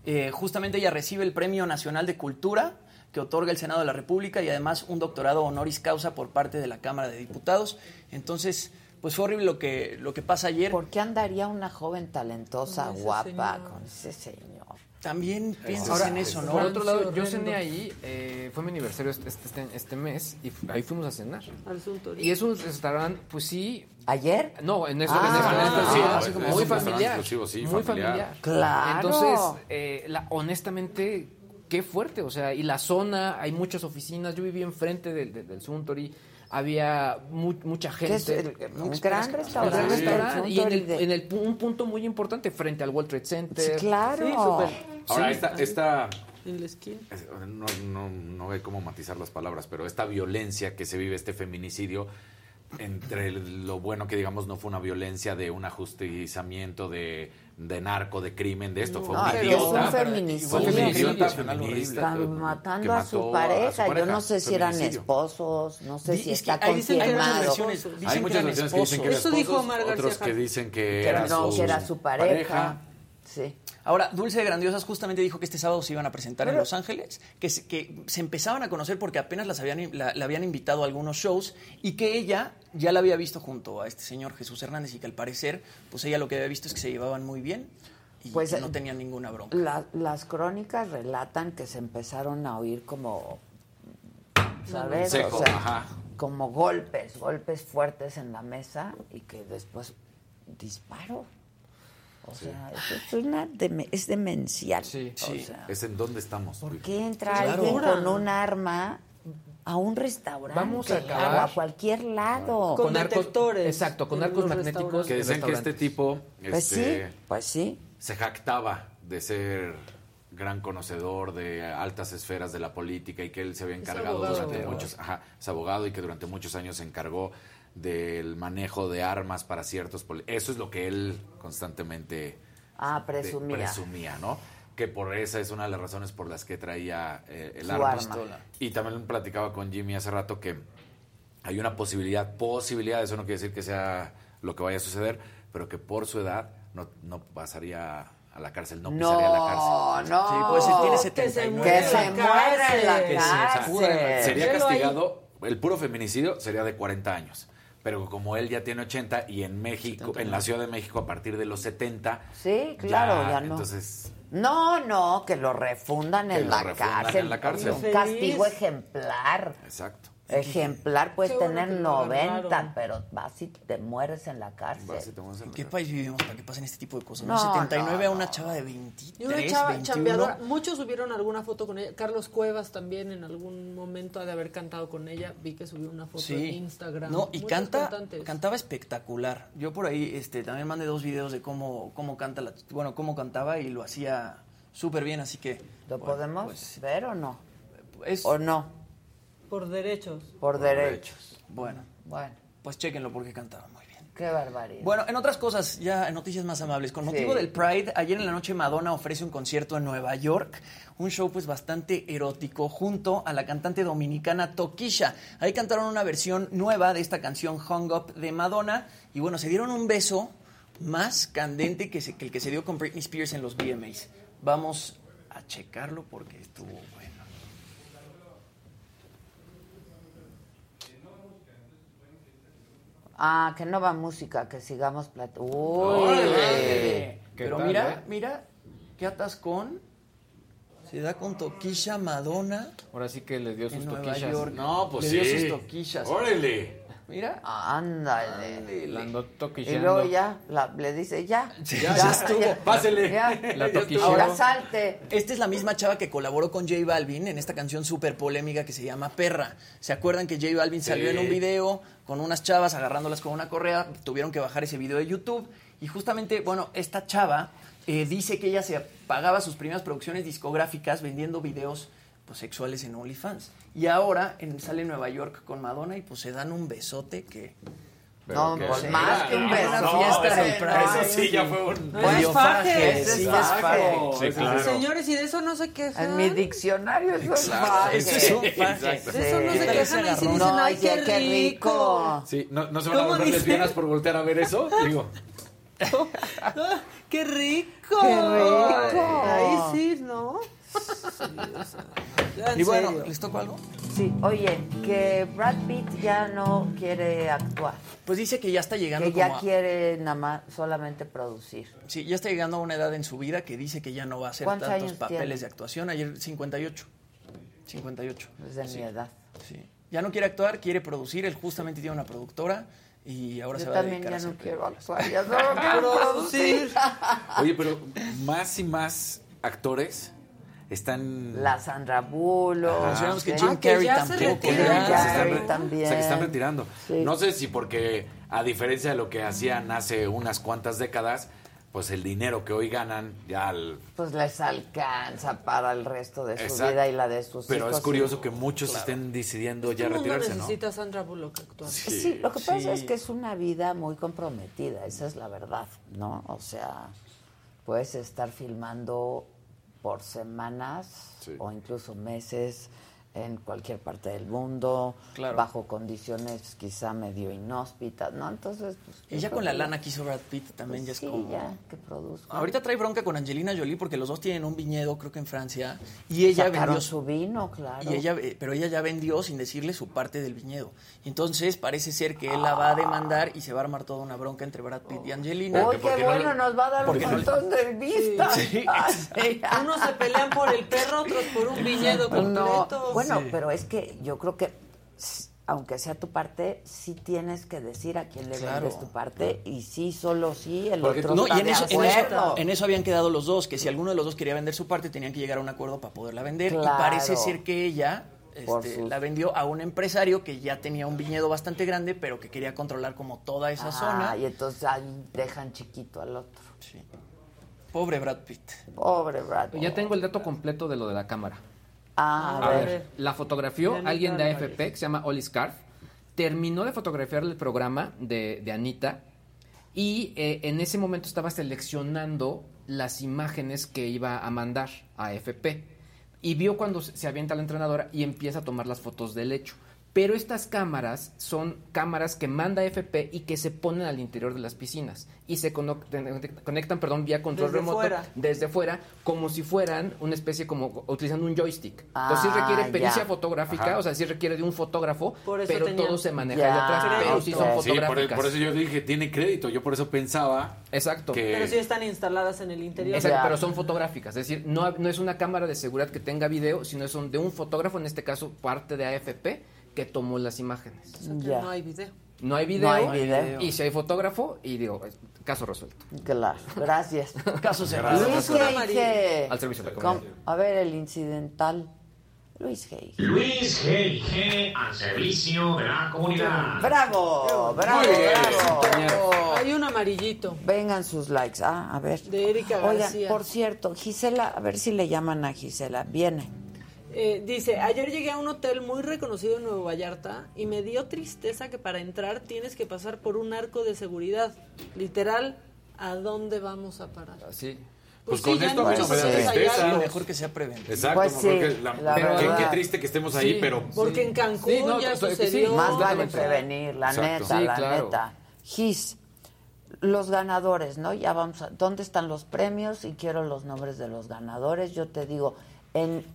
Eh, justamente ella recibe el Premio Nacional de Cultura que otorga el Senado de la República y además un doctorado honoris causa por parte de la Cámara de Diputados. Entonces, pues fue horrible lo que, lo que pasa ayer. ¿Por qué andaría una joven talentosa, Con guapa, señor. con ese señor? También piensas Ahora, en eso, ¿no? Por otro lado, yo cené ahí, eh, fue mi aniversario este, este, este mes y ahí fuimos a cenar. Al Suntory. Y es un restaurante, pues sí. ¿Ayer? No, en eso, Ah, en eso, en ah, un muy familiar. muy familiar. Claro. Entonces, eh, la, honestamente, qué fuerte, o sea, y la zona, hay muchas oficinas, yo viví enfrente del, del, del Suntory, había mu- mucha gente. es el- un gran restaurante, el y en el, en el pu- un punto muy importante, frente al World Trade Center. Sí, claro. Sí, súper. Ahora, Sí. esta, esta En la esquina. es- no, no, no hay cómo matizar las palabras, pero esta violencia que se vive, este feminicidio, entre lo bueno que digamos no fue una violencia de un ajusticiamiento de, de narco, de crimen, de esto, fue un idiota. un feminicidio. Fue un Nacional feminista. Están matando a su pareja. Yo no sé si eran feminicidio. esposos, no sé si es que está que hay muchas confirmado. versiones. Dicen Hay que muchas versiones que dicen que eran esposos. Eso dijo esposos, Omar García otros que dicen que Que era, era- No, su que era su pareja. Sí. Ahora, Dulce de Grandiosas justamente dijo que este sábado se iban a presentar en Los Ángeles, que se, que se empezaban a conocer porque apenas las habían, la, la habían invitado a algunos shows y que ella ya la había visto junto a este señor Jesús Hernández y que al parecer, pues ella lo que había visto es que se llevaban muy bien y Pues, que eh, no tenían ninguna bronca. La- las crónicas relatan que se empezaron a oír como, ¿sabes? Seco, o sea, ajá. como golpes, golpes fuertes en la mesa y que después disparo. O sea, es, una deme- es demencial. Sí, O Sí, sea, es en dónde estamos. ¿Por qué entra Claro. alguien con un arma a un restaurante Vamos a o a cualquier lado? Con detectores Exacto, con arcos magnéticos. Que decían que este tipo Pues este, sí, pues sí. se jactaba de ser gran conocedor de altas esferas de la política y que él se había encargado abogado. durante Abogado. muchos, ajá, es abogado y que durante muchos años se encargó del manejo de armas para ciertos eso es lo que él constantemente Ah, de- presumía. presumía, ¿no? Que por esa es una de las razones por las que traía eh, el arma. arma. Y también platicaba con Jimmy hace rato que hay una posibilidad, posibilidad, eso no quiere decir que sea lo que vaya a suceder, pero que por su edad no, no pasaría a la cárcel, no pisaría la cárcel. No, no. Sí, pues tiene Que se 79. muera Que se en la muera en la cárcel. Que se cárcel. pudra. Sería castigado, el puro feminicidio sería de 40 años. Pero como él ya tiene 80 y en México, en la Ciudad de México a partir de los 70, Sí, claro, ya, no. Entonces, No, no, que lo refundan Que en, lo la refundan cárcel. en la cárcel. Un castigo ejemplar. exacto. Ejemplar puedes tener que lo 90, agarraron. pero vas y te mueres en la cárcel. Vas y te mueves en ¿En la qué país vivimos para que pasen este tipo de cosas? No, No, 79 no, a una chava de Y 23, una chava 21. chambeadora. Muchos subieron alguna foto con ella. Carlos Cuevas también en algún momento ha de haber cantado con ella. Vi que subió una foto Sí. en Instagram. No, y Muchos canta, cantantes. cantaba espectacular. Yo por ahí este, también mandé dos videos de cómo, cómo canta la, bueno, cómo cantaba y lo hacía súper bien, así que ¿Lo bueno, podemos pues, ver o no? es ¿O no? Por derechos. Por derechos. bueno, Bueno, pues chequenlo porque cantaba muy bien. qué barbaridad. Bueno, en otras cosas, ya en noticias más amables, con motivo Sí. del Pride, ayer en la noche Madonna ofrece un concierto en Nueva York, un show pues bastante erótico junto a la cantante dominicana Tokisha. Ahí cantaron una versión nueva de esta canción Hung Up de Madonna y bueno, se dieron un beso más candente que, se- que el que se dio con Britney Spears en los VMAs. Vamos a checarlo porque estuvo bueno. Ah, que no va música, que sigamos platicando. Uy. Pero mira, eh? mira, ¿qué atascón? Se da con Toquilla Madonna. Ahora sí que le dio sus toquillas. No, pues le sí. dio sus toquillas. Órale. Mira. Ándale. Y luego ya la- le dice, ya. Ya, ya estuvo. Pásele. Ya. La toquilló. Ahora salte. Esta es la misma chava que colaboró con J Balvin en esta canción súper polémica que se llama Perra. ¿Se acuerdan que J Balvin salió en un video con unas chavas agarrándolas con una correa? Tuvieron que bajar ese video de YouTube. Y justamente, bueno, esta chava eh, dice que ella se pagaba sus primeras producciones discográficas vendiendo videos pues, sexuales en OnlyFans. Y ahora en, sale en Nueva York con Madonna y pues se dan un besote que... No, que pues sí. más que un No, beso. no, fiesta eso- sí ya fue un... No, es faje. Sí, es faje. faje. Sí, claro. Señores, y de eso no se quejan. En mi diccionario eso es Exacto. faje. Eso es un Sí, faje. exacto. De eso no Sí. se ¿Qué tal ese quejan y sí agarrón? dicen, No, ay, qué, qué qué rico. rico. Sí, no, no se van a ¿Cómo volver lesbianas por voltear a ver eso. Digo, ¡Qué rico! ¡Qué rico! Ahí sí, ¿no? Ya, Y bueno, serio. ¿les toco algo? Sí, oye, que Brad Pitt ya no quiere actuar, Pues dice que ya está llegando que ya como a- quiere nada más solamente producir. Sí, ya está llegando a una edad en su vida que dice que ya no va a hacer ¿Cuántos tantos años papeles tiene? de actuación. Ayer 58. 58. Es de Sí, mi edad. sí. Ya no quiere actuar, quiere producir. Él justamente tiene una productora y ahora se va a también dedicar ya a no hacer quiero actuar, ya solo quiero producir. oye, pero más y más actores están... La Sandra Bullock. Mencionamos que ¿sí? Jim Ah, que Carrey ya se tampoco. retira. Jim ya. se están Carrey re- también. O sea, que están retirando. Sí. No sé si porque, a diferencia de lo que hacían hace unas cuantas décadas, pues el dinero que hoy ganan ya... al- Pues les alcanza para el resto de su Exacto. vida y la de sus Pero hijos. es curioso que muchos estén decidiendo ya retirarse, ¿no? necesita Sandra Bullock actuar. Sí, lo que pasa Sí. es que es una vida muy comprometida, esa es la verdad, ¿no? O sea, puedes estar filmando por semanas Sí. o incluso meses en cualquier parte del mundo, Claro. bajo condiciones quizá medio inhóspitas, ¿no? Entonces, pues... Y ya con la lana que hizo Brad Pitt también pues ya es sí, como... ya, que produzca. Ahorita trae bronca con Angelina Jolie porque los dos tienen un viñedo, creo que en Francia, y ella Sacaron vendió su vino, claro. Y ella, eh, pero ella ya vendió sin decirle su parte del viñedo. Y entonces parece ser que él la va a demandar y se va a armar toda una bronca entre Brad Pitt y Angelina. ¡Uy, qué no- bueno! nos va a dar un no- montón de vistas. Sí. Sí. Unos se pelean por el perro, otros por un viñedo No, completo. Bueno, Sí. pero es que yo creo que aunque sea tu parte, sí tienes que decir a quién le Claro. vendes tu parte y sí, solo sí, el Porque otro No, está y en de eso, en, eso, en eso habían quedado los dos, que si alguno de los dos quería vender su parte, tenían que llegar a un acuerdo para poderla vender. Claro. Y parece ser que ella este, sus- la vendió a un empresario que ya tenía un viñedo bastante grande, pero que quería controlar como toda esa Ah, zona. y entonces ahí dejan chiquito al otro. Sí. Pobre Brad Pitt. Pobre Brad. Ya tengo el dato completo de lo de la cámara. Ah, a, A ver. ver, la fotografió Anita alguien de Álvarez. AFP que se llama Oli Scarf. Terminó de fotografiar el programa de, de Anita y eh, en ese momento estaba seleccionando las imágenes que iba a mandar a AFP. Y vio cuando se se avienta la entrenadora y empieza a tomar las fotos del hecho. Pero estas cámaras son cámaras que manda AFP y que se ponen al interior de las piscinas y se conectan, conectan perdón, vía control Desde remoto fuera. desde fuera como si fueran una especie como utilizando un joystick. Entonces sí Ah, requiere pericia ya. fotográfica, Ajá. o sea, sí requiere de un fotógrafo, pero tenía- todo se maneja Ya, de atrás, pero sí son. Sí, por, fotográficas. por eso yo dije, tiene crédito. Yo por eso pensaba Exacto. que... Pero sí están instaladas en el interior. Exacto, Ya. pero son fotográficas, es decir, no, no es una cámara de seguridad que tenga video, sino son de un fotógrafo, en este caso parte de AFP, que tomó las imágenes. O sea, que Ya. No hay video. No hay video, hay video. y si hay fotógrafo, y digo, caso resuelto. Claro, gracias. Caso cerrado. Luis Heige. Al servicio de la Com- comunidad. A ver, el incidental. Luis Heige. Luis G.I.G. al servicio de la comunidad. ¡Bravo! ¡Bravo! Muy bien, ¡Bravo! Hay un amarillito Vengan sus likes. Ah, a ver. de Erika Oigan, García. por cierto, Gisela, a ver si le llaman a Gisela. Viene. Eh, dice, ayer llegué a un hotel muy reconocido en Nuevo Vallarta y me dio tristeza que para entrar tienes que pasar por un arco de seguridad. Literal, ¿a dónde vamos a parar? Sí. Pues, Pues con sí, esto me da tristeza. algo. Mejor que sea preventivo. Exacto, Pues mejor sí, que la- la qué- verdad. qué, triste que estemos ahí, Sí. pero... Porque en Cancún Sí, no, ya o sea, que sí, sucedió. Más vale prevenir, la Exacto. neta, Sí, la claro. neta. Gis, los ganadores, ¿no? Ya vamos a... ¿Dónde están los premios? Y quiero los nombres de los ganadores. Yo te digo, en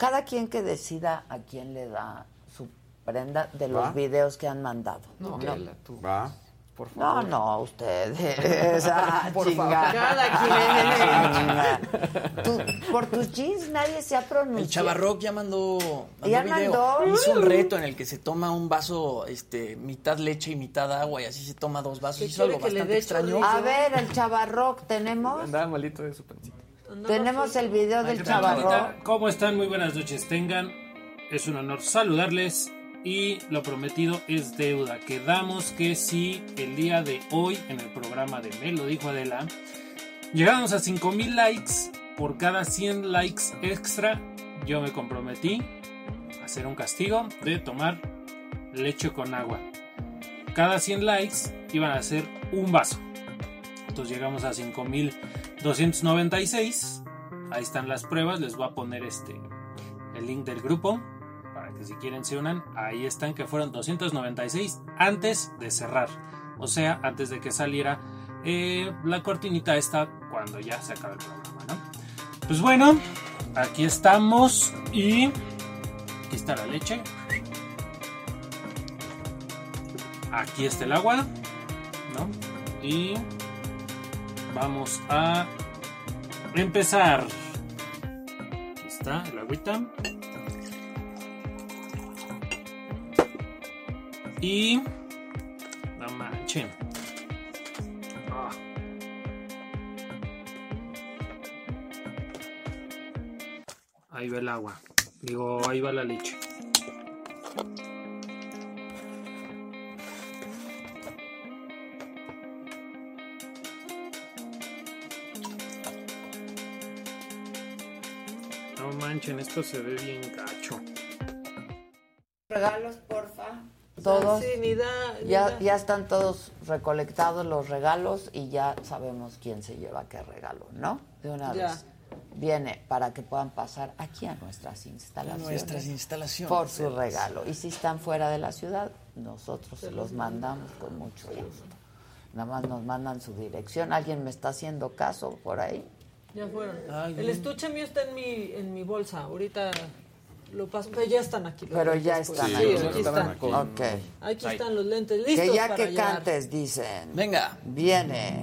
cada quien que decida a quién le da su sorprenda de los ¿Va? videos que han mandado. No, tú. Va. Por No, favor. no, ustedes. Ah, Por favor. Cada. Tú- por tus jeans nadie se ha pronunciado. El Chavarroc ya mandó, mandó ¿Ya video. mandó? Hizo un reto en el que se toma un vaso, este, mitad leche y mitad agua y así se toma dos vasos. ¿Qué Hizo algo bastante extraño. A ver, el chavarroc, ¿tenemos? Andaba malito de su pancita. Tenemos el video del ¿Qué tal, chavarroc. bandita? ¿Cómo están? Muy buenas noches. Tengan. Es un honor saludarles. Y lo prometido es deuda. Quedamos que si el día de hoy en el programa de Me lo dijo Adela, llegamos a 5000 likes, por cada 100 likes extra, yo me comprometí a hacer un castigo de tomar leche con agua. Cada 100 likes iban a ser un vaso. Entonces llegamos a 5296. Ahí están las pruebas. Les voy a poner este el link del grupo para que si quieren se unan. Ahí están que fueron 296 antes de cerrar. O sea, antes de que saliera eh, la cortinita esta cuando ya se acaba el programa, ¿no? Pues bueno, aquí estamos y aquí está la leche. Aquí está el agua, ¿no? Y vamos a empezar. Está el agüita. Y... No manchen. Ah. Ahí va el agua. Digo, ahí va la leche. Manchen, esto se ve bien gacho. Regalos, porfa. Todos. Sí, ni da- ni ya, da. ya están todos recolectados los regalos y ya sabemos quién se lleva qué regalo, ¿no? De una Ya. vez. Viene para que puedan pasar aquí a nuestras instalaciones. nuestras instalaciones. Por su regalo. Y si están fuera de la ciudad, nosotros se los mandamos con mucho gusto. Nada más nos mandan su dirección. ¿Alguien me está haciendo caso por ahí? Ya fueron. Ay, el estuche mío está en mi, en mi bolsa. Ahorita lo paso. Pero ya están aquí. Pero ya lentes, pues. están Sí, aquí. aquí están. Aquí Ahí. están los lentes listos Que ya para que llevar. cantes, dicen. Venga. Viene.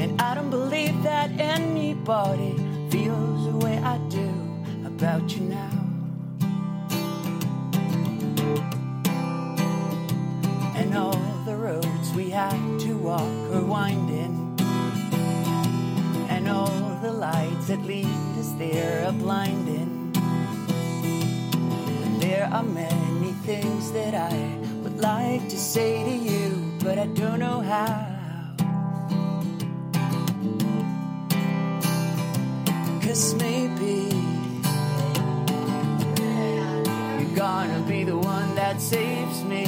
And I don't believe that anybody feels the way I do about you now. And all the roads we had to walk are winding. And all the lights that lead us there are blinding. There are many things that I would like to say to you, but I don't know how. Cause maybe you're gonna be the one that saves me.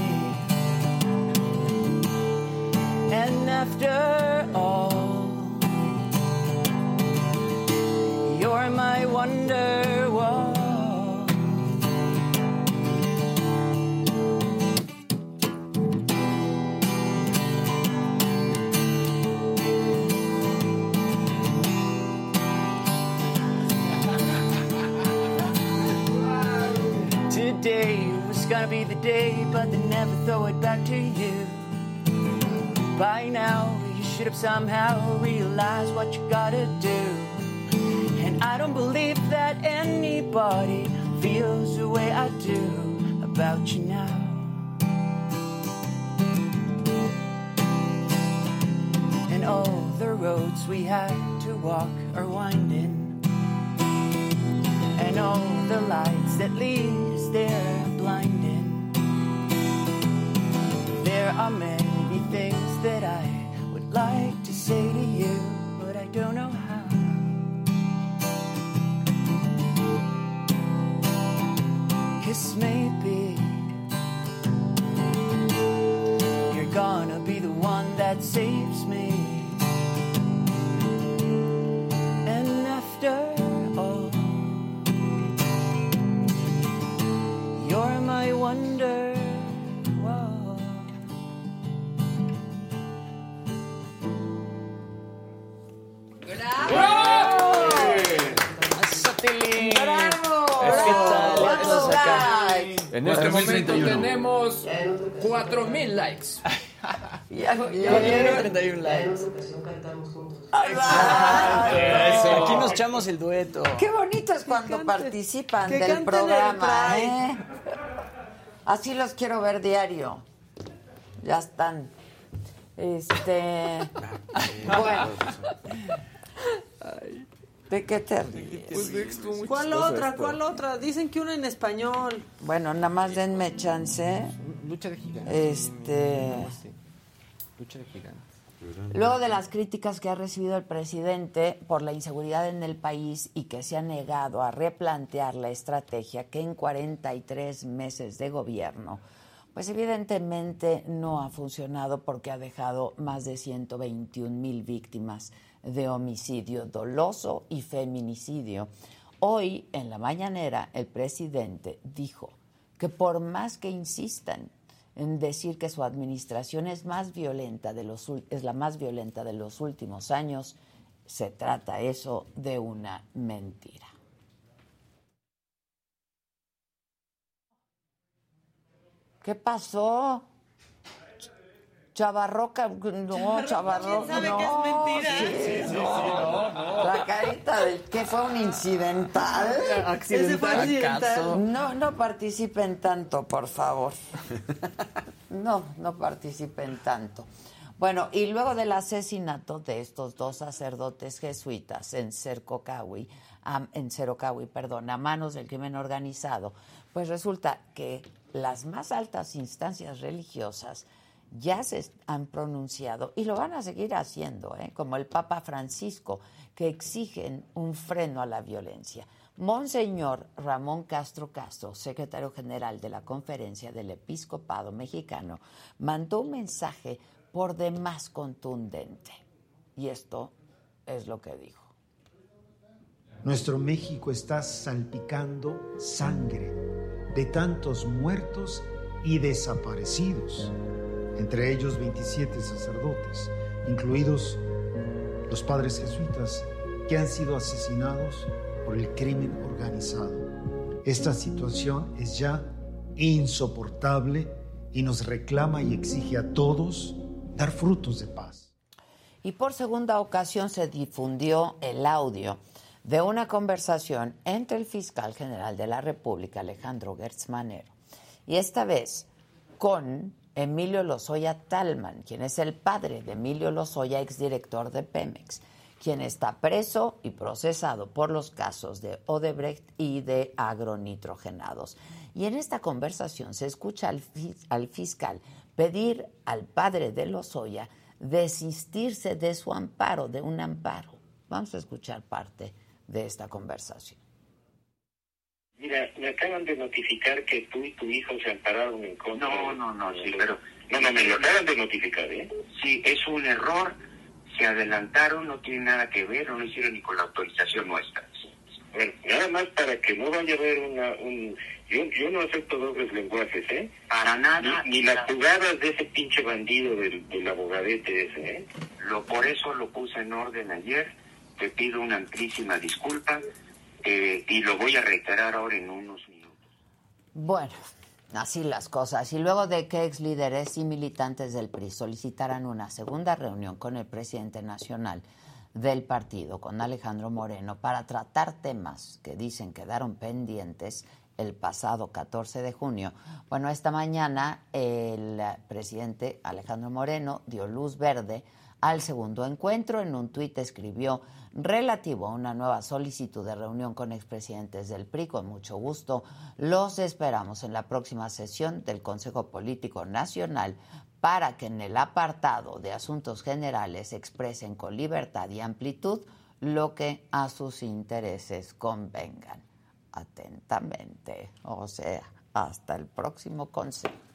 And after all, you're my wonder gonna be the day, but they never throw it back to you. By now, you should have somehow realized what you gotta do. And I don't believe that anybody feels the way I do about you now. And all the roads we had to walk are winding. And all the lights that lead us there blinded. There are men. Echamos el dueto. Qué bonito es cuando participan del programa. ¿eh? Así los quiero ver diario. Ya están. Este. bueno. ¿De qué te ríes? ¿Cuál otra? ¿Cuál otra? Dicen que una en español. Bueno, nada más denme chance. Lucha de gigantes. Este. Lucha de gigantes. Luego de las críticas que ha recibido el presidente por la inseguridad en el país y que se ha negado a replantear la estrategia que en 43 meses de gobierno, pues evidentemente no ha funcionado porque ha dejado más de 121 mil víctimas de homicidio doloso y feminicidio. Hoy, en la mañanera, el presidente dijo que por más que insistan en decir que su administración es más violenta de los es la más violenta de los últimos años, se trata eso de una mentira. ¿Qué pasó? Chavarroca, no, Chavarroca, ¿Quién sabe no, que es mentira? sí, Sí, sí, no, sí, no, no. La carita del que fue un incidental. Ese fue accidental. No, no participen tanto, por favor. No, no participen tanto. Bueno, y luego del asesinato de estos dos sacerdotes jesuitas en Cercocahui, am- en Cerocahui, perdón, a manos del crimen organizado, pues resulta que las más altas instancias religiosas ya se han pronunciado y lo van a seguir haciendo, ¿eh? como el Papa Francisco, que exigen un freno a la violencia. Monseñor Ramón Castro Castro, secretario general de la Conferencia del Episcopado Mexicano, mandó un mensaje por demás contundente. Y esto es lo que dijo. Nuestro México está salpicando sangre de tantos muertos y desaparecidos, entre ellos 27 sacerdotes, incluidos los padres jesuitas que han sido asesinados por el crimen organizado. Esta situación es ya insoportable y nos reclama y exige a todos dar frutos de paz. Y por segunda ocasión se difundió el audio de una conversación entre el fiscal general de la República, Alejandro Gertz Manero, y esta vez con Emilio Lozoya Talman, quien es el padre de Emilio Lozoya, exdirector de Pemex, quien está preso y procesado por los casos de Odebrecht y de agronitrogenados. Y en esta conversación se escucha al, al fiscal pedir al padre de Lozoya desistirse de su amparo, de un amparo. Vamos a escuchar parte de esta conversación. Mira, me acaban de notificar que tú y tu hijo se ampararon en contra. No, no, no, sí, pero. No, no, me lo acaban de notificar, ¿eh? Sí, es un error. Se adelantaron, no tiene nada que ver, no lo hicieron ni con la autorización nuestra. Bueno, nada más para que no vaya a haber una. Un, yo, yo no acepto dobles lenguajes, ¿eh? Para nada. Ni, ni las jugadas de ese pinche bandido del, del abogadete ese, ¿eh? Lo, por eso lo puse en orden ayer. Te pido una amplísima disculpa eh, y lo voy a reiterar ahora en unos minutos. Bueno, así las cosas. Y luego de que ex líderes y militantes del PRI solicitaran una segunda reunión con el presidente nacional del partido, con Alejandro Moreno, para tratar temas que dicen quedaron pendientes, el pasado 14 de junio. Bueno, esta mañana el presidente Alejandro Moreno dio luz verde al segundo encuentro. En un tuit escribió relativo a una nueva solicitud de reunión con expresidentes del PRI. Con mucho gusto los esperamos en la próxima sesión del Consejo Político Nacional para que en el apartado de asuntos generales expresen con libertad y amplitud lo que a sus intereses convengan. Atentamente, o sea, hasta el próximo consejo.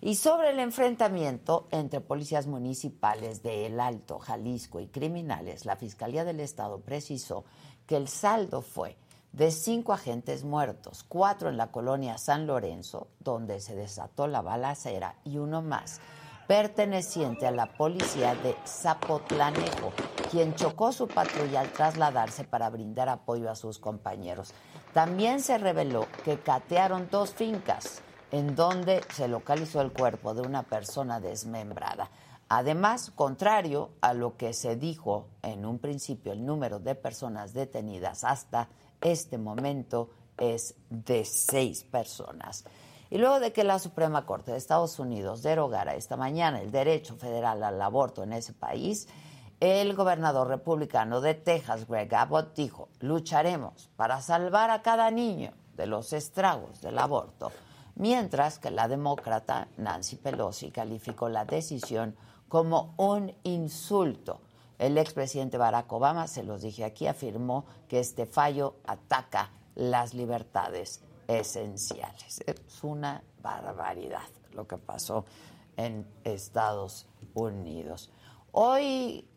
Y sobre el enfrentamiento entre policías municipales de El Alto, Jalisco y criminales, la Fiscalía del Estado precisó que el saldo fue de cinco agentes muertos, cuatro en la colonia San Lorenzo, donde se desató la balacera, y uno más, perteneciente a la policía de Zapotlanejo, quien chocó su patrulla al trasladarse para brindar apoyo a sus compañeros. También se reveló que catearon dos fincas en donde se localizó el cuerpo de una persona desmembrada. Además, contrario a lo que se dijo en un principio, el número de personas detenidas hasta este momento es de seis personas. Y luego de que la Suprema Corte de Estados Unidos derogara esta mañana el derecho federal al aborto en ese país, el gobernador republicano de Texas, Greg Abbott, dijo, lucharemos para salvar a cada niño de los estragos del aborto mientras que la demócrata Nancy Pelosi calificó la decisión como un insulto. El expresidente Barack Obama, se los dije aquí, afirmó que este fallo ataca las libertades esenciales. Es una barbaridad lo que pasó en Estados Unidos. Hoy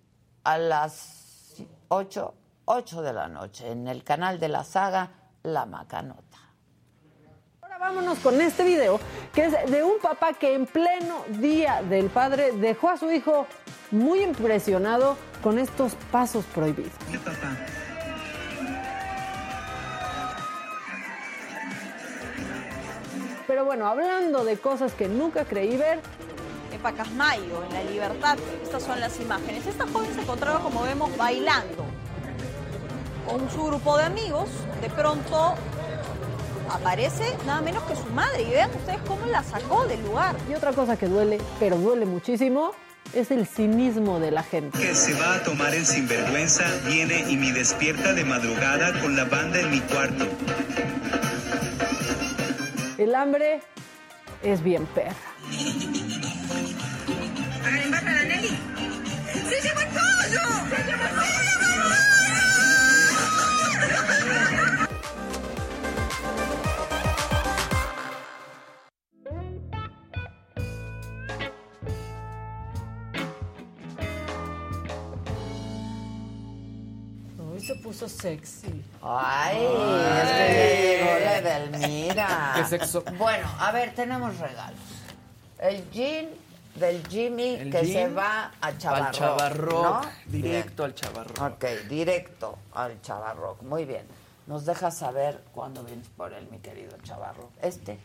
a las 8, 8 de la noche en el canal de la saga La Macanota vámonos con este video, que es de un papá que en pleno día del padre dejó a su hijo muy impresionado con estos pasos prohibidos. ¿Qué papá? Pero bueno, hablando de cosas que nunca creí ver. En Pacasmayo, en La Libertad, estas son las imágenes. Esta joven se encontraba, como vemos, bailando con su grupo de amigos. De pronto aparece nada menos que su madre. Y vean ustedes cómo la sacó del lugar. Y otra cosa que duele, pero duele muchísimo, es el cinismo de la gente. Que se va a tomar el sinvergüenza, viene y me despierta de madrugada con la banda en mi cuarto. El hambre es bien perra. ¡Se llevó todo! ¡Se llevó todo! Sexy. Ay, es que llegó la Edelmira. ¿Qué sexo? Bueno, a ver, tenemos regalos. El jean del Jimmy que se va a Chavarro. Al Chavarro. Directo al Chavarro. Ok, directo al Chavarro. Muy bien. Nos dejas saber cuándo vienes por él, mi querido Chavarro. Este.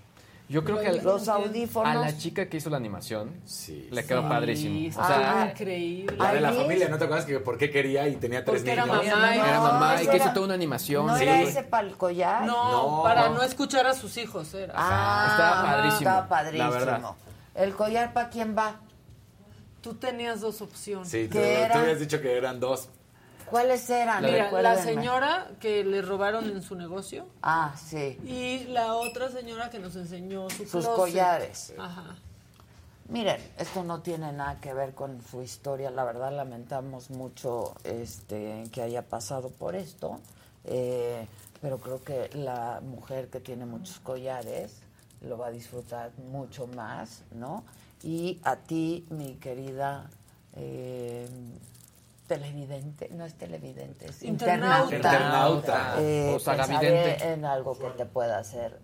Yo creo que los audífonos. A la chica que hizo la animación sí, le quedó padrísimo. O sea, increíble. La de la familia, ¿no te acuerdas que por qué quería y tenía tres Porque niños? Era mamá, era mamá y que hizo toda una animación. ¿No era ese para el collar? No, para no escuchar a sus hijos era. Ah, estaba padrísimo. Estaba padrísimo. La verdad. ¿El collar para quién va? Tú tenías dos opciones. Sí, tú, ¿Qué tú habías dicho que eran dos. ¿Cuáles eran? Mira, la señora que le robaron en su negocio Ah, sí. y la otra señora que nos enseñó su Sus closet. collares. Ajá. Miren, esto no tiene nada que ver con su historia. La verdad lamentamos mucho este, que haya pasado por esto. Eh, pero creo que la mujer que tiene muchos collares lo va a disfrutar mucho más, ¿no? Y a ti, mi querida eh, televidente, no es televidente, es Internauta. Internauta. Eh, O pensaré en algo que te pueda hacer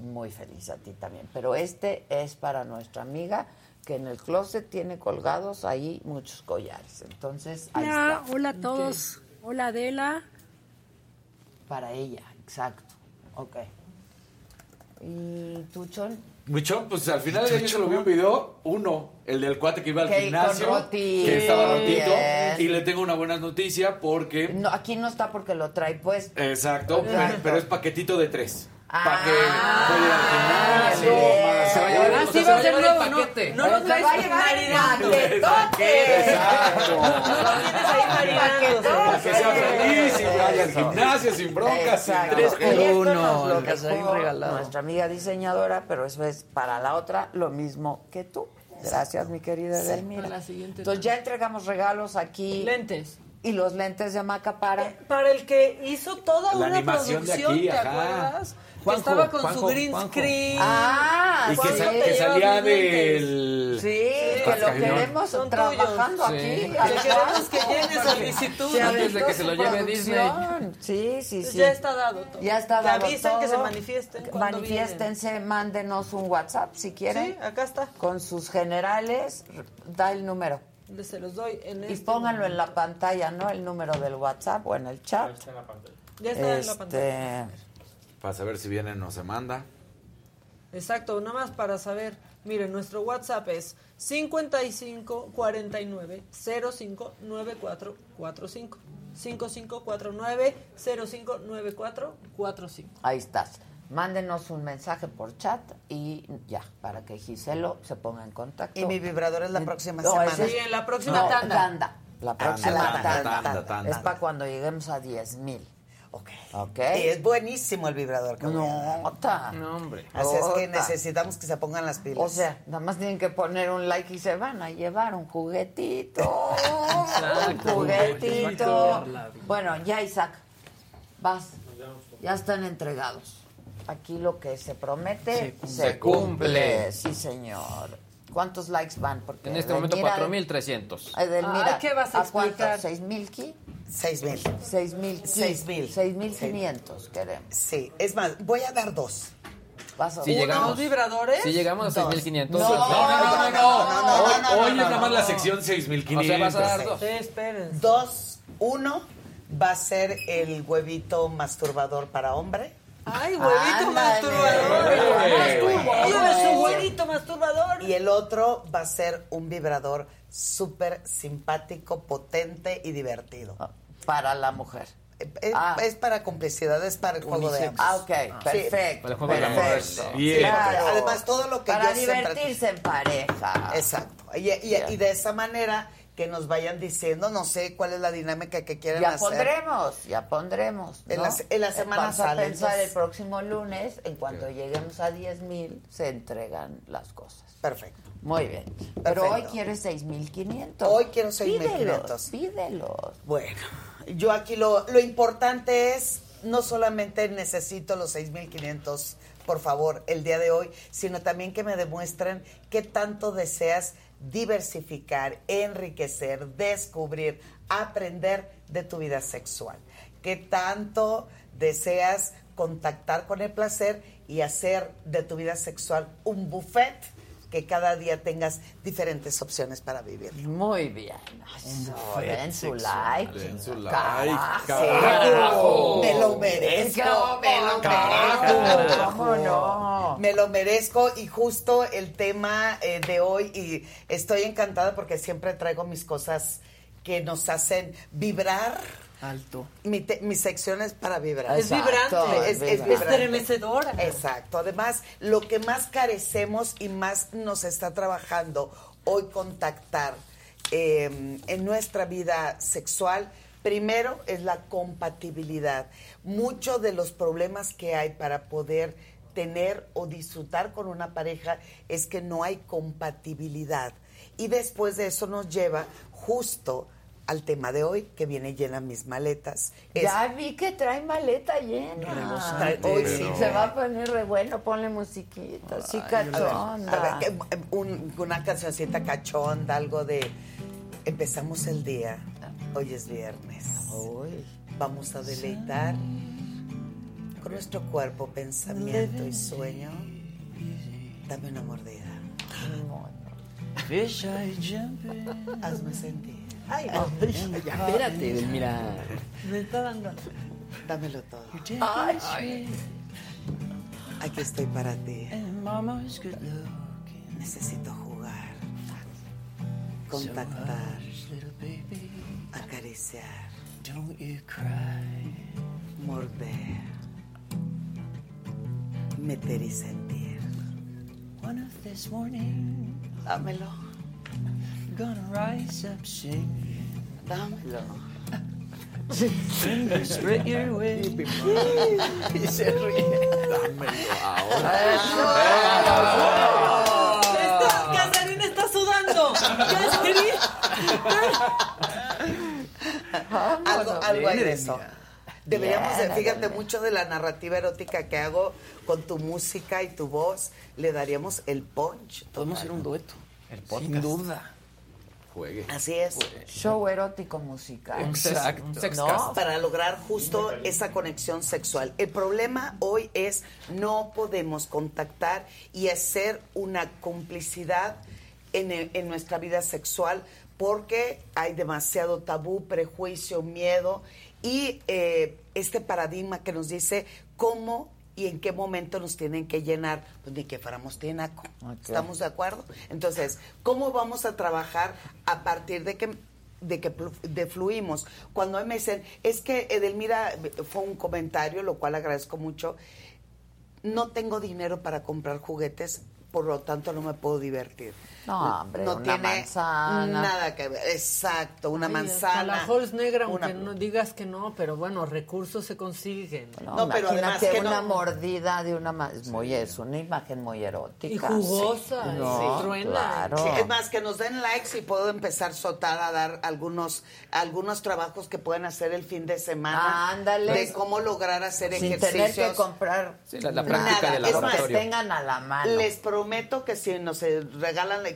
muy feliz a ti también. Pero este es para nuestra amiga que en el closet tiene colgados ahí muchos collares. Entonces, ahí Hola, está. hola a todos. Hola Adela. Para ella, exacto. Ok. ¿Y tú, Chon? Mucho, pues al final día se lo vi un video, uno, el del cuate que iba al Que gimnasio, que estaba rotito, Yes. y le tengo una buena noticia porque, No, aquí no está porque lo trae puesto. exacto, Exacto. pero es paquetito de tres. Para que pueda ir al gimnasio. más- Se va a llevar, Ah, sí, se va a llevar el no, paquete. no lo Se traes va a en llevar el marinando. paquetote. Exacto. Para que sea feliz y vaya al gimnasio sin broncas. sin Exacto. tres esto uno, lo dejó regalado. Nuestra amiga diseñadora, pero eso es para la otra lo mismo que tú. Gracias, mi querida Sí. Edelmira. Para la siguiente Entonces ya entregamos regalos aquí. Lentes. Y los lentes de Maca para. Para el que hizo toda La una producción, aquí, ¿te ajá. acuerdas? Juanjo, que estaba con Juanjo, su green Juanjo. screen. Ah, Y que, que salía del. Sí, que lo queremos Son trabajando tuyos. aquí. Sí. Que queremos que llene solicitud. Antes de que se lo lleve Disney. Sí, sí, Pues sí. ya está dado todo. Ya está Que dado avisen, que se manifiesten cuando Manifiéstense, mándenos un WhatsApp si quieren. Sí, acá está. Con sus generales, da el número. Se los doy en Y este pónganlo en la pantalla, ¿no? El número del WhatsApp o en el chat. Ya está en la pantalla. Este, Para saber si viene o se manda. Exacto, nada más para saber. Miren, nuestro WhatsApp es 55 49 05 94 45. 5549 05 94 45. ahí estás. Mándenos un mensaje por chat y ya, para que Giselo se ponga en contacto. Y mi vibrador es la próxima No, semana. Sí, en la próxima no, tanda. La Tanda, próxima tanda, tanda. tanda, tanda. Es para cuando lleguemos a 10 mil. Ok. Ok. Y es buenísimo el vibrador que voy a dar. Nota. No, hombre. Así es que necesitamos que se pongan las pilas. O sea, nada más tienen que poner un like y se van a llevar un juguetito. un juguetito. Bueno, ya Isaac, vas. Ya están entregados. Aquí lo que se promete Se se, cumple. cumple. Sí, señor. ¿Cuántos likes van? Porque En este momento Edelmira- 4,300. Edelmira, ¿qué vas a cuánto? explicar? ¿Seis mil ki? Seis mil. Seis mil ki. Seis mil. Seis mil quinientos queremos. Sí, es más, voy a dar dos. Vas a Si llegamos, ¿Dos vibradores? si llegamos a Dos. 6500. No, no, no, no, no. Hoy, no, no, hoy no, es nada más la sección 6500. O sea, vas a dar dos. Sí, esperen. Dos, uno va a ser el huevito masturbador para hombre. Ay, huevito masturbador. Eh. Llévese un huevito masturbador. Y el otro va a ser un vibrador súper simpático, potente y divertido. Para la mujer. Es, Ah. es para complicidad, es para el juego de ambos. Ah, ok, perfecto. Para el juego del amor. Claro. Además, todo lo que Para yo siempre- divertirse en pareja. Exacto. Y, y- Ya. y de esa manera que nos vayan diciendo, no sé cuál es la dinámica que quieren Ya hacer. pondremos, ya pondremos. En ¿no? la en la semana Vamos a pensar entonces. el próximo lunes, en cuanto lleguemos a 10 mil, se entregan las cosas. Perfecto. Muy bien. Pero hoy quieres 6,500. Hoy quiero 6,500. Pídelos, pídelos. Bueno, yo aquí lo, lo importante es, no solamente necesito los 6.500, por favor, el día de hoy, sino también que me demuestren qué tanto deseas diversificar, enriquecer, descubrir, aprender de tu vida sexual. Qué tanto deseas contactar con el placer y hacer de tu vida sexual un buffet que cada día tengas diferentes opciones para vivir. Muy bien. Den su like. Den su like, Carajo. carajo. Me lo merezco, ¿Cómo me lo merezco. ¿Cómo no? Me lo merezco y justo el tema eh, de hoy y estoy encantada porque siempre traigo mis cosas que nos hacen vibrar. Alto. Mi, te- mi sección es para vibrar. Es vibrante. Es, es. Estremecedora. Exacto. Además, lo que más carecemos y más nos está trabajando hoy contactar eh, en nuestra vida sexual, primero es la compatibilidad. Muchos de los problemas que hay para poder tener o disfrutar con una pareja es que no hay compatibilidad. Y después de eso nos lleva justo al tema de hoy, que viene llena mis maletas. Es- Ya vi que trae maleta llena. Hoy sí. Se va a poner re bueno, ponle musiquita, sí cachonda. A ver, que- un- una cancioncita cachonda, algo de... Empezamos el día, hoy es viernes. Vamos a deleitar con nuestro cuerpo, pensamiento y sueño. Dame una mordida. Hazme sentir. Ay, Ya, espérate, Delmira. me está dando. Dámelo todo. Ay. Aquí estoy para ti. Necesito jugar, contactar, acariciar, don't you cry. morder. meter y sentir. One of this morning, Dámelo. Gonna rise up singing. Dámelo. Straight your way. y se ríe. Dámelo Está- Casarín está sudando. Casarín. algo, algo hay de eso. Deberíamos, de, Bien, fíjate, ándale. mucho de la narrativa erótica que hago con tu música y tu voz, le daríamos el punch. Podemos hacer un dueto. El Sin duda. Juegue. Así es. Show erótico musical. Exacto. Un sex ¿No? Para lograr justo esa conexión sexual. El problema hoy es no podemos contactar y hacer una complicidad en, el- en nuestra vida sexual porque hay demasiado tabú, prejuicio, miedo y eh, este paradigma que nos dice cómo y en qué momento nos tienen que llenar, pues ni que fuéramos tinaco. ¿Estamos de acuerdo? Entonces, ¿cómo vamos a trabajar a partir de que de que de fluimos? Cuando me dicen, es que Edelmira fue un comentario, lo cual agradezco mucho, no tengo dinero para comprar juguetes, por lo tanto no me puedo divertir. No, hombre, no una tiene manzana. nada que ver. Exacto, una Ay, manzana. hasta La Halls negra, una- aunque no digas que no, pero bueno, recursos se consiguen. No, pero imagínate una mordida de una es muy es una imagen muy erótica. Y jugosa, Sí. truena. claro. Sí, es más, que nos den likes y puedo empezar soltar a dar algunos, algunos trabajos que pueden hacer el fin de semana. Ándale. De cómo lograr hacer Sin ejercicios. tener que comprar Sí, la- la nada. práctica del Es más, tengan a la mano. Les prometo que si nos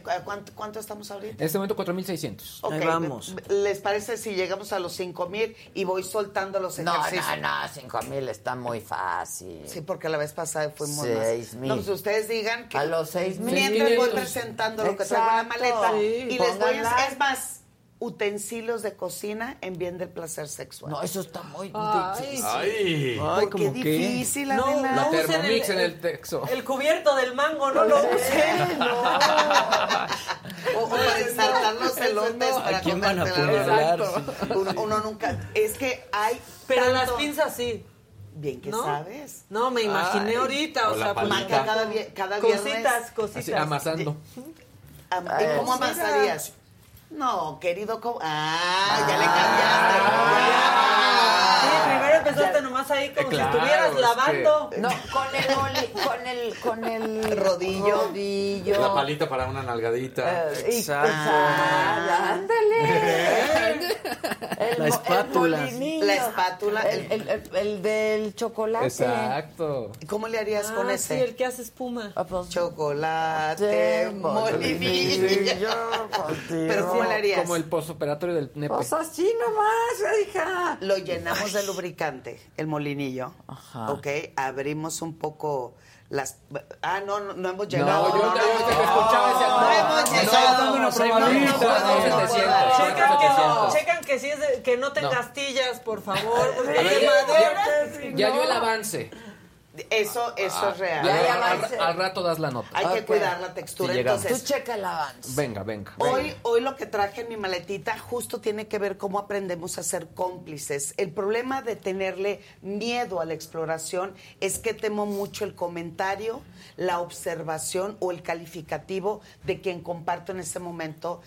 eh, ¿cuánto, cuánto estamos ahorita? En este momento 4.600. Ok, ¿Les parece si llegamos a los 5 mil y voy soltando los No, ejercicios? no, no, cinco mil está muy fácil. Sí, porque la vez pasada fuimos Seis más. mil. No, pues ustedes digan que A los seis mil. mientras voy 500. presentando lo que traigo en la maleta Sí, y les voy a pónganla. es más utensilios de cocina en bien del placer sexual. No, eso está muy Ay, difícil. Ay. Ay, ¿cómo qué qué? difícil, No, Adela. no La Thermomix en el texo. El cubierto del mango, no lo usen. O, o para ensartar los elotes para ¿A quién van a? ¿no? Uno, uno nunca... Es que hay Pero tanto- las pinzas sí. Bien que ¿no? sabes. No, me imaginé Ay. ahorita, o, sea, palita. Cada, cada viernes. cositas, cositas. Así, amasando. Am- ¿Y cómo Mira. amasarías? No, querido, ¿cómo? Ah, ya le Sí, cambiaste. Empezaste nomás ahí como Claro, si estuvieras es que- lavando. No, con el oli- con el con el Rodillo. rodillo. La palita para una nalgadita. Eh, Exacto. Ah, ándale. El La el espátula. molinillo. La espátula, El, el- el- el del chocolate. Exacto. ¿Cómo le harías con Ah, ese? sí, el que hace espuma. Ah, pues, Chocolate, molinillo. Pero ¿cómo le harías? Como el postoperatorio del nepe. Pues así nomás, hija. Lo llenamos de lubricante, el molinillo. Ajá. Ok, abrimos un poco las... Ah, no, no, no hemos No, llegado. yo no, te no, te escuchaba ese no hemos llegado. dame una No, probadita. no, no, no, no, no, 700. no, Checan que, no, 700. checan que, si es de- que no tengas astillas, por favor. Ya- dio el avance. Eso, eso es real. Ya, ya al- avance. al, al rato das la nota. Hay que cuidar la textura. Llegamos. Tú Entonces, checa el avance. Venga, venga. Hoy, hoy lo que traje en mi maletita justo tiene que ver cómo aprendemos a ser cómplices. El problema de tenerle miedo a la exploración es que temo mucho el comentario, la observación o el calificativo de quien comparto en ese momento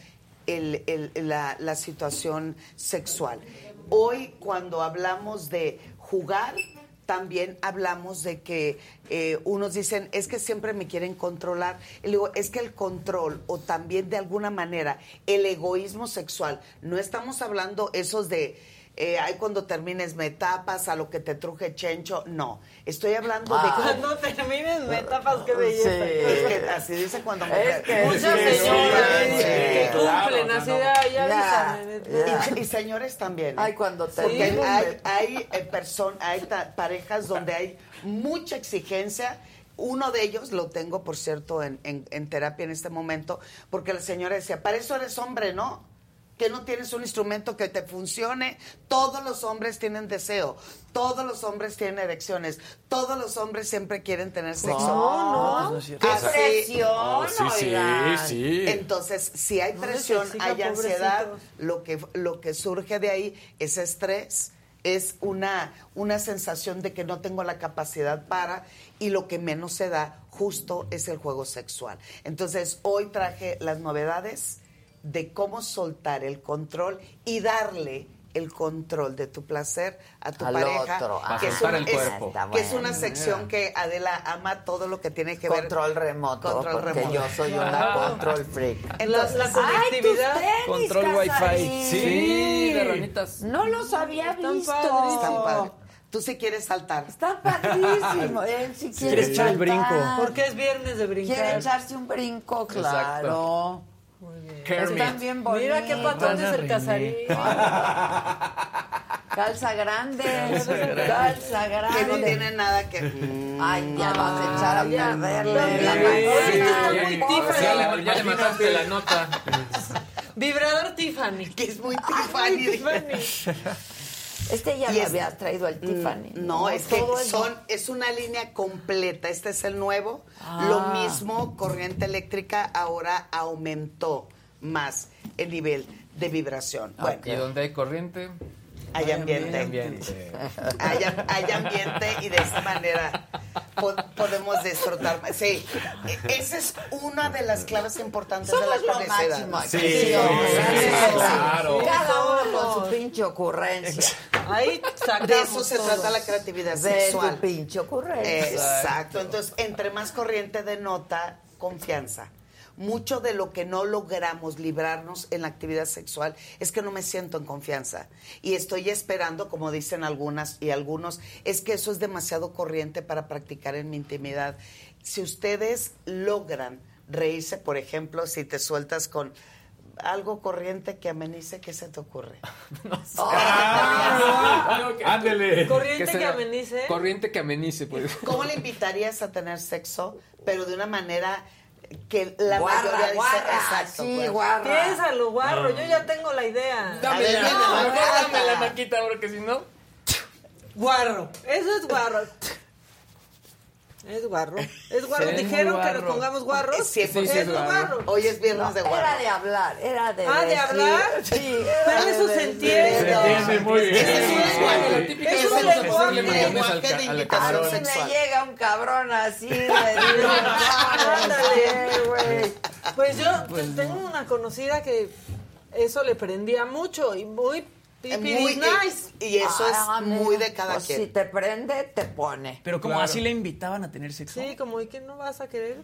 el- el- la, la situación sexual. Hoy cuando hablamos de jugar, también hablamos de que eh, unos dicen, es que siempre me quieren controlar. Y digo, es que el control o también de alguna manera el egoísmo sexual, no estamos hablando esos de, eh, ay, cuando termines me tapas, a lo que te truje chencho, no. Estoy hablando de... Cuando termines, me tapas, qué belleza. Es que así dice cuando Es que Muchas sí, señoras sí, que sí, cumplen claro, así no. Ya, ya. Y, y señores también. ¿eh? Ay, cuando te Porque digo, hay, me- hay eh, person- hay ta- parejas donde hay mucha exigencia. Uno de ellos lo tengo, por cierto, en, en- en terapia en este momento, porque la señora decía, para eso eres hombre, ¿no? Que no tienes un instrumento que te funcione. Todos los hombres tienen deseo, todos los hombres tienen erecciones, todos los hombres siempre quieren tener sexo. No, no. no. ¡Qué Así- presión! Oh, sí, sí, sí. entonces, si hay presión, hay ansiedad, lo que, lo que surge de ahí es estrés, es una, una sensación de que no tengo la capacidad para y lo que menos se da justo es el juego sexual. Entonces, hoy traje las novedades de cómo soltar el control y darle el control de tu placer a tu Al pareja, otro, que, es el es- que es una sección que Adela ama todo lo que tiene que ver Control remoto, control porque remoto. yo soy una control freak. Entonces, La- la conectividad. Ay, tus tenis, Control wifi. Sí, de ranitas. No los había Están visto. padrísimos. Están padres. Tú sí quieres saltar. Está padrísimo. Él sí quiere Quieres echar el brinco. Porque es viernes de brincar. Quiere echarse un brinco, claro. Están bien bonitos. Mira qué patrón es el casarín. Calza grande. Calza grande. Que no tiene nada que... Ay, ya vas a echar a Ya. perderle. Muy Tiffany. Ya le, ya le mataste la nota. Vibrador Tiffany. Que es muy Ay, Tiffany. Tiffany. Este ya Y lo es- habías traído al Tiffany. Mm, No, es que son, es una línea completa. Este es el nuevo. Ah. Lo mismo, corriente eléctrica ahora aumentó más el nivel de vibración. Bueno, Y donde hay corriente, hay ambiente. ambiente. Hay, hay ambiente y de esta manera po- podemos disfrutar. Sí, e- esa es una de las claves importantes de la aquí. Sí, Sí, sí, claro. Cada uno con su pinche ocurrencia. Ahí De eso se trata la creatividad De sexual. su pinche ocurrencia. Exacto. Entonces, entre más corriente denota confianza. Mucho de lo que no logramos librarnos en la actividad sexual es que no me siento en confianza. Y estoy esperando, como dicen algunas y algunos, es que eso es demasiado corriente para practicar en mi intimidad. Si ustedes logran reírse, por ejemplo, si te sueltas con algo corriente que amenice, ¿qué se te ocurre? Ándele. Corriente que, sea amenice. Corriente que amenice, pues. ¿Cómo le invitarías a tener sexo, pero de una manera que la Guarra, mayoría dice guarra, exacto? sí, pues. guarra. Piénsalo, guarro. Yo ya tengo la idea. Ver, dime, no, dame la maquita, porque si no. Guarro. Eso es guarro. Es guarro. Es guarro. Sí, es muy Dijeron que nos guarro. pongamos guarros. Sí, es guarro. guarro. Hoy es viernes de Era guarra. de hablar, era de Ah, ¿de hablar? Sí. Pero eso se entiende. Se entiende muy bien. Es un lenguaje. De invitación mí me sexual. llega un cabrón así de Dios, Ándale. ¿qué, güey? Pues yo te- tengo una conocida que eso le prendía mucho y muy Eh, pipiris muy- nice. Y eso Ah, es muy de cada pues quien. Si te prende, te pone. Pero como Claro. así le invitaban a tener sexo. Sí, como, ¿y qué no vas a querer?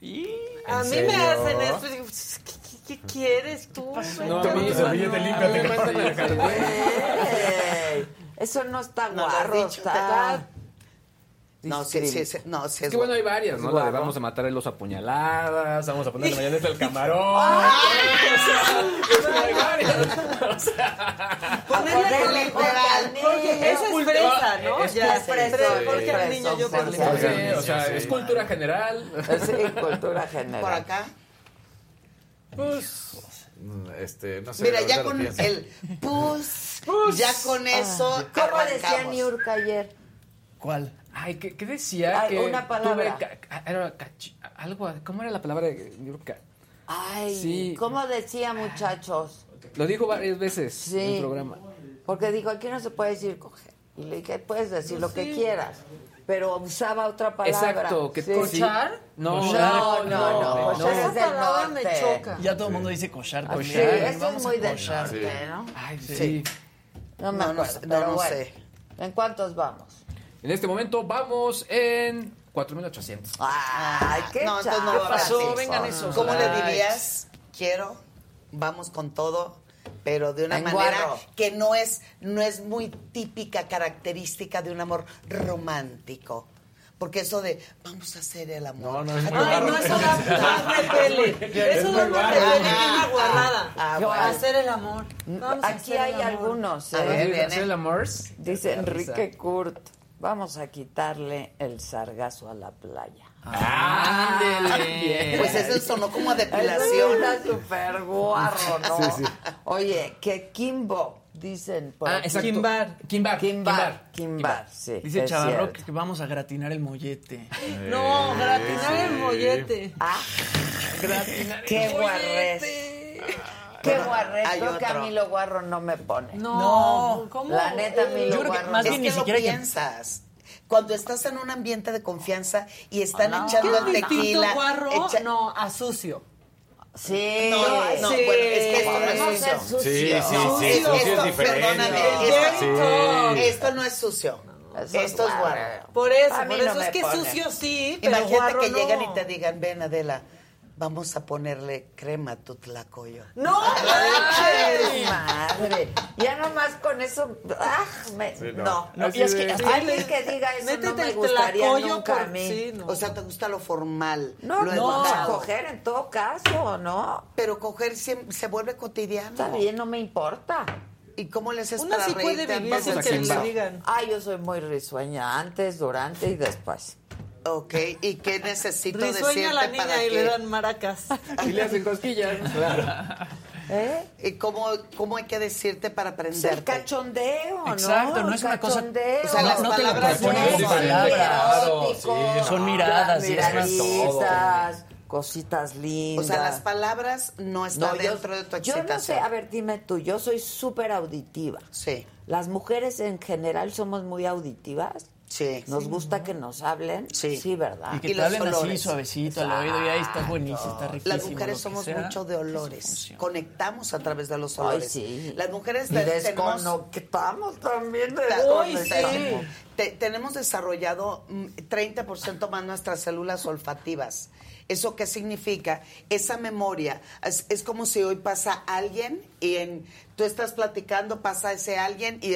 Y... A mí me hacen esto y digo, "Pues, ¿qué, qué- qué quieres tú? No, a mí a- servilleta, límpiate, me mandan al jardín. Ey, Eso no está No guarro, dicho, está... No, sí, sí, sí, no, sí Es es que bueno, hay varias, ¿no? La de vamos a matar a los apuñaladas, vamos a ponerle mayonesa al camarón. Hay varias. O sea, Ponerle ponerle con el porque al niño- Porque eso es fresa, ¿no? Es ya, expreso, fresa, porque al niño yo o sea, es cultura general. Sí, cultura general. Por acá. Pues, este, no sé. Mira, ya con el pus, ya con eso Ah, ¿Cómo decía arrancamos. Niurka ayer? ¿Cuál? Ay, ¿qué, qué decía? Ay, que una palabra. tuve era cachi- algo, ¿cómo era la palabra de Yurka? Ay, Sí. ¿cómo decía, muchachos? Lo dijo varias veces en Sí. el programa. Porque dijo, aquí no se puede decir coger. Y le dije, puedes decir lo que quieras. Pero usaba otra palabra. Exacto. Que Sí. ¿Cochar? No, No, no, no. Esa palabra me choca. Ya todo el mundo dice cochar, Ah, cochar. Sí, eso es muy del norte, ¿no? Ay, sí. Sí. No me No, no acuerdo, sé, no, pero no bueno. sé. ¿En cuántos vamos? En este momento vamos en 4800. Ay, qué No, entonces no a pasó? Vengan esos ¿Cómo le dirías? Quiero, vamos con todo, pero de una En manera guarro. que no es, no es muy típica característica de un amor romántico. Porque eso de vamos a hacer el amor. No, no, es muy Ay, no, eso da más repele. Eso da más repele que una guarrada. Ah, bueno. Hacer el amor. Vamos a Aquí hacer hay el amor. algunos. A ¿eh? ver, viene. ¿Hacer el amor? Dice Enrique Kurt, vamos a quitarle el sargazo a la playa. Ándele. Pues ese sonó como a Eso depilación. Está súper guarro, ¿no? Sí, sí. Oye, que Kimbo, dicen por Ah, exacto. Kimbar. Kimbar. Kimbar, Kimbar, sí. Dice es Chavarro cierto. que vamos a gratinar el mollete. No, gratinar el mollete. Ah, qué guarres. Qué guarreto Creo que a mí lo guarro no me pone. No, ¿cómo? La neta, a mí lo guarro más bien ni siquiera piensas. Cuando estás en un ambiente de confianza y están echando el tequila. guarro? No, a sucio. Sí, no, no, sí. bueno, es que esto no es sucio. Sí, sí, sí, sucio es diferente. Perdóname, esto, esto no es sucio. Esto es guarro. Por eso, por eso es que sucio sí, pero Imagínate que no. llegan y te digan, ven Adela, vamos a ponerle crema a tu tlacoyo. ¡No! ¡Ay, madre! Ya nomás con eso, ¡ah! Me, Sí, no, no. no. Y es que Sí, alguien que diga eso no Métete me el gustaría nunca por- a mí. sí, no. O sea, te gusta lo formal. No, lo no, coger en todo caso, ¿no? Pero coger siempre se vuelve cotidiano. Está bien, no me importa. ¿Y cómo le haces Una para sí puede vivir sin que le digan. Ah, yo soy muy risueña, antes, durante y después. Ok, ¿y qué necesito Risueña decirte la niña para y que... le dan maracas. Y le hacen cosquillas. ¿Eh? ¿Y cómo, cómo hay que decirte para Es el cachondeo, ¿no? Exacto, no El es una cosa- cachondeo. O sea, las no te palabras de son palabras. erótico, Son miradas, y es cositas O lindas. sea, las palabras no están No, yo- dentro de tu Yo excitación. no sé, a ver, dime tú, yo soy súper auditiva. Sí. Las mujeres en general somos muy auditivas. Sí. Nos gusta que nos hablen. Sí. Sí, ¿verdad? Y que Y te los hablen así olores. suavecito al oído y ahí está buenísimo, está riquísimo. Las mujeres somos sea. mucho de olores. Conectamos a través de los Ay, olores. sí. Las mujeres Y te- tenemos... desconectamos también de Uy, desconectamos. sí. Te- tenemos desarrollado mm, 30% más nuestras células olfativas. ¿Eso qué significa? Esa memoria es, es como si hoy pasa alguien y en, tú estás platicando, pasa ese alguien y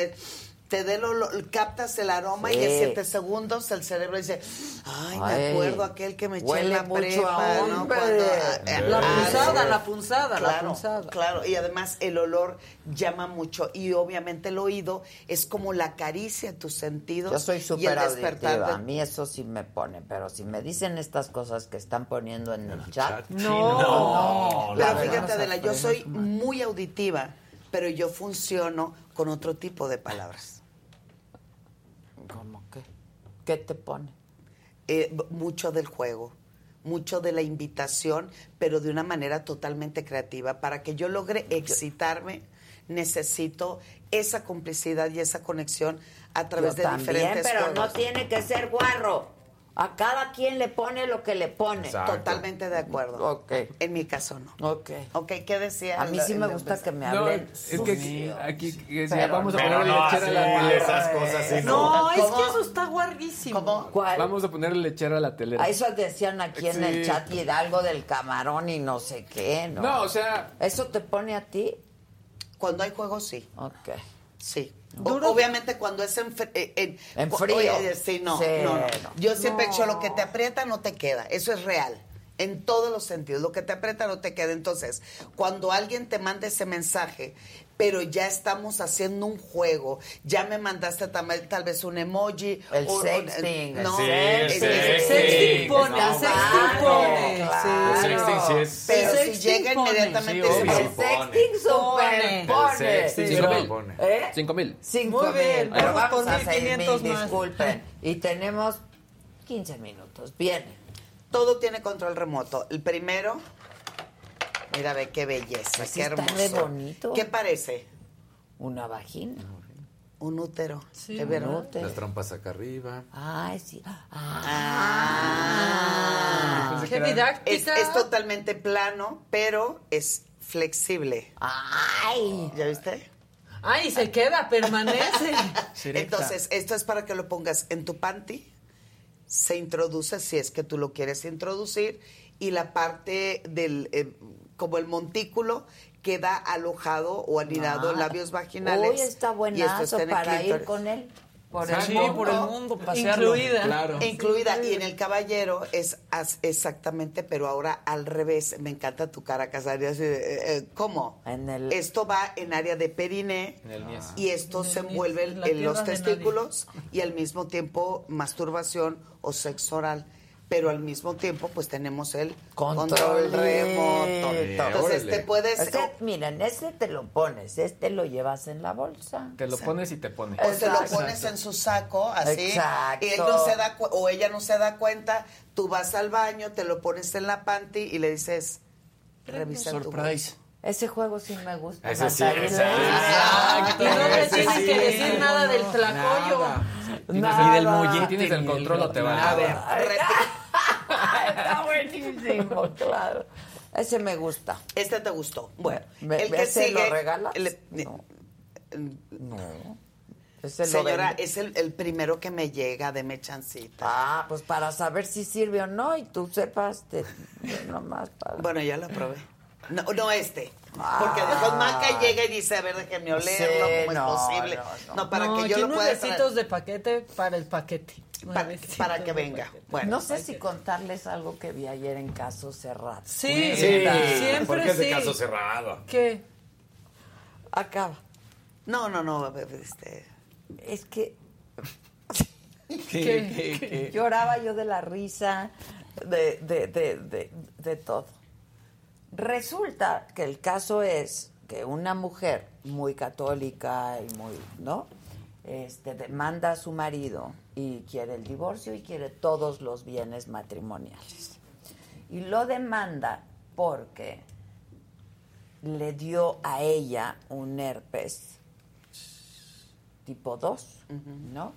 te dé lo, lo- captas el aroma y en siete segundos el cerebro dice, ay, me acuerdo aquel que me eché en la mucho prepa, a ¿no? hombre. Cuando, eh, La punzada, la punzada, la Claro, punzada. claro, y además el olor llama mucho y obviamente el oído es como la caricia a tus sentidos Yo soy y el súper auditiva. de- A mí eso sí me pone, pero si me dicen estas cosas que están poniendo en el chat, No, la pero verdad fíjate me Adela, yo soy muy auditiva, pero yo funciono con otro tipo de palabras. ¿Cómo qué? ¿Qué te pone? Eh, mucho del juego, mucho de la invitación, pero de una manera totalmente creativa. Para que yo logre excitarme, necesito esa complicidad y esa conexión a través Yo de también, diferentes pero no tiene que ser guarro. A cada quien le pone lo que le pone. Totalmente de acuerdo. Ok. En mi caso no. Ok. Ok, ¿qué decía? A mí sí me gusta que me No, hablen. es que aquí que decía, Pero vamos a no, ponerle no, lechera a la sí, telera. esas cosas sí, No, es ¿Cómo? que eso está guarrísimo. ¿Cuál? Vamos a ponerle lechera a la telera. A eso decían aquí en el chat y algo del camarón y no sé qué, ¿no? No, o sea, ¿Eso te pone a ti? Cuando hay juego, sí. Ok. Sí. O- obviamente cuando es en, eh, en, En frío. oye, sí, no, Sí, no, no. Yo siempre he dicho, lo que te aprieta no te queda. Eso es real. En todos los sentidos. Lo que te aprieta no te queda. Entonces, cuando alguien te manda ese mensaje, pero ya estamos haciendo un juego, ya me mandaste tam- tal, vez un emoji. El o- o- sexting, No, Sí, es- el sexting. Sexting pone, No, el sexting pone. claro. El sexting sí es... Pero si llega pone, inmediatamente sí. El sexting super Pone. pone. El sexting Cinco sí mil. pone. ¿Eh? cinco mil. Cinco Muy bien, mil. Pero vamos por a seis 1500 mil, más. disculpen. Y tenemos 15 minutos. Bien. Todo tiene control remoto. El primero, mira, ve qué belleza, Así qué está hermoso. de bonito. ¿Qué parece? Una vagina. Un útero. Sí. Un útero. Las trompas acá arriba. Ay, sí. Ah. Pensé Qué era- Es, didáctica. es totalmente plano, pero es flexible. Ay. ¿Ya viste? Ay, se queda, permanece. Entonces, esto es para que lo pongas en tu panty. Se introduce si es que tú lo quieres introducir. Y la parte del, eh, como el montículo, queda alojado o anidado Ah. labios vaginales. Uy, está Y esto buenazo está para ir con él. Por Sí, el mundo. por el mundo, pasearlo. Incluida. Claro. Incluida. Y en el caballero es as- exactamente, pero ahora al revés. Me encanta tu cara, de, eh, eh, ¿Cómo? En el- Esto va en área de el niés. Y esto se En el- envuelve en los testículos y al mismo tiempo masturbación o sexo oral. Pero al mismo tiempo, pues tenemos el control, Control remoto. Entonces, órale. te puedes. Este, miren, este te lo pones, este lo llevas en la bolsa. Te lo pones y te pones. O se lo Exacto. pones en su saco, así. Exacto. Y él no se da o ella no se da cuenta. Tú vas al baño, te lo pones en la panty y le dices, revisa tu Surprise. Ese juego sí me gusta. Ese sí, ese- Y no te tienes sí. que decir nada del tlacoyo. Nada. Y del muelle. Tienes el control o te va. A ver, Está buenísimo, claro. Ese me gusta. Este te gustó. Bueno, ¿Me- el que ese sigue. lo regalas? le- No. No. Ese Señora, es el, el primero que me llega, deme chancita. Ah, pues para saber si sirve o no y tú sepas, te, nomás para... Bueno, ya lo probé. No, no este. Porque después Maca llega y dice, a ver, déjenme olerlo, Sí, ¿cómo no, es posible? no, No, no. para no, que yo lo pueda traer. de paquete para el paquete. Para, Nuevecitos para que de venga. paquete. Bueno, no sé si contarles algo que vi ayer en caso cerrado. Sí, Sí, siempre porque es de sí. caso cerrado. ¿Qué? Acaba. No, no, no, este... Es que ¿Qué, qué, qué? lloraba yo de la risa, de, de, de, de, de todo. Resulta que el caso es que una mujer muy católica y muy, ¿no? Este, demanda a su marido y quiere el divorcio y quiere todos los bienes matrimoniales. Y lo demanda porque le dio a ella un herpes tipo 2, ¿no?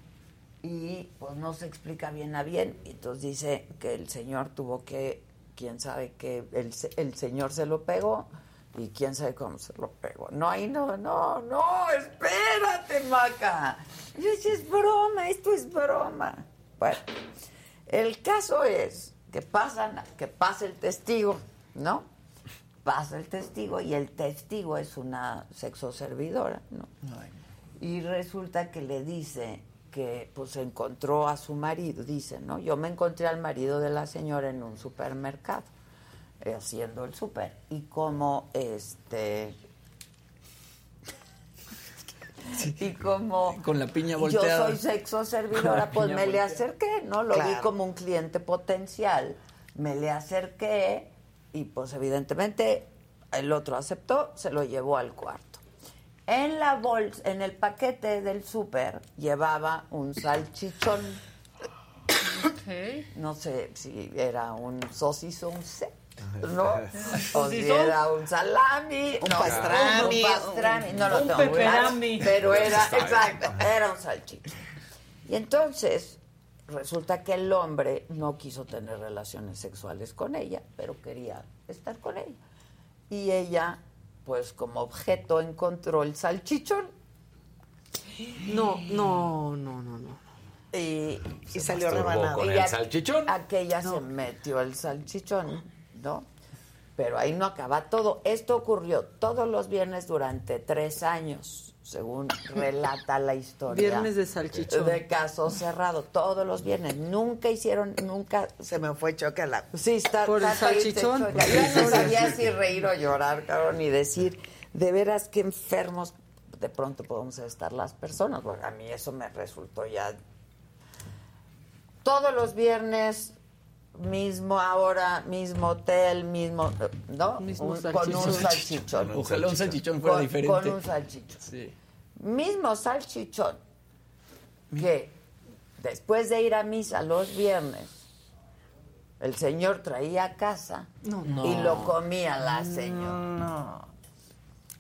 Y pues no se explica bien a bien. Y entonces dice que el señor tuvo que, quién sabe que el, el señor se lo pegó y quién sabe cómo se lo pegó. No, ahí no, no, no, espérate, Maca. Yo decía, es broma, esto es broma. Bueno, el caso es que pasan, que pasa el testigo, ¿no? Pasa el testigo y el testigo es una sexoservidora, ¿no? Y resulta que le dice que pues encontró a su marido, dice, ¿no? Yo me encontré al marido de la señora en un supermercado, eh, haciendo el súper. Y como este y como Con la piña yo volteada. soy sexo servidora, pues me le acerqué, ¿no? Lo vi como un cliente potencial, me le acerqué y pues evidentemente el otro aceptó, se lo llevó al cuarto. En la bolsa, en el paquete del súper llevaba un salchichón. No sé si era un sosizón ¿no? O si era un salami, Un no, pastrami, un pastrami, no lo un tengo pepperami. pero era, exacto, era un salchichón. Y entonces resulta que el hombre no quiso tener relaciones sexuales con ella, pero quería estar con ella. Y ella, pues como objeto, encontró el salchichón No, no, no, no, no. y, Y salió rebanado. con y el salchichón. Aquella se metió el salchichón, ¿no? Pero ahí no acaba todo. Esto ocurrió todos los viernes durante tres años, según relata la historia. Viernes de salchichón. De caso cerrado, todos los viernes. Nunca hicieron, nunca. Se me fue choque a la... Sí, está. Por el está triste, salchichón. Ya no sabía si reír o llorar, cabrón, ni decir, de veras qué enfermos de pronto podemos estar las personas. Porque a mí eso me resultó ya todos los viernes, mismo ahora, mismo hotel, mismo, ¿no? Mismo Un- con un salchichón. salchichón. Ojalá un salchichón fuera Con- diferente. Con un salchichón. Sí. Mismo salchichón que después de ir a misa los viernes, el señor traía a casa y lo comía la señora.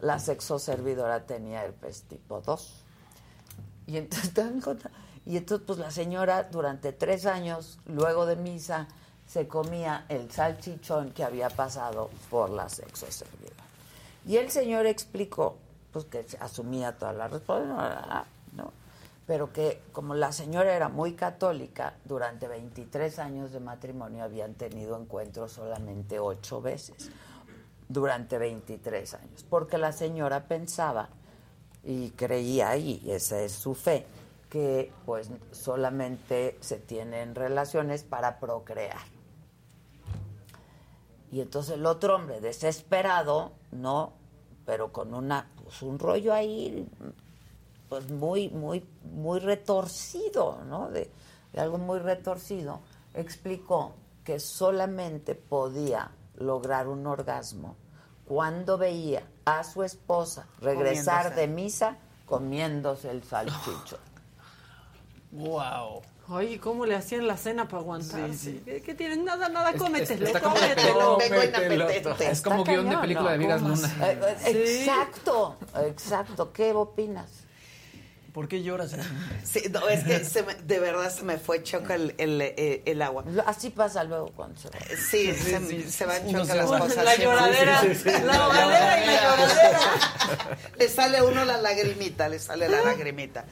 La sexoservidora tenía herpes tipo 2. Y entonces, y entonces, pues la señora durante tres años, luego de misa, se comía el salchichón que había pasado por la sexoservidora. Y el señor explicó, pues que asumía toda la responsabilidad, ¿no? Pero que como la señora era muy católica, durante 23 años de matrimonio habían tenido encuentros solamente ocho veces, durante 23 años, porque la señora pensaba y creía, y esa es su fe, que pues solamente se tienen relaciones para procrear. Y entonces el otro hombre, desesperado, ¿no? Pero con una, pues un rollo ahí, pues muy, muy, muy retorcido, ¿no? De, de algo muy retorcido, explicó que solamente podía lograr un orgasmo cuando veía a su esposa regresar Comiéndose. de misa comiéndose el salchicho. Wow. Ay, ¿cómo le hacían la cena para aguantar? ¿Qué, tienen? Nada, nada, cómetelo, cómetelo. Es como guion de película de Vigas Luna. Eh, eh, exacto, exacto. ¿Qué opinas? ¿Por qué lloras? Sí, no, es que se me, de verdad se me fue choca el, el, eh, el, agua. Así pasa luego cuando se va. Sí, se, se van choca las cosas. La lloradera, la lloradera y la lloradera. le sale uno la lagrimita, le sale la lagrimita.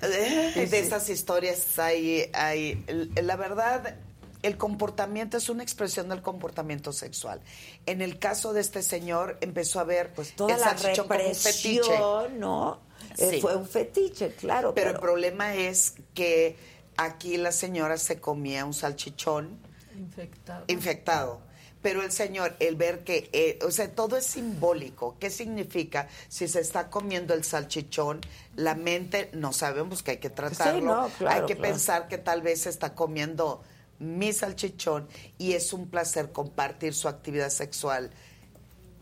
De esas historias hay, hay, la verdad, el comportamiento es una expresión del comportamiento sexual. En el caso de este señor empezó a ver pues toda la represión, ¿no? Eh, fue un fetiche, claro. Pero, el problema es que aquí la señora se comía un salchichón infectado. infectado. Pero el señor, el ver que, eh, o sea, todo es simbólico. ¿Qué significa? Si se está comiendo el salchichón, la mente, no sabemos que hay que tratarlo. hay que pensar que tal vez se está comiendo mi salchichón y es un placer compartir su actividad sexual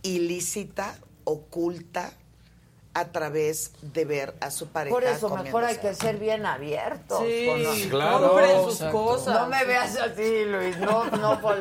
ilícita, oculta, a través de ver a su pareja. Por eso mejor hay que ser bien abiertos. Sí, claro. sus cosas. No me veas así, Luis. No, no, por,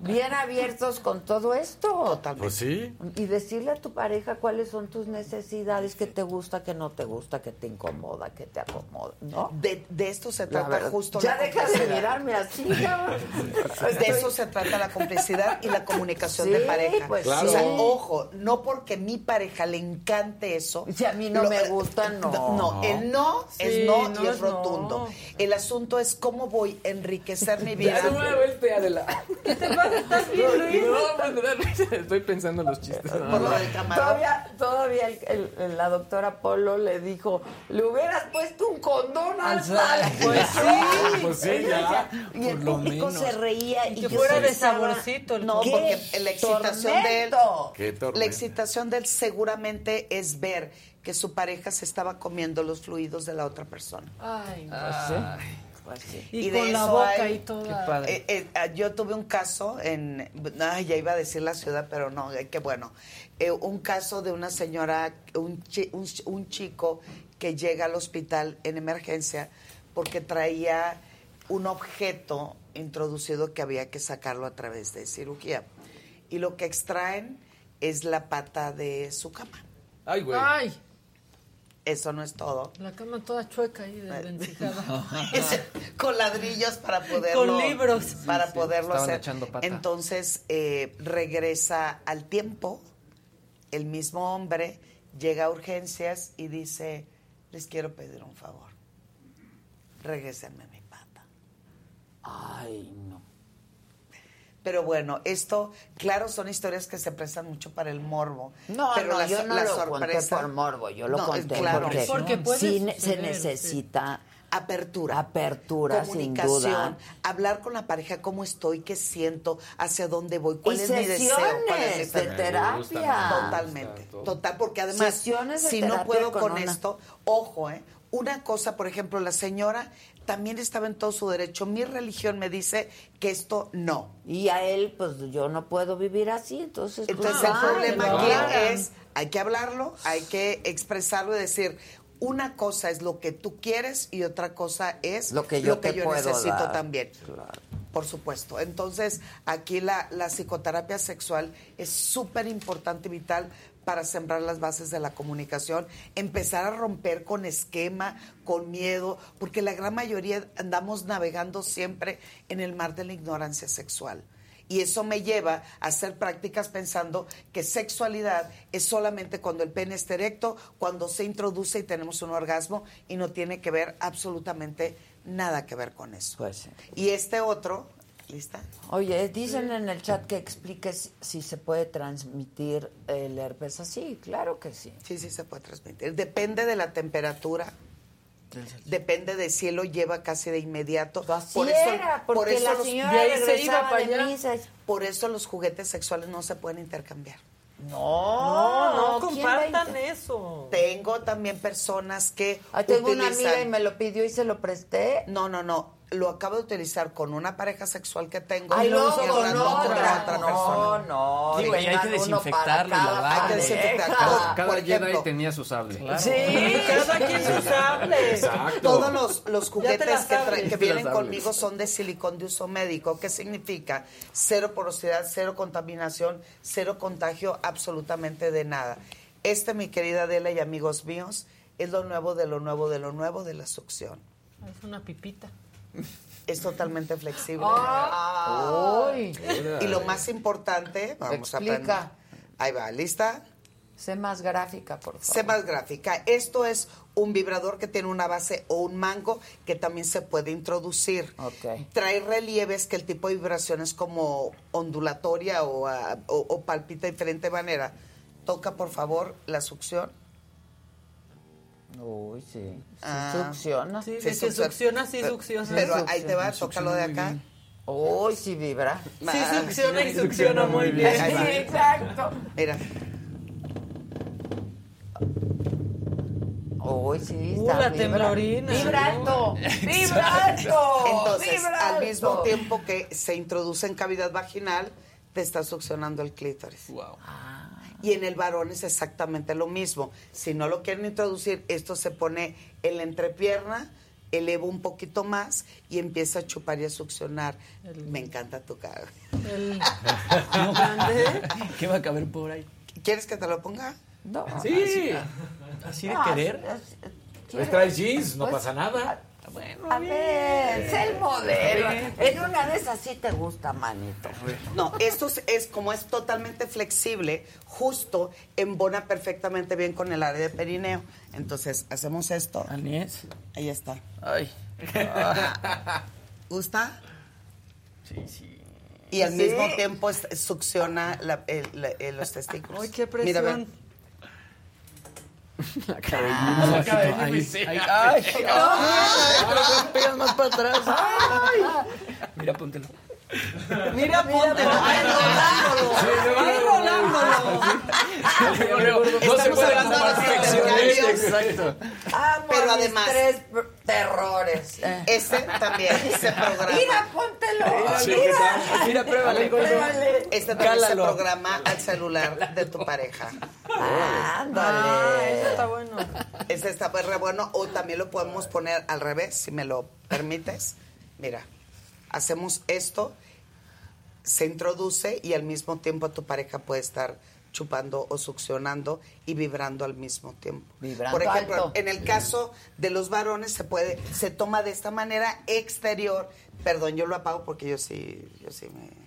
bien abiertos con todo esto. Totalmente. Pues sí. Y decirle a tu pareja cuáles son tus necesidades, qué te gusta, qué no te gusta, qué te incomoda, qué te acomoda, ¿no? De, de esto se trata justo ya deja de mirarme así, De eso se trata la complicidad y la comunicación de pareja. Pues o sea, ojo, no porque mi pareja le encante eso. Si a mí no me gusta, no. No, el no es no, y es rotundo. El asunto es cómo voy a enriquecer mi vida. Ya una vuelta, Adela. ¿Qué te pasa? ¿Estás bien, Luis? No, estoy pensando en los chistes. Por lo del camarón. Todavía, todavía el, el, la doctora Polo le dijo, le hubieras puesto un condón al sal. Pues sí. Pues sí, ya. Y el público se reía. Y que yo fuera de saborcito. No, ¡Qué porque la excitación de él, tormento! Qué tormento. la excitación de él seguramente es ver que su pareja se estaba comiendo los fluidos de la otra persona. Ay, no Ah, pues sí. Y, de con la boca hay- y padre. Eh, eh, ah, yo tuve un caso en, ay, ya iba a decir la ciudad, pero no, eh, qué bueno. Eh, un caso de una señora, un, chi- un, un chico que llega al hospital en emergencia porque traía un objeto introducido que había que sacarlo a través de cirugía. Y lo que extraen es la pata de su cama. Ay, güey. Ay, Eso no es todo. la cama toda chueca ahí desvencijada. con ladrillos para poderlo Con libros. para sí, poderlo estaban hacer echando pata. entonces eh, regresa al tiempo el mismo hombre llega a urgencias y dice les quiero pedir un favor regrésenme mi pata Ay, no. Pero bueno esto claro son historias que se prestan mucho para el morbo No, pero no, la, yo no la lo conté sorpresa por morbo, yo lo No, conté claro, porque, Porque puede sí se necesita apertura. Apertura, sin comunicación, duda. hablar con la pareja cómo estoy, qué siento, hacia dónde voy, cuál Y es mi deseo, cuál es de terapia. Totalmente, total, porque además Sesiones de si no puedo con con, una- esto, ojo, eh, una cosa, por ejemplo, la señora también estaba en todo su derecho. Mi religión me dice que esto no. Y a él, pues yo no puedo vivir así, entonces. pues, Entonces el ay, problema no. aquí es, hay que hablarlo, hay que expresarlo y decir, una cosa es lo que tú quieres y otra cosa es Lo que yo necesito dar. también. Por supuesto. Entonces, aquí la, la psicoterapia sexual es súper importante y vital para sembrar las bases de la comunicación, empezar a romper con esquema, con miedo, porque la gran mayoría andamos navegando siempre en el mar de la ignorancia sexual. Y eso me lleva a hacer prácticas pensando que sexualidad es solamente cuando el pene está erecto, cuando se introduce y tenemos un orgasmo y no tiene que ver absolutamente nada que ver con eso. Pues. Y este otro, ¿lista? Oye, dicen en el chat que expliques si se puede transmitir el herpes así. Claro que sí. Sí, sí se puede transmitir. Depende de la temperatura. Depende de si él lo lleva casi de inmediato. Así era, porque la señora de ahí se iba para allá. por eso los juguetes sexuales no se pueden intercambiar. No, No, no ¿quién va a compartan eso. Tengo también personas que Ah, tengo una amiga y me lo pidió y se lo presté. No, no, no. Lo acabo de utilizar con una pareja sexual que tengo Ay, y no, al con con otra. otra No, persona. no, Sí, güey, hay que desinfectarlo y cada lavarlo. Hay que Cada por Jedi ejemplo, tenía su sable. Sí, cada quien su sable. Exacto. Todos los, los juguetes que, que vienen conmigo son de silicón de uso médico. ¿Qué significa? Cero porosidad, cero contaminación, cero contagio, absolutamente de nada. Este, mi querida Adela y amigos míos, es lo nuevo de lo nuevo de lo nuevo de la succión. Es una pipita. Es totalmente flexible. Ay. Y lo más importante, vamos a aprender. Ahí va, ¿lista? Sé más gráfica, por favor. Sé más gráfica. Esto es un vibrador que tiene una base o un mango que también se puede introducir. Trae relieves que el tipo de vibración es como ondulatoria o, ah, o- o palpita de diferente manera. Toca, por favor, la succión. Uy, sí. Sí, Ah. succiona. Sí, Sí, succiona, sí Pero- succiona. Pero ahí te va, tócalo de acá. Uy, sí vibra. Sí Ah, succiona y succiona muy bien. Sí, exacto. Mira, Uy, sí, Uh, está la vibra- temblorina. Vibrando. Vibrando. entonces, al mismo tiempo que se introduce en cavidad vaginal, te está succionando el clítoris. Wow. Y en el varón es exactamente lo mismo. Si no lo quieren introducir, esto se pone en la entrepierna, eleva un poquito más y empieza a chupar y a succionar. Me encanta tu cara. El grande. ¿Qué va a caber por ahí? ¿Quieres que te lo ponga? No. Sí. Así de Ah, querer. es- Pues traes jeans, no Pues, pasa nada. Bueno, A ver, sé el modelo. En una de esas sí te gusta, manito. No, esto es, es como es totalmente flexible, justo embona perfectamente bien con el área de perineo. Entonces, hacemos esto. Anies. Ahí está. Ay. ¿Gusta? Sí, sí. Y al Sí. mismo tiempo es- succiona la- el- la- el- los testículos. Ay, qué Mira, ve. presión. La cabellera. Ay, ay, ay, ay, pero te pegas más para atrás. Ay. Mira, póntelo. Mira, póntelo. Ay, rolándolo. Ay, rolándolo. No se Estamos puede hablando de. Exacto. Amo Pero además- tres terrores. Eh. Ese también se programa. Mira, póntelo. Sí, mira. Mira, pruébale. Pruébale. Este también Cálalo. se programa al celular de tu pareja. Ah, Ándale. eso está bueno. Ese está pues re bueno. O también lo podemos poner al revés, si me lo permites. Mira, hacemos esto, se introduce y al mismo tiempo tu pareja puede estar chupando o succionando y vibrando al mismo tiempo. Vibrando Por ejemplo, alto. en el caso de los varones se puede, se toma de esta manera exterior. Perdón, yo lo apago porque yo sí, yo sí me.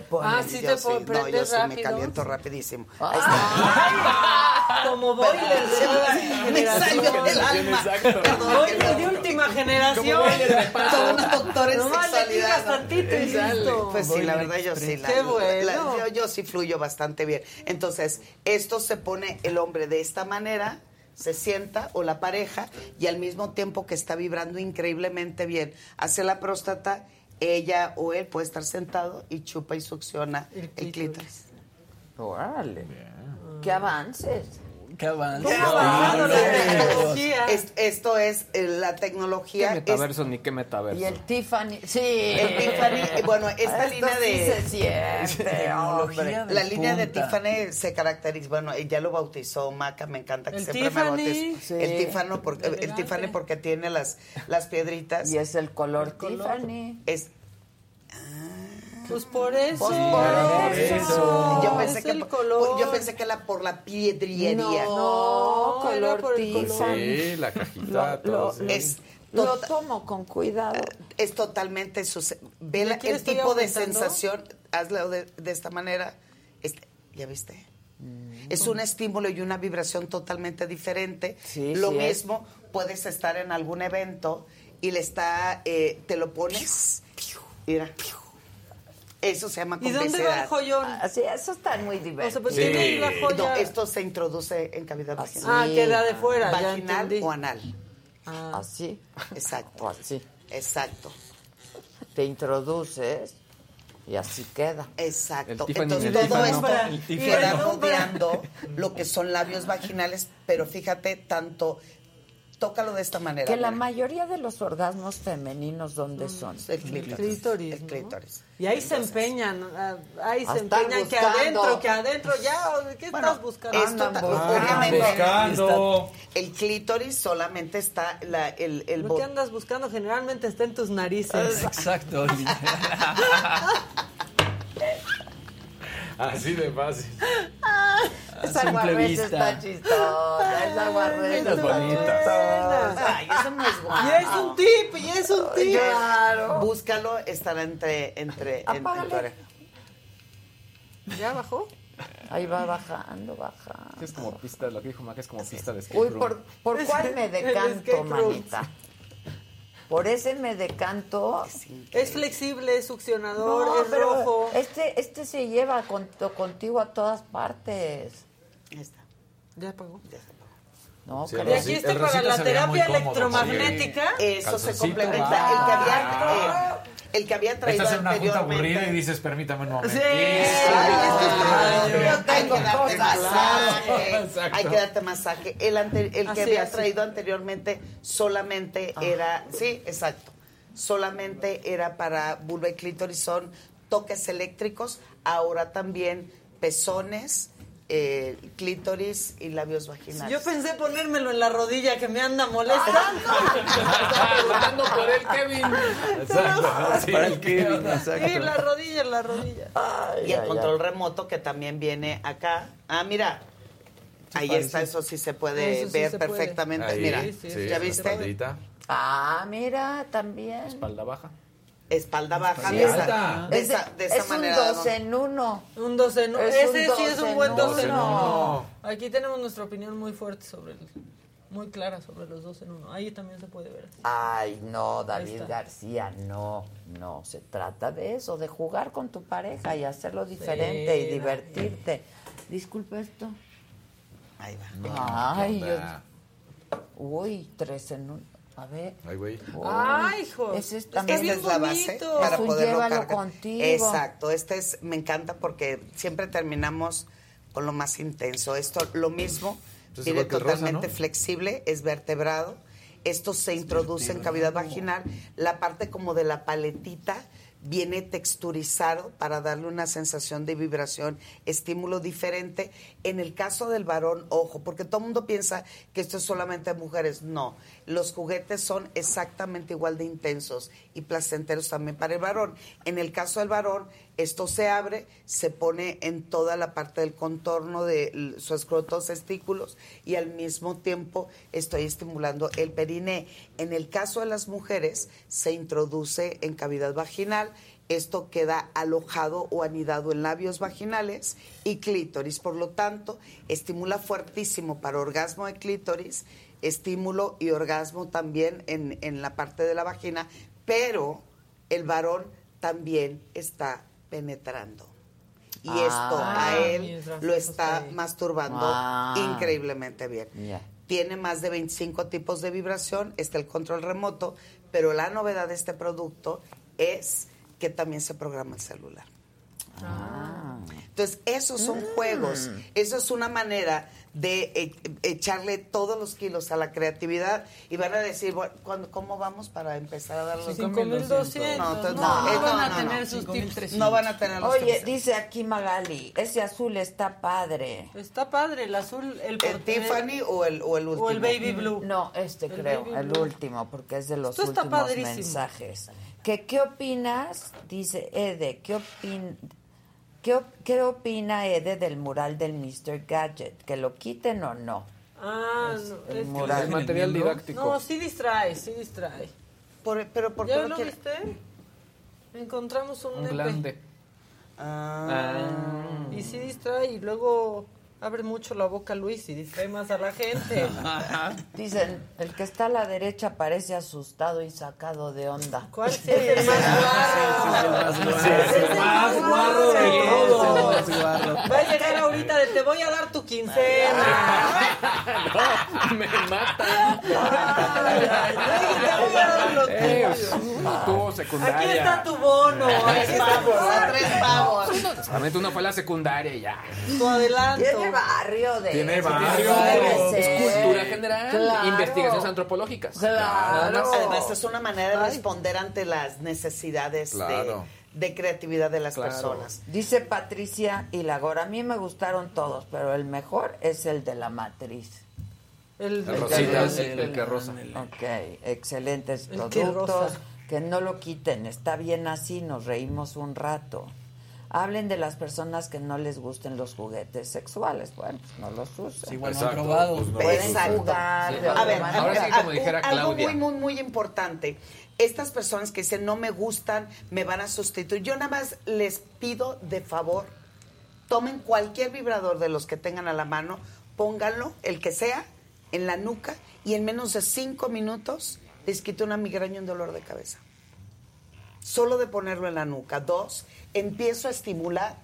Te. Ah, sí yo te pon- no, yo sí me caliento rapidísimo. Ah. Ahí está. Como boiler de salió generación. del alma. Boiler que de última generación. Toda una doctora en Nomás sexualidad. tantito y listo. Pues sí, la verdad yo sí. La, Qué bueno. la- yo, yo sí fluyo bastante bien. Entonces, esto se pone el hombre de esta manera, se sienta, o la pareja, y al mismo tiempo que está vibrando increíblemente bien, hace la próstata, ella o él puede estar sentado y chupa y succiona el clítoris. Órale. Qué avances. Qué avance. Qué avanzado la tecnología. Es- esto es eh, la ¿Qué tecnología. es- metaverso ni qué metaverso? Y el Tiffany. Sí. El Tiffany, bueno, esta Esto línea sí de- se siente, hombre. La línea de. Tiffany se caracteriza, bueno, ella lo bautizó Maca, me encanta que El siempre Tiffany. me. Sí. El Tiffany porque el. Tiffany porque tiene las las piedritas. Y es el color Tiffany. Es Pues por eso. Pues por eso. yo pensé Es que el por- color. yo pensé que la por la piedriería. No, No, era color por el Tiffany. Sí, la cajita, Lo, todo. lo- sí. Es lo tota- tomo con cuidado. es totalmente su ve la- ¿Aquí le el tipo de sensación, hazlo de, de esta manera. Este, ¿Ya viste? Es un estímulo y una vibración totalmente diferente. Sí, Lo sí es. mismo, puedes estar en algún evento y le está, eh, te lo pones. Mira. Eso se llama ¿Y dónde va el joyón? Así, eso está muy O sea, divertido. pues Sí. la No, joya. esto se introduce en cavidad Así. vaginal. Ah, queda de fuera, Vaginal o anal. Ah. Así. Exacto. O así. Exacto. Te introduces y así queda. Exacto. Entonces todo esto queda rodeando lo que son labios vaginales, pero fíjate, tanto tócalo de esta manera. Que la mira. mayoría de los orgasmos femeninos, ¿dónde son? El clítoris. Clítoris, El ¿no? clítoris. Y ahí se empeñan, ah, ahí se Están empeñan que adentro, que adentro, ya, ¿qué estás buscando? Esto obviamente buscando. el clítoris solamente está la, el, el Lo que andas buscando generalmente está en tus narices. Exacto. Así de fácil. Esa simple guarreta vista. está chistosa, esa guarreta Esa está bonita. Ay, eso no es Y guapo. es un tip, y es un tip. Claro. Búscalo, estará entre, entre, en- en, Apágale. tu oreja. ¿Ya bajó? Ahí va bajando, bajando. Es como pista, lo que dijo Maca es como pista de Uy, room. ¿por, ¿por cuál me decanto, manita? Por ese me decanto. Es flexible, es succionador, No, es pero rojo. Este, este se lleva con- contigo a todas partes. Ahí está. ¿Ya apagó? No, Sí, creo. Y aquí este el para la se terapia cómodo, electromagnética. Eso se complementa. va. El que había, eh, el que había traído Estás en una junta aburrida y anteriormente. dices, permítame un momento. Sí. Hay que darte masaje. Exacto. Hay que darte masaje. El, ante- el que Así, había así. traído anteriormente solamente era. Sí, exacto. Solamente era para vulva y clítoris. Son toques eléctricos. Ahora también pezones, eh, clítoris y labios vaginales. Yo pensé ponérmelo en la rodilla que me anda molestando. Estaba preguntando por él, Kevin. Exacto. sí. Para el Kevin, exacto. Sí, la rodilla, la rodilla. y el control remoto que también viene acá. Ah, mira. Ahí parece. está, eso sí se puede sí ver se puede. perfectamente. Ahí, mira, Sí, sí, sí, ¿ya viste? espaldita. Ah, mira, también. Espalda baja. Espalda baja Sí, de, esa, de Es, esa, de esa es manera. un dos ¿no? en uno. Un 12 en uno. Es un Ese sí es un buen en 12 en uno. uno. Aquí tenemos nuestra opinión muy fuerte sobre el, muy clara sobre los dos en uno. Ahí también se puede ver. Ay, no, David. García, no, no. Se trata de eso, de jugar con tu pareja y hacerlo diferente y David. divertirte. Disculpa esto. Ahí va. Ay, yo- Uy, tres en uno. A ver. Ay, güey. Ay, hijo. Es. Esta es la base para poderlo llévalo cargar. contigo. Exacto, este es, me encanta porque siempre terminamos con lo más intenso. Esto, lo mismo, Pues el rosa, totalmente ¿no? flexible, es vertebrado. Esto se introduce en cavidad vaginal. La parte como de la paletita viene texturizado para darle una sensación de vibración, estímulo diferente. En el caso del varón, ojo, porque todo el mundo piensa que esto es solamente mujeres. No, los juguetes son exactamente igual de intensos y placenteros también para el varón. En el caso del varón, esto se abre, se pone en toda la parte del contorno de su escrotos testículos y al mismo tiempo estoy estimulando el periné. En el caso de las mujeres, se introduce en cavidad vaginal. Esto queda alojado o anidado en labios vaginales y clítoris. Por lo tanto, estimula fuertísimo para orgasmo de clítoris, estímulo y orgasmo también en, en la parte de la vagina, pero el varón también está penetrando. Y Ah. esto a él lo está masturbando Ah. increíblemente bien. Tiene más de 25 tipos de vibración, está el control remoto, pero la novedad de este producto es que también se programa el celular. Ah. Entonces, esos son Mm. juegos, eso es una manera de eh, echarle todos los kilos a la creatividad y van a decir, bueno, ¿cuándo- ¿cómo vamos para empezar a dar los 5200. No, entonces No, no, no van a tener sus 5300. tips. No van a tener los Oye, dice aquí Magali, ese azul está padre. Está padre, el azul, el, ¿El Tiffany o el, o el último? o el baby blue. No, este El creo, el último, porque es de los Esto últimos mensajes. ¿Qué, ¿Qué opinas? Dice Ede, ¿qué, opin, qué, ¿qué opina Ede del mural del Mr. Gadget? ¿Que lo quiten o no? Ah, no, el es que- mural. El material didáctico. No, sí distrae, sí distrae. Por- pero ¿por qué ¿Ya lo quiere- viste? Encontramos un, Un. Ah. Y sí distrae y luego abre mucho la boca Luis y distrae más a la gente. Dicen, el que está a la derecha parece asustado y sacado de onda. ¿Cuál sí es el más guarro? Es el más guarro de todos. Va a llegar ahorita de te voy a dar tu quincena. no, me matan. eh, tuvo secundaria. Aquí está tu bono. Tres pavos, a tres pavos. Solamente una fue la secundaria ya. Tu adelanto. Barrio de Tiene barrio. Es cultura general. Claro. Investigaciones antropológicas. Claro. más. Además, es una manera de responder ante las necesidades de- Claro. de, creatividad de las Claro. personas. Dice Patricia y Lagora, a mí me gustaron todos, pero el mejor es el de la matriz. El, El rosita, el, el que rosa. Ok, excelentes El que productos. rosa. Que no lo quiten, está bien así, nos reímos un rato. Hablen de las personas que no les gusten los juguetes sexuales. Bueno, pues no los usen. Sí, bueno, han probado. pues no Pueden jugar. A ver. Ahora sí, como a- dijera algo muy, muy, muy importante. Estas personas que dicen no me gustan, me van a sustituir. Yo nada más les pido de favor, tomen cualquier vibrador de los que tengan a la mano, pónganlo, el que sea, en la nuca y en menos de cinco minutos les quita una migraña y un dolor de cabeza. Solo de ponerlo en la nuca. Dos, empiezo a estimular,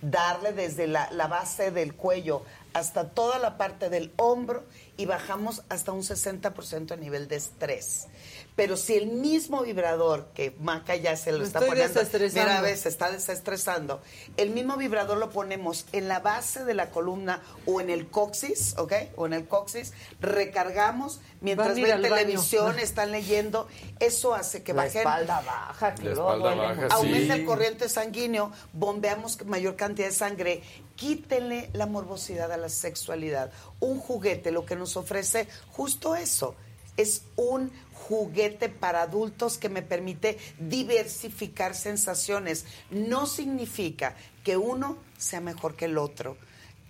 darle desde la, base del cuello hasta toda la parte del hombro y bajamos hasta un 60% a nivel de estrés. Pero si el mismo vibrador que Maca ya se lo Me está estoy poniendo, mira, ves, se está desestresando, el mismo vibrador lo ponemos en la base de la columna o en el coxis, ¿ok? O en el coxis, recargamos mientras ven baño. televisión, están leyendo, eso hace que La bajen espalda baja, que La espalda baja, aumenta Sí. el corriente sanguíneo, bombeamos mayor cantidad de sangre, quítenle la morbosidad a la sexualidad. Un juguete lo que nos ofrece justo eso, es un juguete para adultos que me permite diversificar sensaciones. No significa que uno sea mejor que el otro,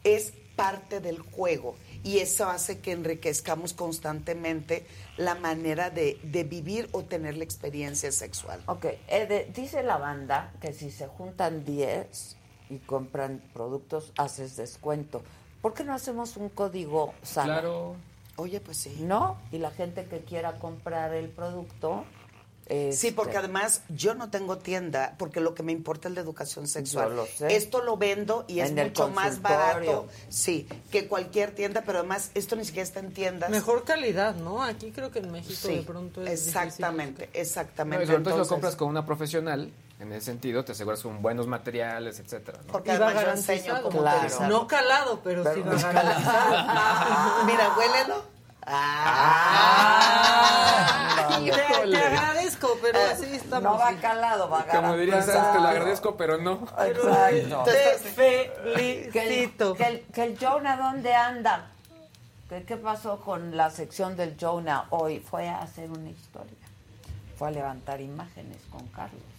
es parte del juego y eso hace que enriquezcamos constantemente la manera de, de vivir o tener la experiencia sexual. Ok, eh, de- dice la banda que si se juntan 10 y compran productos, haces descuento. ¿Por qué no hacemos un código SAGA? Claro. Oye, pues sí. ¿No? Y la gente que quiera comprar el producto... Sí, este, porque además yo no tengo tienda, porque lo que me importa es la educación sexual. Yo lo sé. Esto lo vendo y es En mucho más barato, sí, que cualquier tienda, pero además esto ni siquiera está en tiendas. Mejor calidad, ¿no? Aquí creo que en México Sí, de pronto es exactamente, No, exactamente. y todo si lo Entonces, compras con una profesional, en ese sentido, te aseguras con buenos materiales, etcétera. ¿no? Porque va garantizado. Claro. No calado, pero, sí va garantizado. Mira, huélelo. Ah, Te, te agradezco, pero así estamos. no va calado, va Como dirías, te lo agradezco, pero no. Exacto. Te Que el, felicito. que, el, que el Jonah, ¿dónde anda? ¿Qué, ¿Qué pasó con la sección del Jonah hoy? Fue a hacer una historia. Fue a levantar imágenes con Carlos.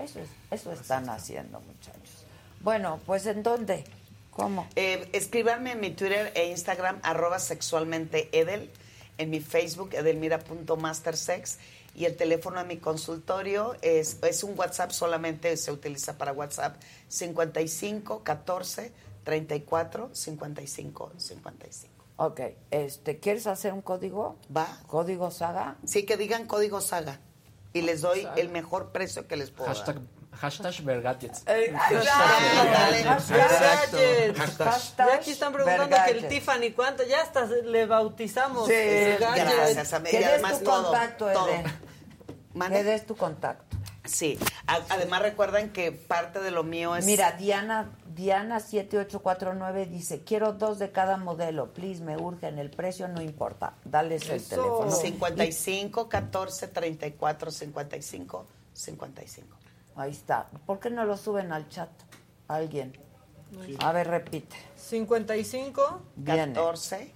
Eso, es, eso están haciendo, muchachos. Bueno, pues ¿en dónde? ¿Cómo? Eh, escríbanme en mi Twitter e Instagram, arroba sexualmente Edel, en mi Facebook, edelmira.mastersex, y el teléfono a mi consultorio es, es un WhatsApp solamente, se utiliza para WhatsApp, 55 14 34 55 55. Ok, este, ¿quieres hacer un código? ¿Va? ¿Código saga? Sí, que digan código saga, y les doy el mejor precio que les puedo Hashtag, dar. hashtag Vergadgets. Hashtag. Ya aquí están preguntando que el. Tiffany, ¿cuánto? Ya hasta le bautizamos. Sí. Gracias, a mí. Que des además tu todo, contacto. Eden. Que des tu contacto. Sí, A- además recuerden que parte de lo mío es... Mira, Diana, Diana 7849 dice, quiero dos de cada modelo, please, me urgen, el precio no importa. Dales el Eso. teléfono. 55 14 34 55 55. Ahí está. ¿Por qué no lo suben al chat? Alguien. A ver, repite. 55. Viene. 14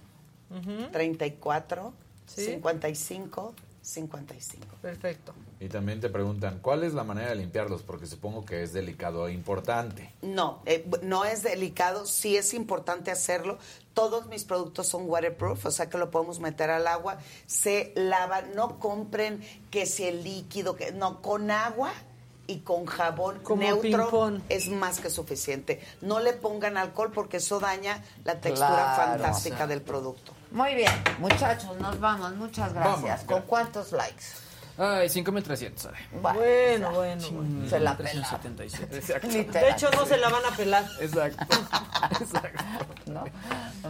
Ujú. 34 Sí. 55 55. Perfecto. Y también te preguntan, ¿cuál es la manera de limpiarlos? Porque supongo que es delicado e importante. No, eh, no es delicado, sí es importante hacerlo. Todos mis productos son waterproof, o sea que lo podemos meter al agua, se lava, no compren que si el líquido, que no, con agua y con jabón Como neutro es más que suficiente. No le pongan alcohol porque eso daña la textura Claro. fantástica del producto. Muy bien, muchachos, nos vamos. Muchas gracias. Vamos, ¿Con cuántos likes? Ay, 5300. Bueno, bueno, bueno. Se la 377. Exacto. De hecho, no se la van a pelar. Exacto. ¿No?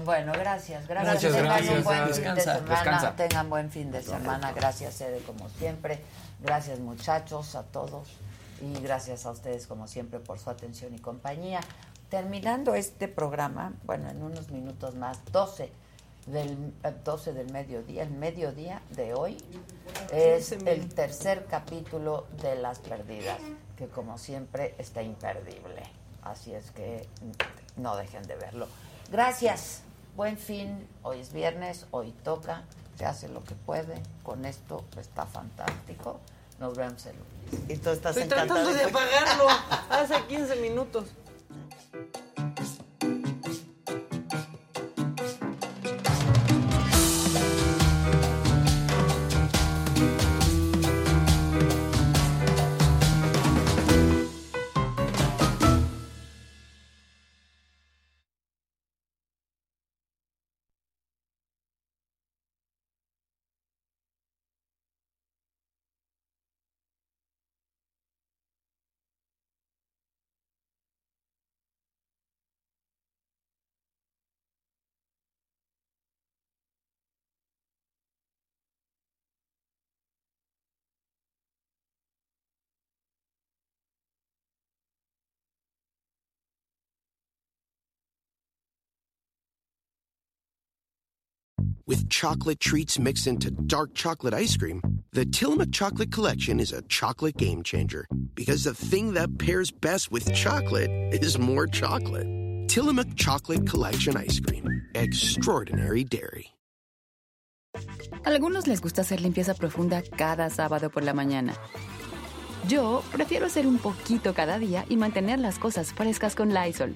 Bueno, gracias, gracias. Muchas tengan gracias. un buen fin de semana. descansa. Tengan buen fin de semana. Gracias, Ede, como siempre. Gracias, muchachos, a todos. Y gracias a ustedes, como siempre, por su atención y compañía. Terminando este programa, bueno, en unos minutos más, 12 del, eh, 12 del mediodía, el mediodía de hoy, es el tercer capítulo de Las Perdidas, que como siempre está imperdible. Así es que no dejen de verlo. Gracias, buen fin. Hoy es viernes, hoy toca, se hace lo que puede. Con esto está fantástico. Nos vemos el lunes. Y tú estás Estoy tratando de apagarlo hace 15 minutos. With chocolate treats mixed into dark chocolate ice cream, the Tillamook Chocolate Collection is a chocolate game changer because the thing that pairs best with chocolate is more chocolate. Tillamook Chocolate Collection Ice Cream. Extraordinary Dairy. Algunos les gusta hacer limpieza profunda cada sábado por la mañana. Yo prefiero hacer un poquito cada día y mantener las cosas frescas con Lysol.